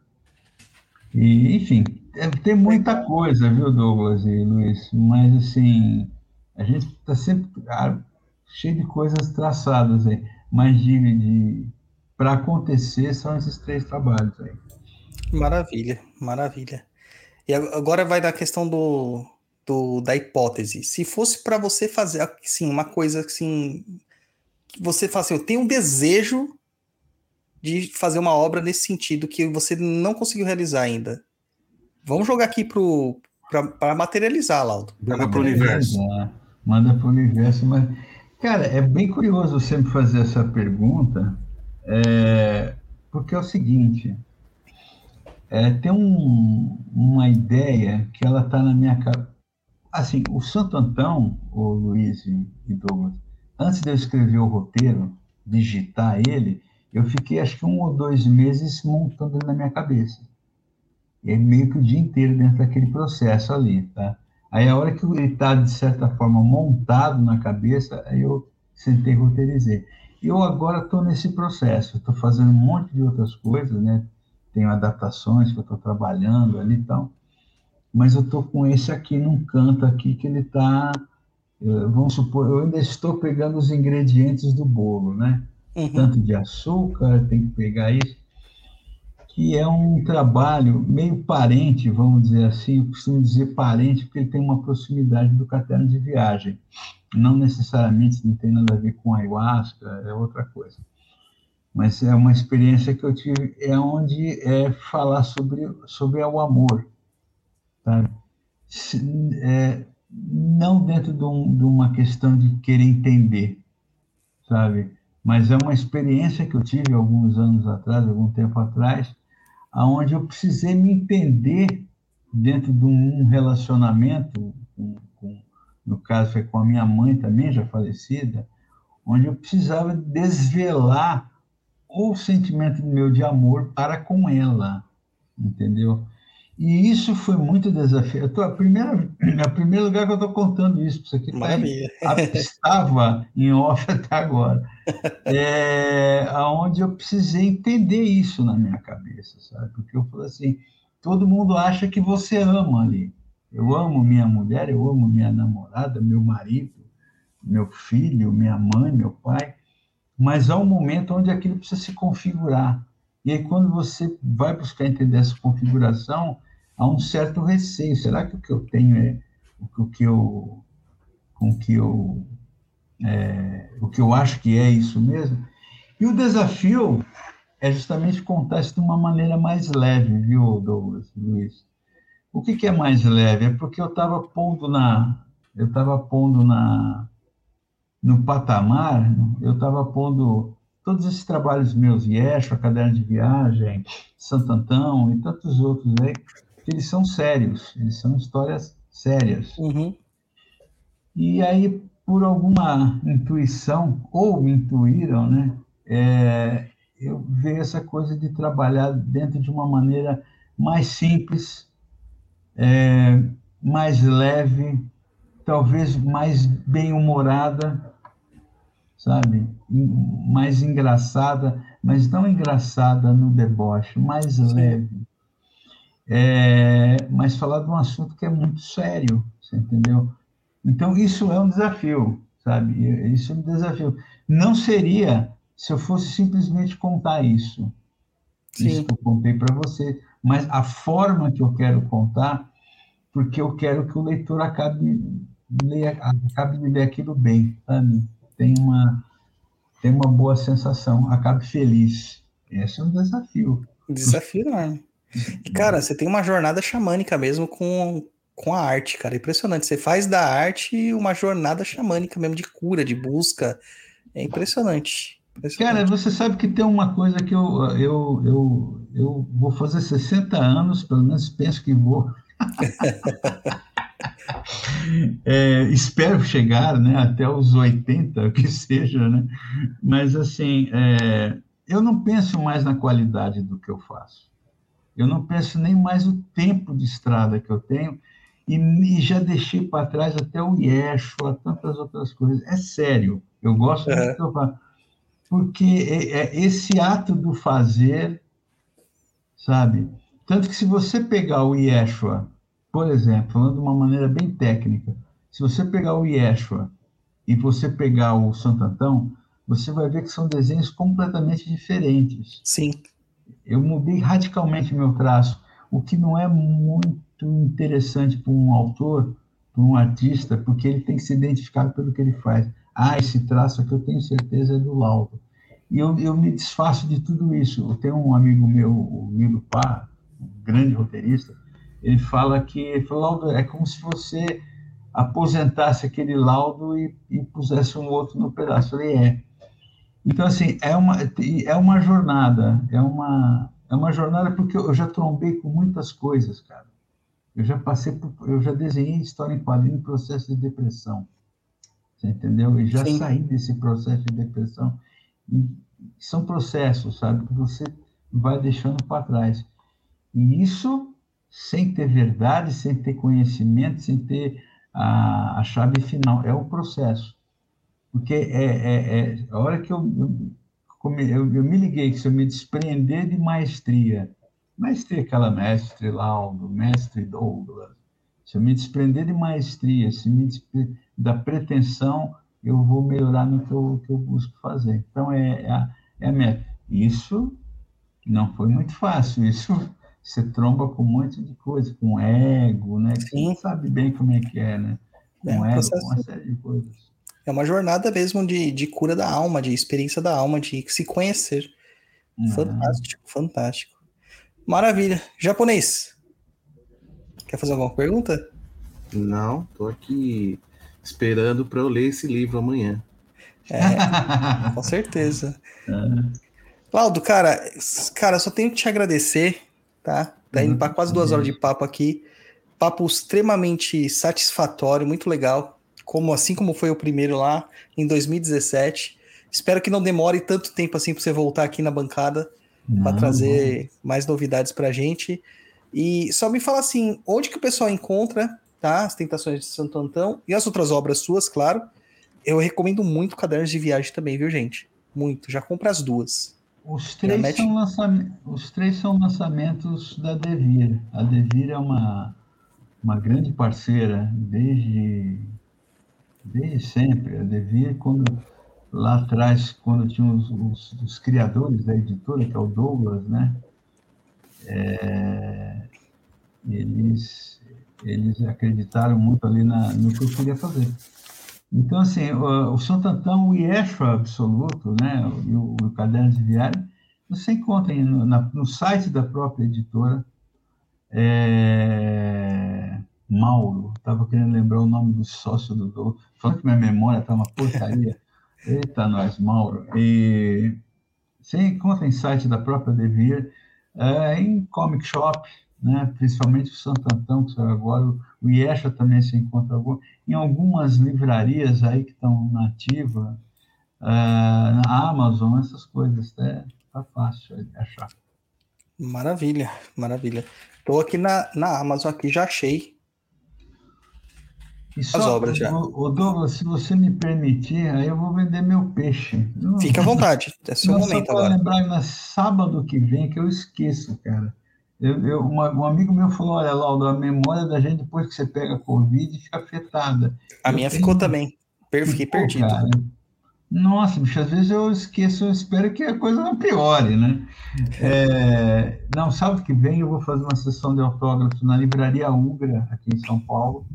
Speaker 4: E, enfim, é, tem muita coisa, viu, Douglas e Luiz? Mas, assim, a gente está sempre ah, cheio de coisas traçadas aí. Mas de, de para acontecer são esses três trabalhos aí.
Speaker 2: Maravilha, maravilha. E agora vai da questão do, do, da hipótese. Se fosse para você fazer assim, uma coisa assim, que você fala assim, eu tenho um desejo de fazer uma obra nesse sentido que você não conseguiu realizar ainda. Vamos jogar aqui para materializar, Laudo.
Speaker 3: Manda para o universo.
Speaker 4: Manda para o universo, mas cara, é bem curioso sempre fazer essa pergunta, é, porque é o seguinte, é, tem um, uma ideia que ela está na minha cabeça assim, o Santo Antão, o Luiz e Douglas, antes de eu escrever o roteiro, digitar ele, eu fiquei acho que um ou dois meses montando ele na minha cabeça. É meio que o dia inteiro dentro daquele processo ali, tá? Aí a hora que ele está, de certa forma, montado na cabeça, aí eu sentei e. Eu agora estou nesse processo, estou fazendo um monte de outras coisas, né? Tenho adaptações que eu estou trabalhando ali e tal mas eu estou com esse aqui num canto aqui que ele está, eh, vamos supor, eu ainda estou pegando os ingredientes do bolo, né? Uhum. Tanto de açúcar, tem que pegar isso, que é um trabalho meio parente, vamos dizer assim, eu costumo dizer parente porque ele tem uma proximidade do caderno de viagem. Não necessariamente não tem nada a ver com ayahuasca, é outra coisa. Mas é uma experiência que eu tive, é onde é falar sobre, sobre o amor Sabe? É, não dentro de, um, de, uma questão de querer entender, sabe? Mas é uma experiência que eu tive alguns anos atrás, algum tempo atrás, aonde eu precisei me entender dentro de um relacionamento, com, com, no caso foi com a minha mãe também, já falecida, onde eu precisava desvelar o sentimento meu de amor para com ela, entendeu? E isso foi muito desafiador. Tô, a primeira, a primeiro lugar que eu estou contando isso, isso aqui tá estava em off [LAUGHS] até agora, é, aonde eu precisei entender isso na minha cabeça, sabe? Porque eu falei assim, todo mundo acha que você ama ali. Eu amo minha mulher, eu amo minha namorada, meu marido, meu filho, minha mãe, meu pai, mas há um momento onde aquilo precisa se configurar. E aí, quando você vai buscar entender essa configuração, há um certo receio. Será que o que eu tenho é o que eu, com que eu, é, o que eu acho que é isso mesmo? E o desafio é justamente contar isso de uma maneira mais leve, viu, Douglas, Luiz? O que, que é mais leve? É porque eu estava pondo na, eu estava pondo na, no patamar, eu estava pondo todos esses trabalhos meus, Yeshua, Caderno de Viagem, Santo Antão e tantos outros aí, que eles são sérios, eles são histórias sérias.
Speaker 2: Uhum.
Speaker 4: E aí, por alguma intuição, ou me intuíram, né? É, eu vejo essa coisa de trabalhar dentro de uma maneira mais simples, é, mais leve, talvez mais bem-humorada, sabe? Mais engraçada, mas não engraçada no deboche, mais Sim. leve. É, mas falar de um assunto que é muito sério, você entendeu? Então, isso é um desafio, sabe? Isso é um desafio. Não seria se eu fosse simplesmente contar isso. Sim. Isso que eu contei para você. Mas a forma que eu quero contar, porque eu quero que o leitor acabe, leia, acabe de ler aquilo bem, sabe? Tem uma, tem uma boa sensação, acabe feliz. Esse é um desafio.
Speaker 2: Desafio, né? E, cara, você tem uma jornada xamânica mesmo com, com a arte, cara. Impressionante. Você faz da arte uma jornada xamânica mesmo de cura, de busca. É impressionante. impressionante.
Speaker 4: Cara, você sabe que tem uma coisa que eu, eu, eu, eu vou fazer 60 anos, pelo menos penso que vou. [LAUGHS] é, espero chegar né, até os 80, que seja, né? Mas, assim, é, eu não penso mais na qualidade do que eu faço. Eu não penso nem mais o tempo de estrada que eu tenho, e, e já deixei para trás até o Yeshua, tantas outras coisas. É sério, eu gosto muito do porque é, é esse ato do fazer, sabe? Tanto que se você pegar o Yeshua, por exemplo, falando de uma maneira bem técnica, se você pegar o Yeshua e você pegar o Santo Antão, você vai ver que são desenhos completamente diferentes.
Speaker 2: Sim.
Speaker 4: Eu mudei radicalmente meu traço, o que não é muito interessante para um autor, para um artista, porque ele tem que se identificar pelo que ele faz. Ah, esse traço aqui eu tenho certeza é do Laudo. E eu, eu me desfaço de tudo isso. Eu tenho um amigo meu, o Milo Pá, um grande roteirista, ele fala que ele Laudo, é como se você aposentasse aquele laudo e, e pusesse um outro no pedaço. Ele é. Então, assim, é uma, é uma jornada, é uma, é uma jornada porque eu já trombei com muitas coisas, cara. Eu já passei por, eu já desenhei história em quadrinho em processo de depressão. Você entendeu? E já Sim. saí desse processo de depressão. E são processos, sabe, que você vai deixando para trás. E isso sem ter verdade, sem ter conhecimento, sem ter a, a chave final. É o processo. Porque é, é, é a hora que eu, eu, eu, eu me liguei que se eu me desprender de maestria Mestre aquela mestre Laudo, mestre Douglas. Se eu me desprender de maestria, se me desprender da pretensão, eu vou melhorar no que eu, que eu busco fazer. Então, é, é, a, é a meta. Isso não foi muito fácil. Isso você tromba com um monte de coisa, com ego, né? Sim. Você sabe bem como é que é, né? Com é ego, com uma série de coisas.
Speaker 2: É uma jornada mesmo de, de cura da alma, de experiência da alma, de se conhecer. Uhum. Fantástico, fantástico. Maravilha. Japonês. Quer fazer alguma pergunta?
Speaker 3: Não, tô aqui esperando para eu ler esse livro amanhã.
Speaker 2: É, [LAUGHS] com certeza. Claudio, cara, cara, só tenho que te agradecer, tá? Tá indo para quase duas horas de papo aqui. Papo extremamente satisfatório, muito legal. Como assim como foi o primeiro lá em 2017. Espero que não demore tanto tempo assim para você voltar aqui na bancada para trazer mais novidades para a gente. E só me fala assim, onde que o pessoal encontra tá, as Tentações de Santo Antão e as outras obras suas, claro. Eu recomendo muito Cadernos de Viagem também, viu, gente? Muito. Já compra as duas.
Speaker 4: Os três, são lançam... Os três são lançamentos da Devir. A Devir é uma, uma grande parceira desde, desde sempre. A Devir, quando lá atrás, quando tinha os, os, os, criadores da editora, que é o Douglas, né? É, eles, eles acreditaram muito ali na, no que eu queria fazer. Então, assim, o, o o Yeshua absoluto, né? E o, o Caderno de Viário, você encontra no, na, no site da própria editora. É, Mauro, estava querendo lembrar o nome do sócio do Douglas, falando que minha memória está uma porcaria. [LAUGHS] Eita, nós, Mauro. E você encontra em site da própria Devir, é, em comic shop, né? principalmente o Santo Antão, que saiu agora, o Iesha também se encontra algum, em algumas livrarias aí que estão nativa, uh, na Amazon, essas coisas, é, tá fácil de achar.
Speaker 2: Maravilha, maravilha. Estou aqui na, na Amazon, aqui já achei
Speaker 4: e só, as obras já. O, Douglas, se você me permitir, aí eu vou vender meu peixe.
Speaker 2: Fica à vontade, é seu Não, momento
Speaker 4: só agora. lembrar na sábado que vem que eu esqueço, cara. Eu, eu, uma, um amigo meu falou: olha, Laudo, a memória da gente depois que você pega Covid fica afetada.
Speaker 2: A
Speaker 4: eu
Speaker 2: minha tenho... ficou também. Fiquei perdido. Cara.
Speaker 4: Nossa, bicho, às vezes eu esqueço, eu espero que a coisa não piore, né? É, não, sábado que vem eu vou fazer uma sessão de autógrafos na Livraria Ugra, aqui em São Paulo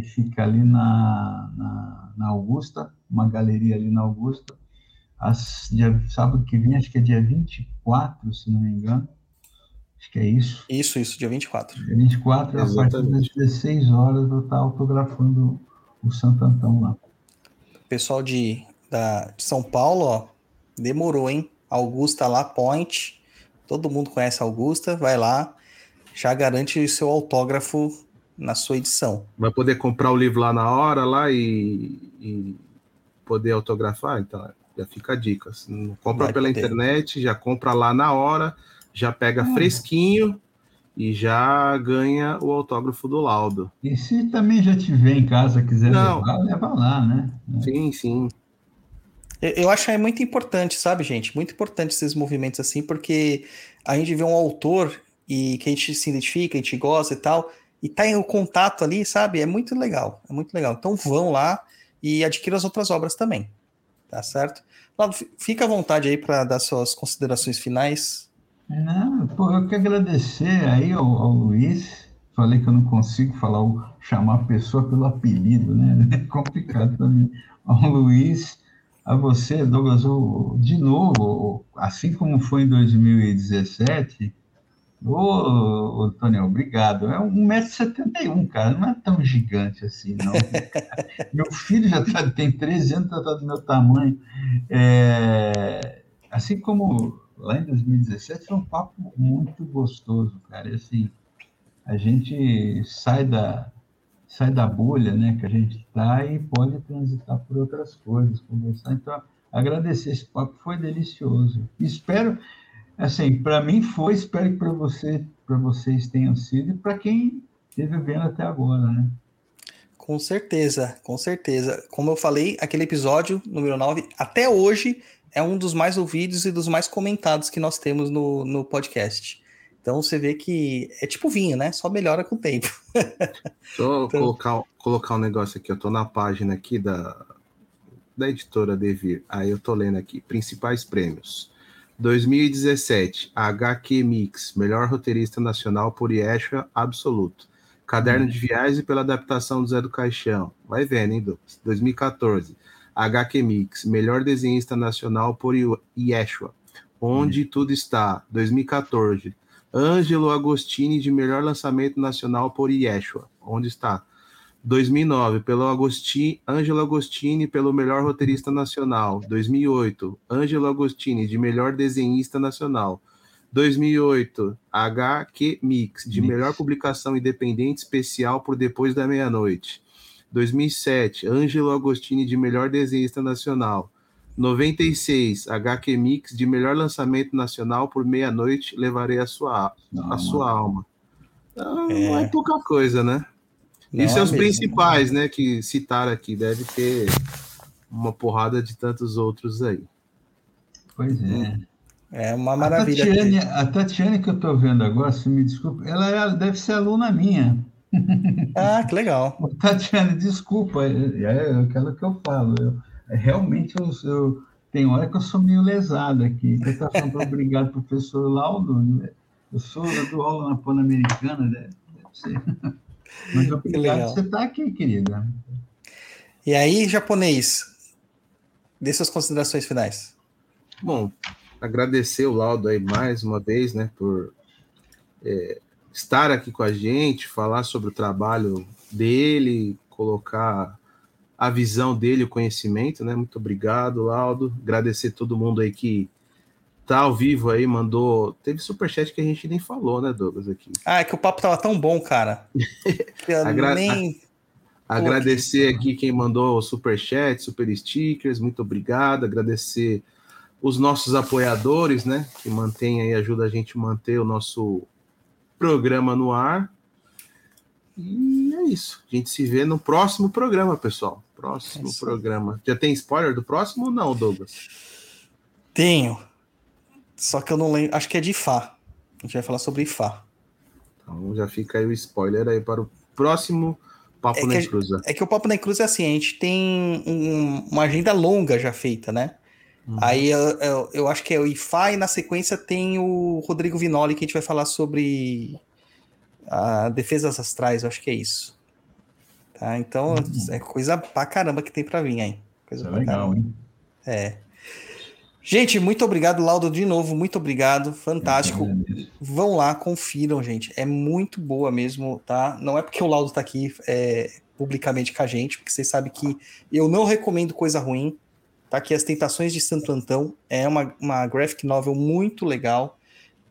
Speaker 4: que fica ali na, na, na, Augusta, uma galeria ali na Augusta. As, dia, sábado que vem, acho que é dia 24, se não me engano. Acho que é isso.
Speaker 2: Isso, isso, dia 24.
Speaker 4: Dia 24, Exatamente. a partir das 16 horas, eu estar autografando o Santo Antão lá.
Speaker 2: Pessoal de, da, de São Paulo, ó, demorou, hein? Augusta lá, Point. Todo mundo conhece Augusta, vai lá, já garante o seu autógrafo na sua edição.
Speaker 3: Vai poder comprar o livro lá na hora lá e, e poder autografar, então já fica a dica. Não compra Vai pela poder. internet, já compra lá na hora, já pega hum. fresquinho e já ganha o autógrafo do laudo.
Speaker 4: E se também já tiver em casa, quiser Não. levar, leva lá, né?
Speaker 3: Sim, sim.
Speaker 2: Eu acho que é muito importante, sabe, gente? Muito importante esses movimentos assim, porque a gente vê um autor e que a gente se identifica, a gente gosta e tal, e tá em o contato ali, sabe? É muito legal, é muito legal. Então vão lá e adquiram as outras obras também, tá certo? Lado, fica à vontade aí para dar suas considerações finais.
Speaker 4: Não, pô, eu quero agradecer aí ao, ao Luiz. Falei que eu não consigo falar, chamar a pessoa pelo apelido, né? [LAUGHS] É complicado mim. Ao Luiz, a você, Douglas, de novo, assim como foi em 2017, Ô, Tony, obrigado. É 1,71m, cara, não é tão gigante assim, não. [LAUGHS] meu filho já tá, tem 13 anos, está do meu tamanho. É, assim como lá em 2017, foi um papo muito gostoso, cara. E, assim, a gente sai da, sai da bolha né, que a gente está e pode transitar por outras coisas, conversar. Então, agradecer esse papo, foi delicioso. Espero assim, para mim foi, espero que para você, para vocês tenham sido e para quem esteve vendo até agora, né?
Speaker 2: Com certeza, com certeza. Como eu falei, aquele episódio número 9, até hoje, é um dos mais ouvidos e dos mais comentados que nós temos no, no podcast. Então você vê que é tipo vinho, né? Só melhora com o tempo. [LAUGHS]
Speaker 3: Deixa eu então... colocar, colocar um negócio aqui. Eu tô na página aqui da, da editora Devir. Aí eu tô lendo aqui. Principais prêmios. 2017, HQ Mix, melhor roteirista nacional por Yeshua Absoluto. Caderno de Viagem pela adaptação do Zé do Caixão. Vai vendo, hein, Douglas? 2014, HQ Mix, melhor desenhista nacional por Yeshua. Onde hum. tudo está. 2014, Ângelo Agostini de melhor lançamento nacional por Yeshua. Onde está? 2009, pelo Agosti, Ângelo Agostini pelo melhor roteirista nacional. 2008, Ângelo Agostini de melhor desenhista nacional. 2008, HQ Mix de Mix. melhor publicação independente especial por Depois da Meia-Noite. 2007, Ângelo Agostini de melhor desenhista nacional. 96, HQ Mix de melhor lançamento nacional por Meia-Noite, levarei a sua, a sua alma. Não é. não é pouca coisa, né? Isso é os principais, né, que citaram aqui. Deve ter uma porrada de tantos outros aí.
Speaker 4: Pois é.
Speaker 2: É uma maravilha.
Speaker 4: A Tatiane, a Tatiane que eu estou vendo agora, se me desculpa, ela é, deve ser aluna minha. [LAUGHS]
Speaker 2: Ah, que legal.
Speaker 4: Tatiane, desculpa, é, é aquilo que eu falo. Eu, realmente, eu, eu, tem hora que eu sou meio lesado aqui. Eu estou falando obrigado, professor Laudo. Né? Eu sou do aula na Pan-Americana, deve, deve ser. [LAUGHS] Muito obrigado por você estar aqui, querida.
Speaker 2: E aí, japonês, dê suas considerações finais.
Speaker 3: Bom, agradecer o Laudo aí mais uma vez, né, por é, estar aqui com a gente, falar sobre o trabalho dele, colocar a visão dele, o conhecimento, né? Muito obrigado, Laudo. Agradecer todo mundo aí que tá ao vivo aí, mandou. Teve superchat que a gente nem falou, né, Douglas? Aqui.
Speaker 2: Ah, é que o papo tava tão bom, cara. Que [LAUGHS] eu
Speaker 3: Agra-
Speaker 2: nem.
Speaker 3: Agradecer aqui quem mandou o superchat, super stickers, muito obrigado. Agradecer os nossos apoiadores, né? Que mantém aí, ajuda a gente a manter o nosso programa no ar. E é isso. A gente se vê no próximo programa, pessoal. Próximo
Speaker 2: É
Speaker 3: programa. Já tem spoiler do próximo ou não, Douglas?
Speaker 2: Tenho. Só que eu não lembro. Acho que é de Fá. A gente vai falar sobre Fá.
Speaker 3: Então já fica aí o spoiler aí para o próximo Papo
Speaker 2: É
Speaker 3: na Cruza.
Speaker 2: É que o Papo na Cruz é assim, a gente tem um- uma agenda longa já feita, né?
Speaker 3: Uhum.
Speaker 2: Aí eu, eu, eu acho que é o IFA e na sequência tem o Rodrigo Vinoli que a gente vai falar sobre a defesas astrais, eu acho que é isso. Tá? Então é coisa pra caramba que tem pra vir aí. Coisa
Speaker 4: é
Speaker 2: pra
Speaker 4: legal,
Speaker 2: caramba.
Speaker 4: hein?
Speaker 2: É. Gente, muito obrigado, Laudo, de novo. Muito obrigado. Fantástico. Vão lá, confiram, gente. É muito boa mesmo, tá? Não é porque o Laudo tá aqui é, publicamente com a gente, porque vocês sabem que eu não recomendo coisa ruim. Tá aqui As Tentações de Santo Antão. É uma, uma graphic novel muito legal,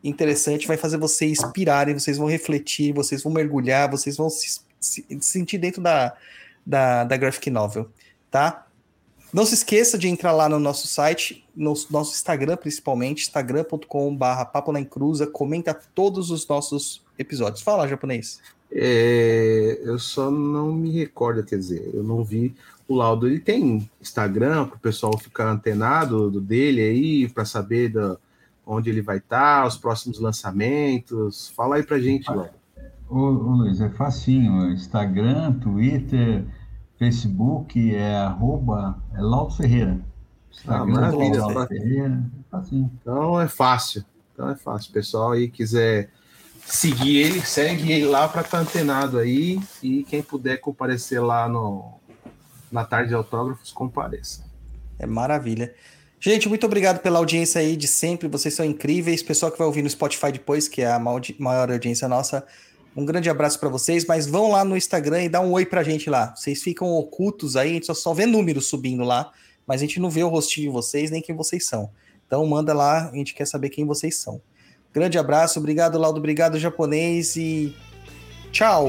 Speaker 2: interessante. Vai fazer vocês pirarem, vocês vão refletir, vocês vão mergulhar, vocês vão se, se- sentir dentro da, da, da graphic novel, tá? Não se esqueça de entrar lá no nosso site, no nosso Instagram principalmente, instagram.com.br papo na encruza, comenta todos os nossos episódios. Fala, japonês.
Speaker 3: É, eu só não me recordo, quer dizer, eu não vi o laudo. Ele tem Instagram para o pessoal ficar antenado do dele aí, para saber da, onde ele vai estar, os próximos lançamentos. Fala aí pra gente, Laudo.
Speaker 4: Ô, ô, Luiz, é facinho. Instagram, Twitter, Facebook, é arroba, é Laudo Ferreira.
Speaker 3: Ah,
Speaker 4: Instagram,
Speaker 3: maravilha.
Speaker 4: Laudo Ferreira, facinho.
Speaker 3: Então é fácil. Então é fácil. Pessoal aí quiser seguir ele, segue ele lá para estar antenado aí. E quem puder comparecer lá no, na tarde de autógrafos, compareça.
Speaker 2: É maravilha. Gente, muito obrigado pela audiência aí de sempre. Vocês são incríveis. Pessoal que vai ouvir no Spotify depois, que é a maior audiência nossa. Um grande abraço para vocês, mas vão lá no Instagram e dá um oi pra gente lá. Vocês ficam ocultos aí, a gente só, só vê números subindo lá, mas a gente não vê o rostinho de vocês nem quem vocês são. Então manda lá, a gente quer saber quem vocês são. Grande abraço, obrigado Laudo, obrigado japonês e tchau.